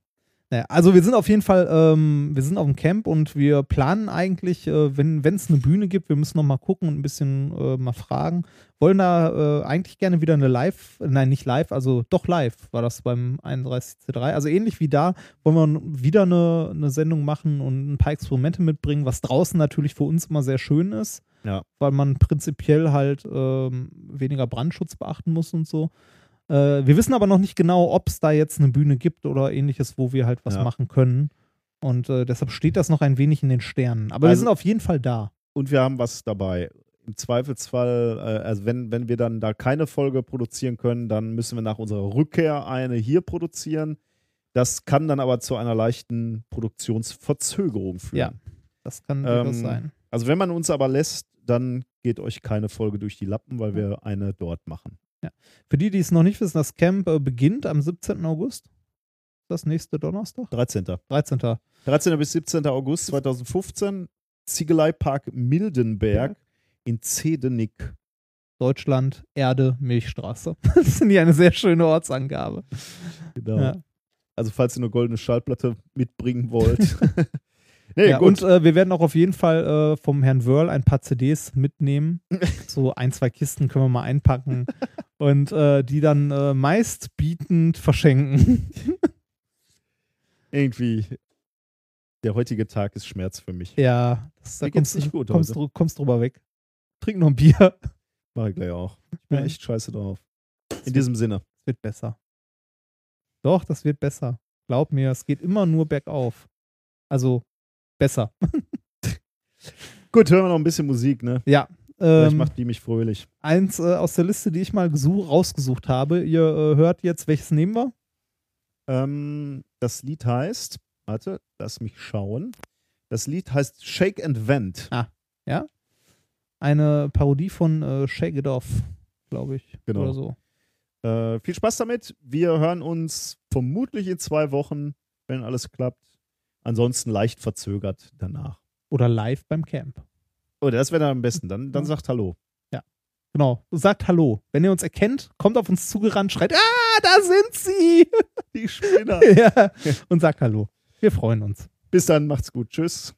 Naja, also wir sind auf jeden Fall, ähm, wir sind auf dem Camp und wir planen eigentlich, äh, wenn es eine Bühne gibt, wir müssen noch mal gucken und ein bisschen äh, mal fragen, wollen da äh, eigentlich gerne wieder eine Live, nein, nicht live, also doch live war das beim 31C3. Also ähnlich wie da wollen wir wieder eine, eine Sendung machen und ein paar Experimente mitbringen, was draußen natürlich für uns immer sehr schön ist, Ja. weil man prinzipiell halt ähm, weniger Brandschutz beachten muss und so. Äh, wir wissen aber noch nicht genau, ob es da jetzt eine Bühne gibt oder ähnliches, wo wir halt was Ja. machen können. Und äh, deshalb steht das noch ein wenig in den Sternen. Aber wir Also- sind auf jeden Fall da. Und wir haben was dabei. Im Zweifelsfall, äh, also wenn, wenn wir dann da keine Folge produzieren können, dann müssen wir nach unserer Rückkehr eine hier produzieren. Das kann dann aber zu einer leichten Produktionsverzögerung führen. Ja. Das kann Ähm, sein. Also wenn man uns aber lässt, dann geht euch keine Folge durch die Lappen, weil wir eine dort machen. Für die, die es noch nicht wissen, das Camp äh, beginnt am 17. August. Das nächste Donnerstag? 13. 13. 13. bis 17. August 2015, Ziegeleipark Mildenberg in Zedenick. Deutschland, Erde, Milchstraße. Das ist ja eine sehr schöne Ortsangabe. Genau. Ja. Also falls ihr eine goldene Schallplatte mitbringen wollt. nee, ja, und äh, wir werden auch auf jeden Fall äh, vom Herrn Wörl ein paar CDs mitnehmen. so ein, zwei Kisten können wir mal einpacken und äh, die dann äh, meistbietend verschenken. Irgendwie, der heutige Tag ist Schmerz für mich. ja, das, da kommst, nicht gut kommst, heute. kommst drüber weg. Trink noch ein Bier. Mach ich gleich auch. Ich bin echt scheiße drauf. In wird- diesem Sinne. Es wird besser. Doch, das wird besser. Glaub mir, es geht immer nur bergauf. Also besser. Gut, hören wir noch ein bisschen Musik, ne? Ja. Vielleicht Ähm, macht die mich fröhlich. eins äh, aus der Liste, die ich mal gesuch, rausgesucht habe. Ihr äh, hört jetzt, welches nehmen wir? Ähm, das Lied heißt, warte, lass mich schauen. Das Lied heißt Shake and Vent. Eine Parodie von äh, Shake It Off, glaube ich. Genau. Oder so. Äh, viel Spaß damit. Wir hören uns vermutlich in zwei Wochen, wenn alles klappt. Ansonsten leicht verzögert danach. Oder live beim Camp. Oh, das wäre dann am besten. Dann, dann sagt Hallo. Genau. Sagt Hallo. Wenn ihr uns erkennt, kommt auf uns zugerannt, schreit, ah, da sind sie! Die Spinner. ja. Und sagt Hallo. Wir freuen uns. Bis dann, macht's gut. Tschüss.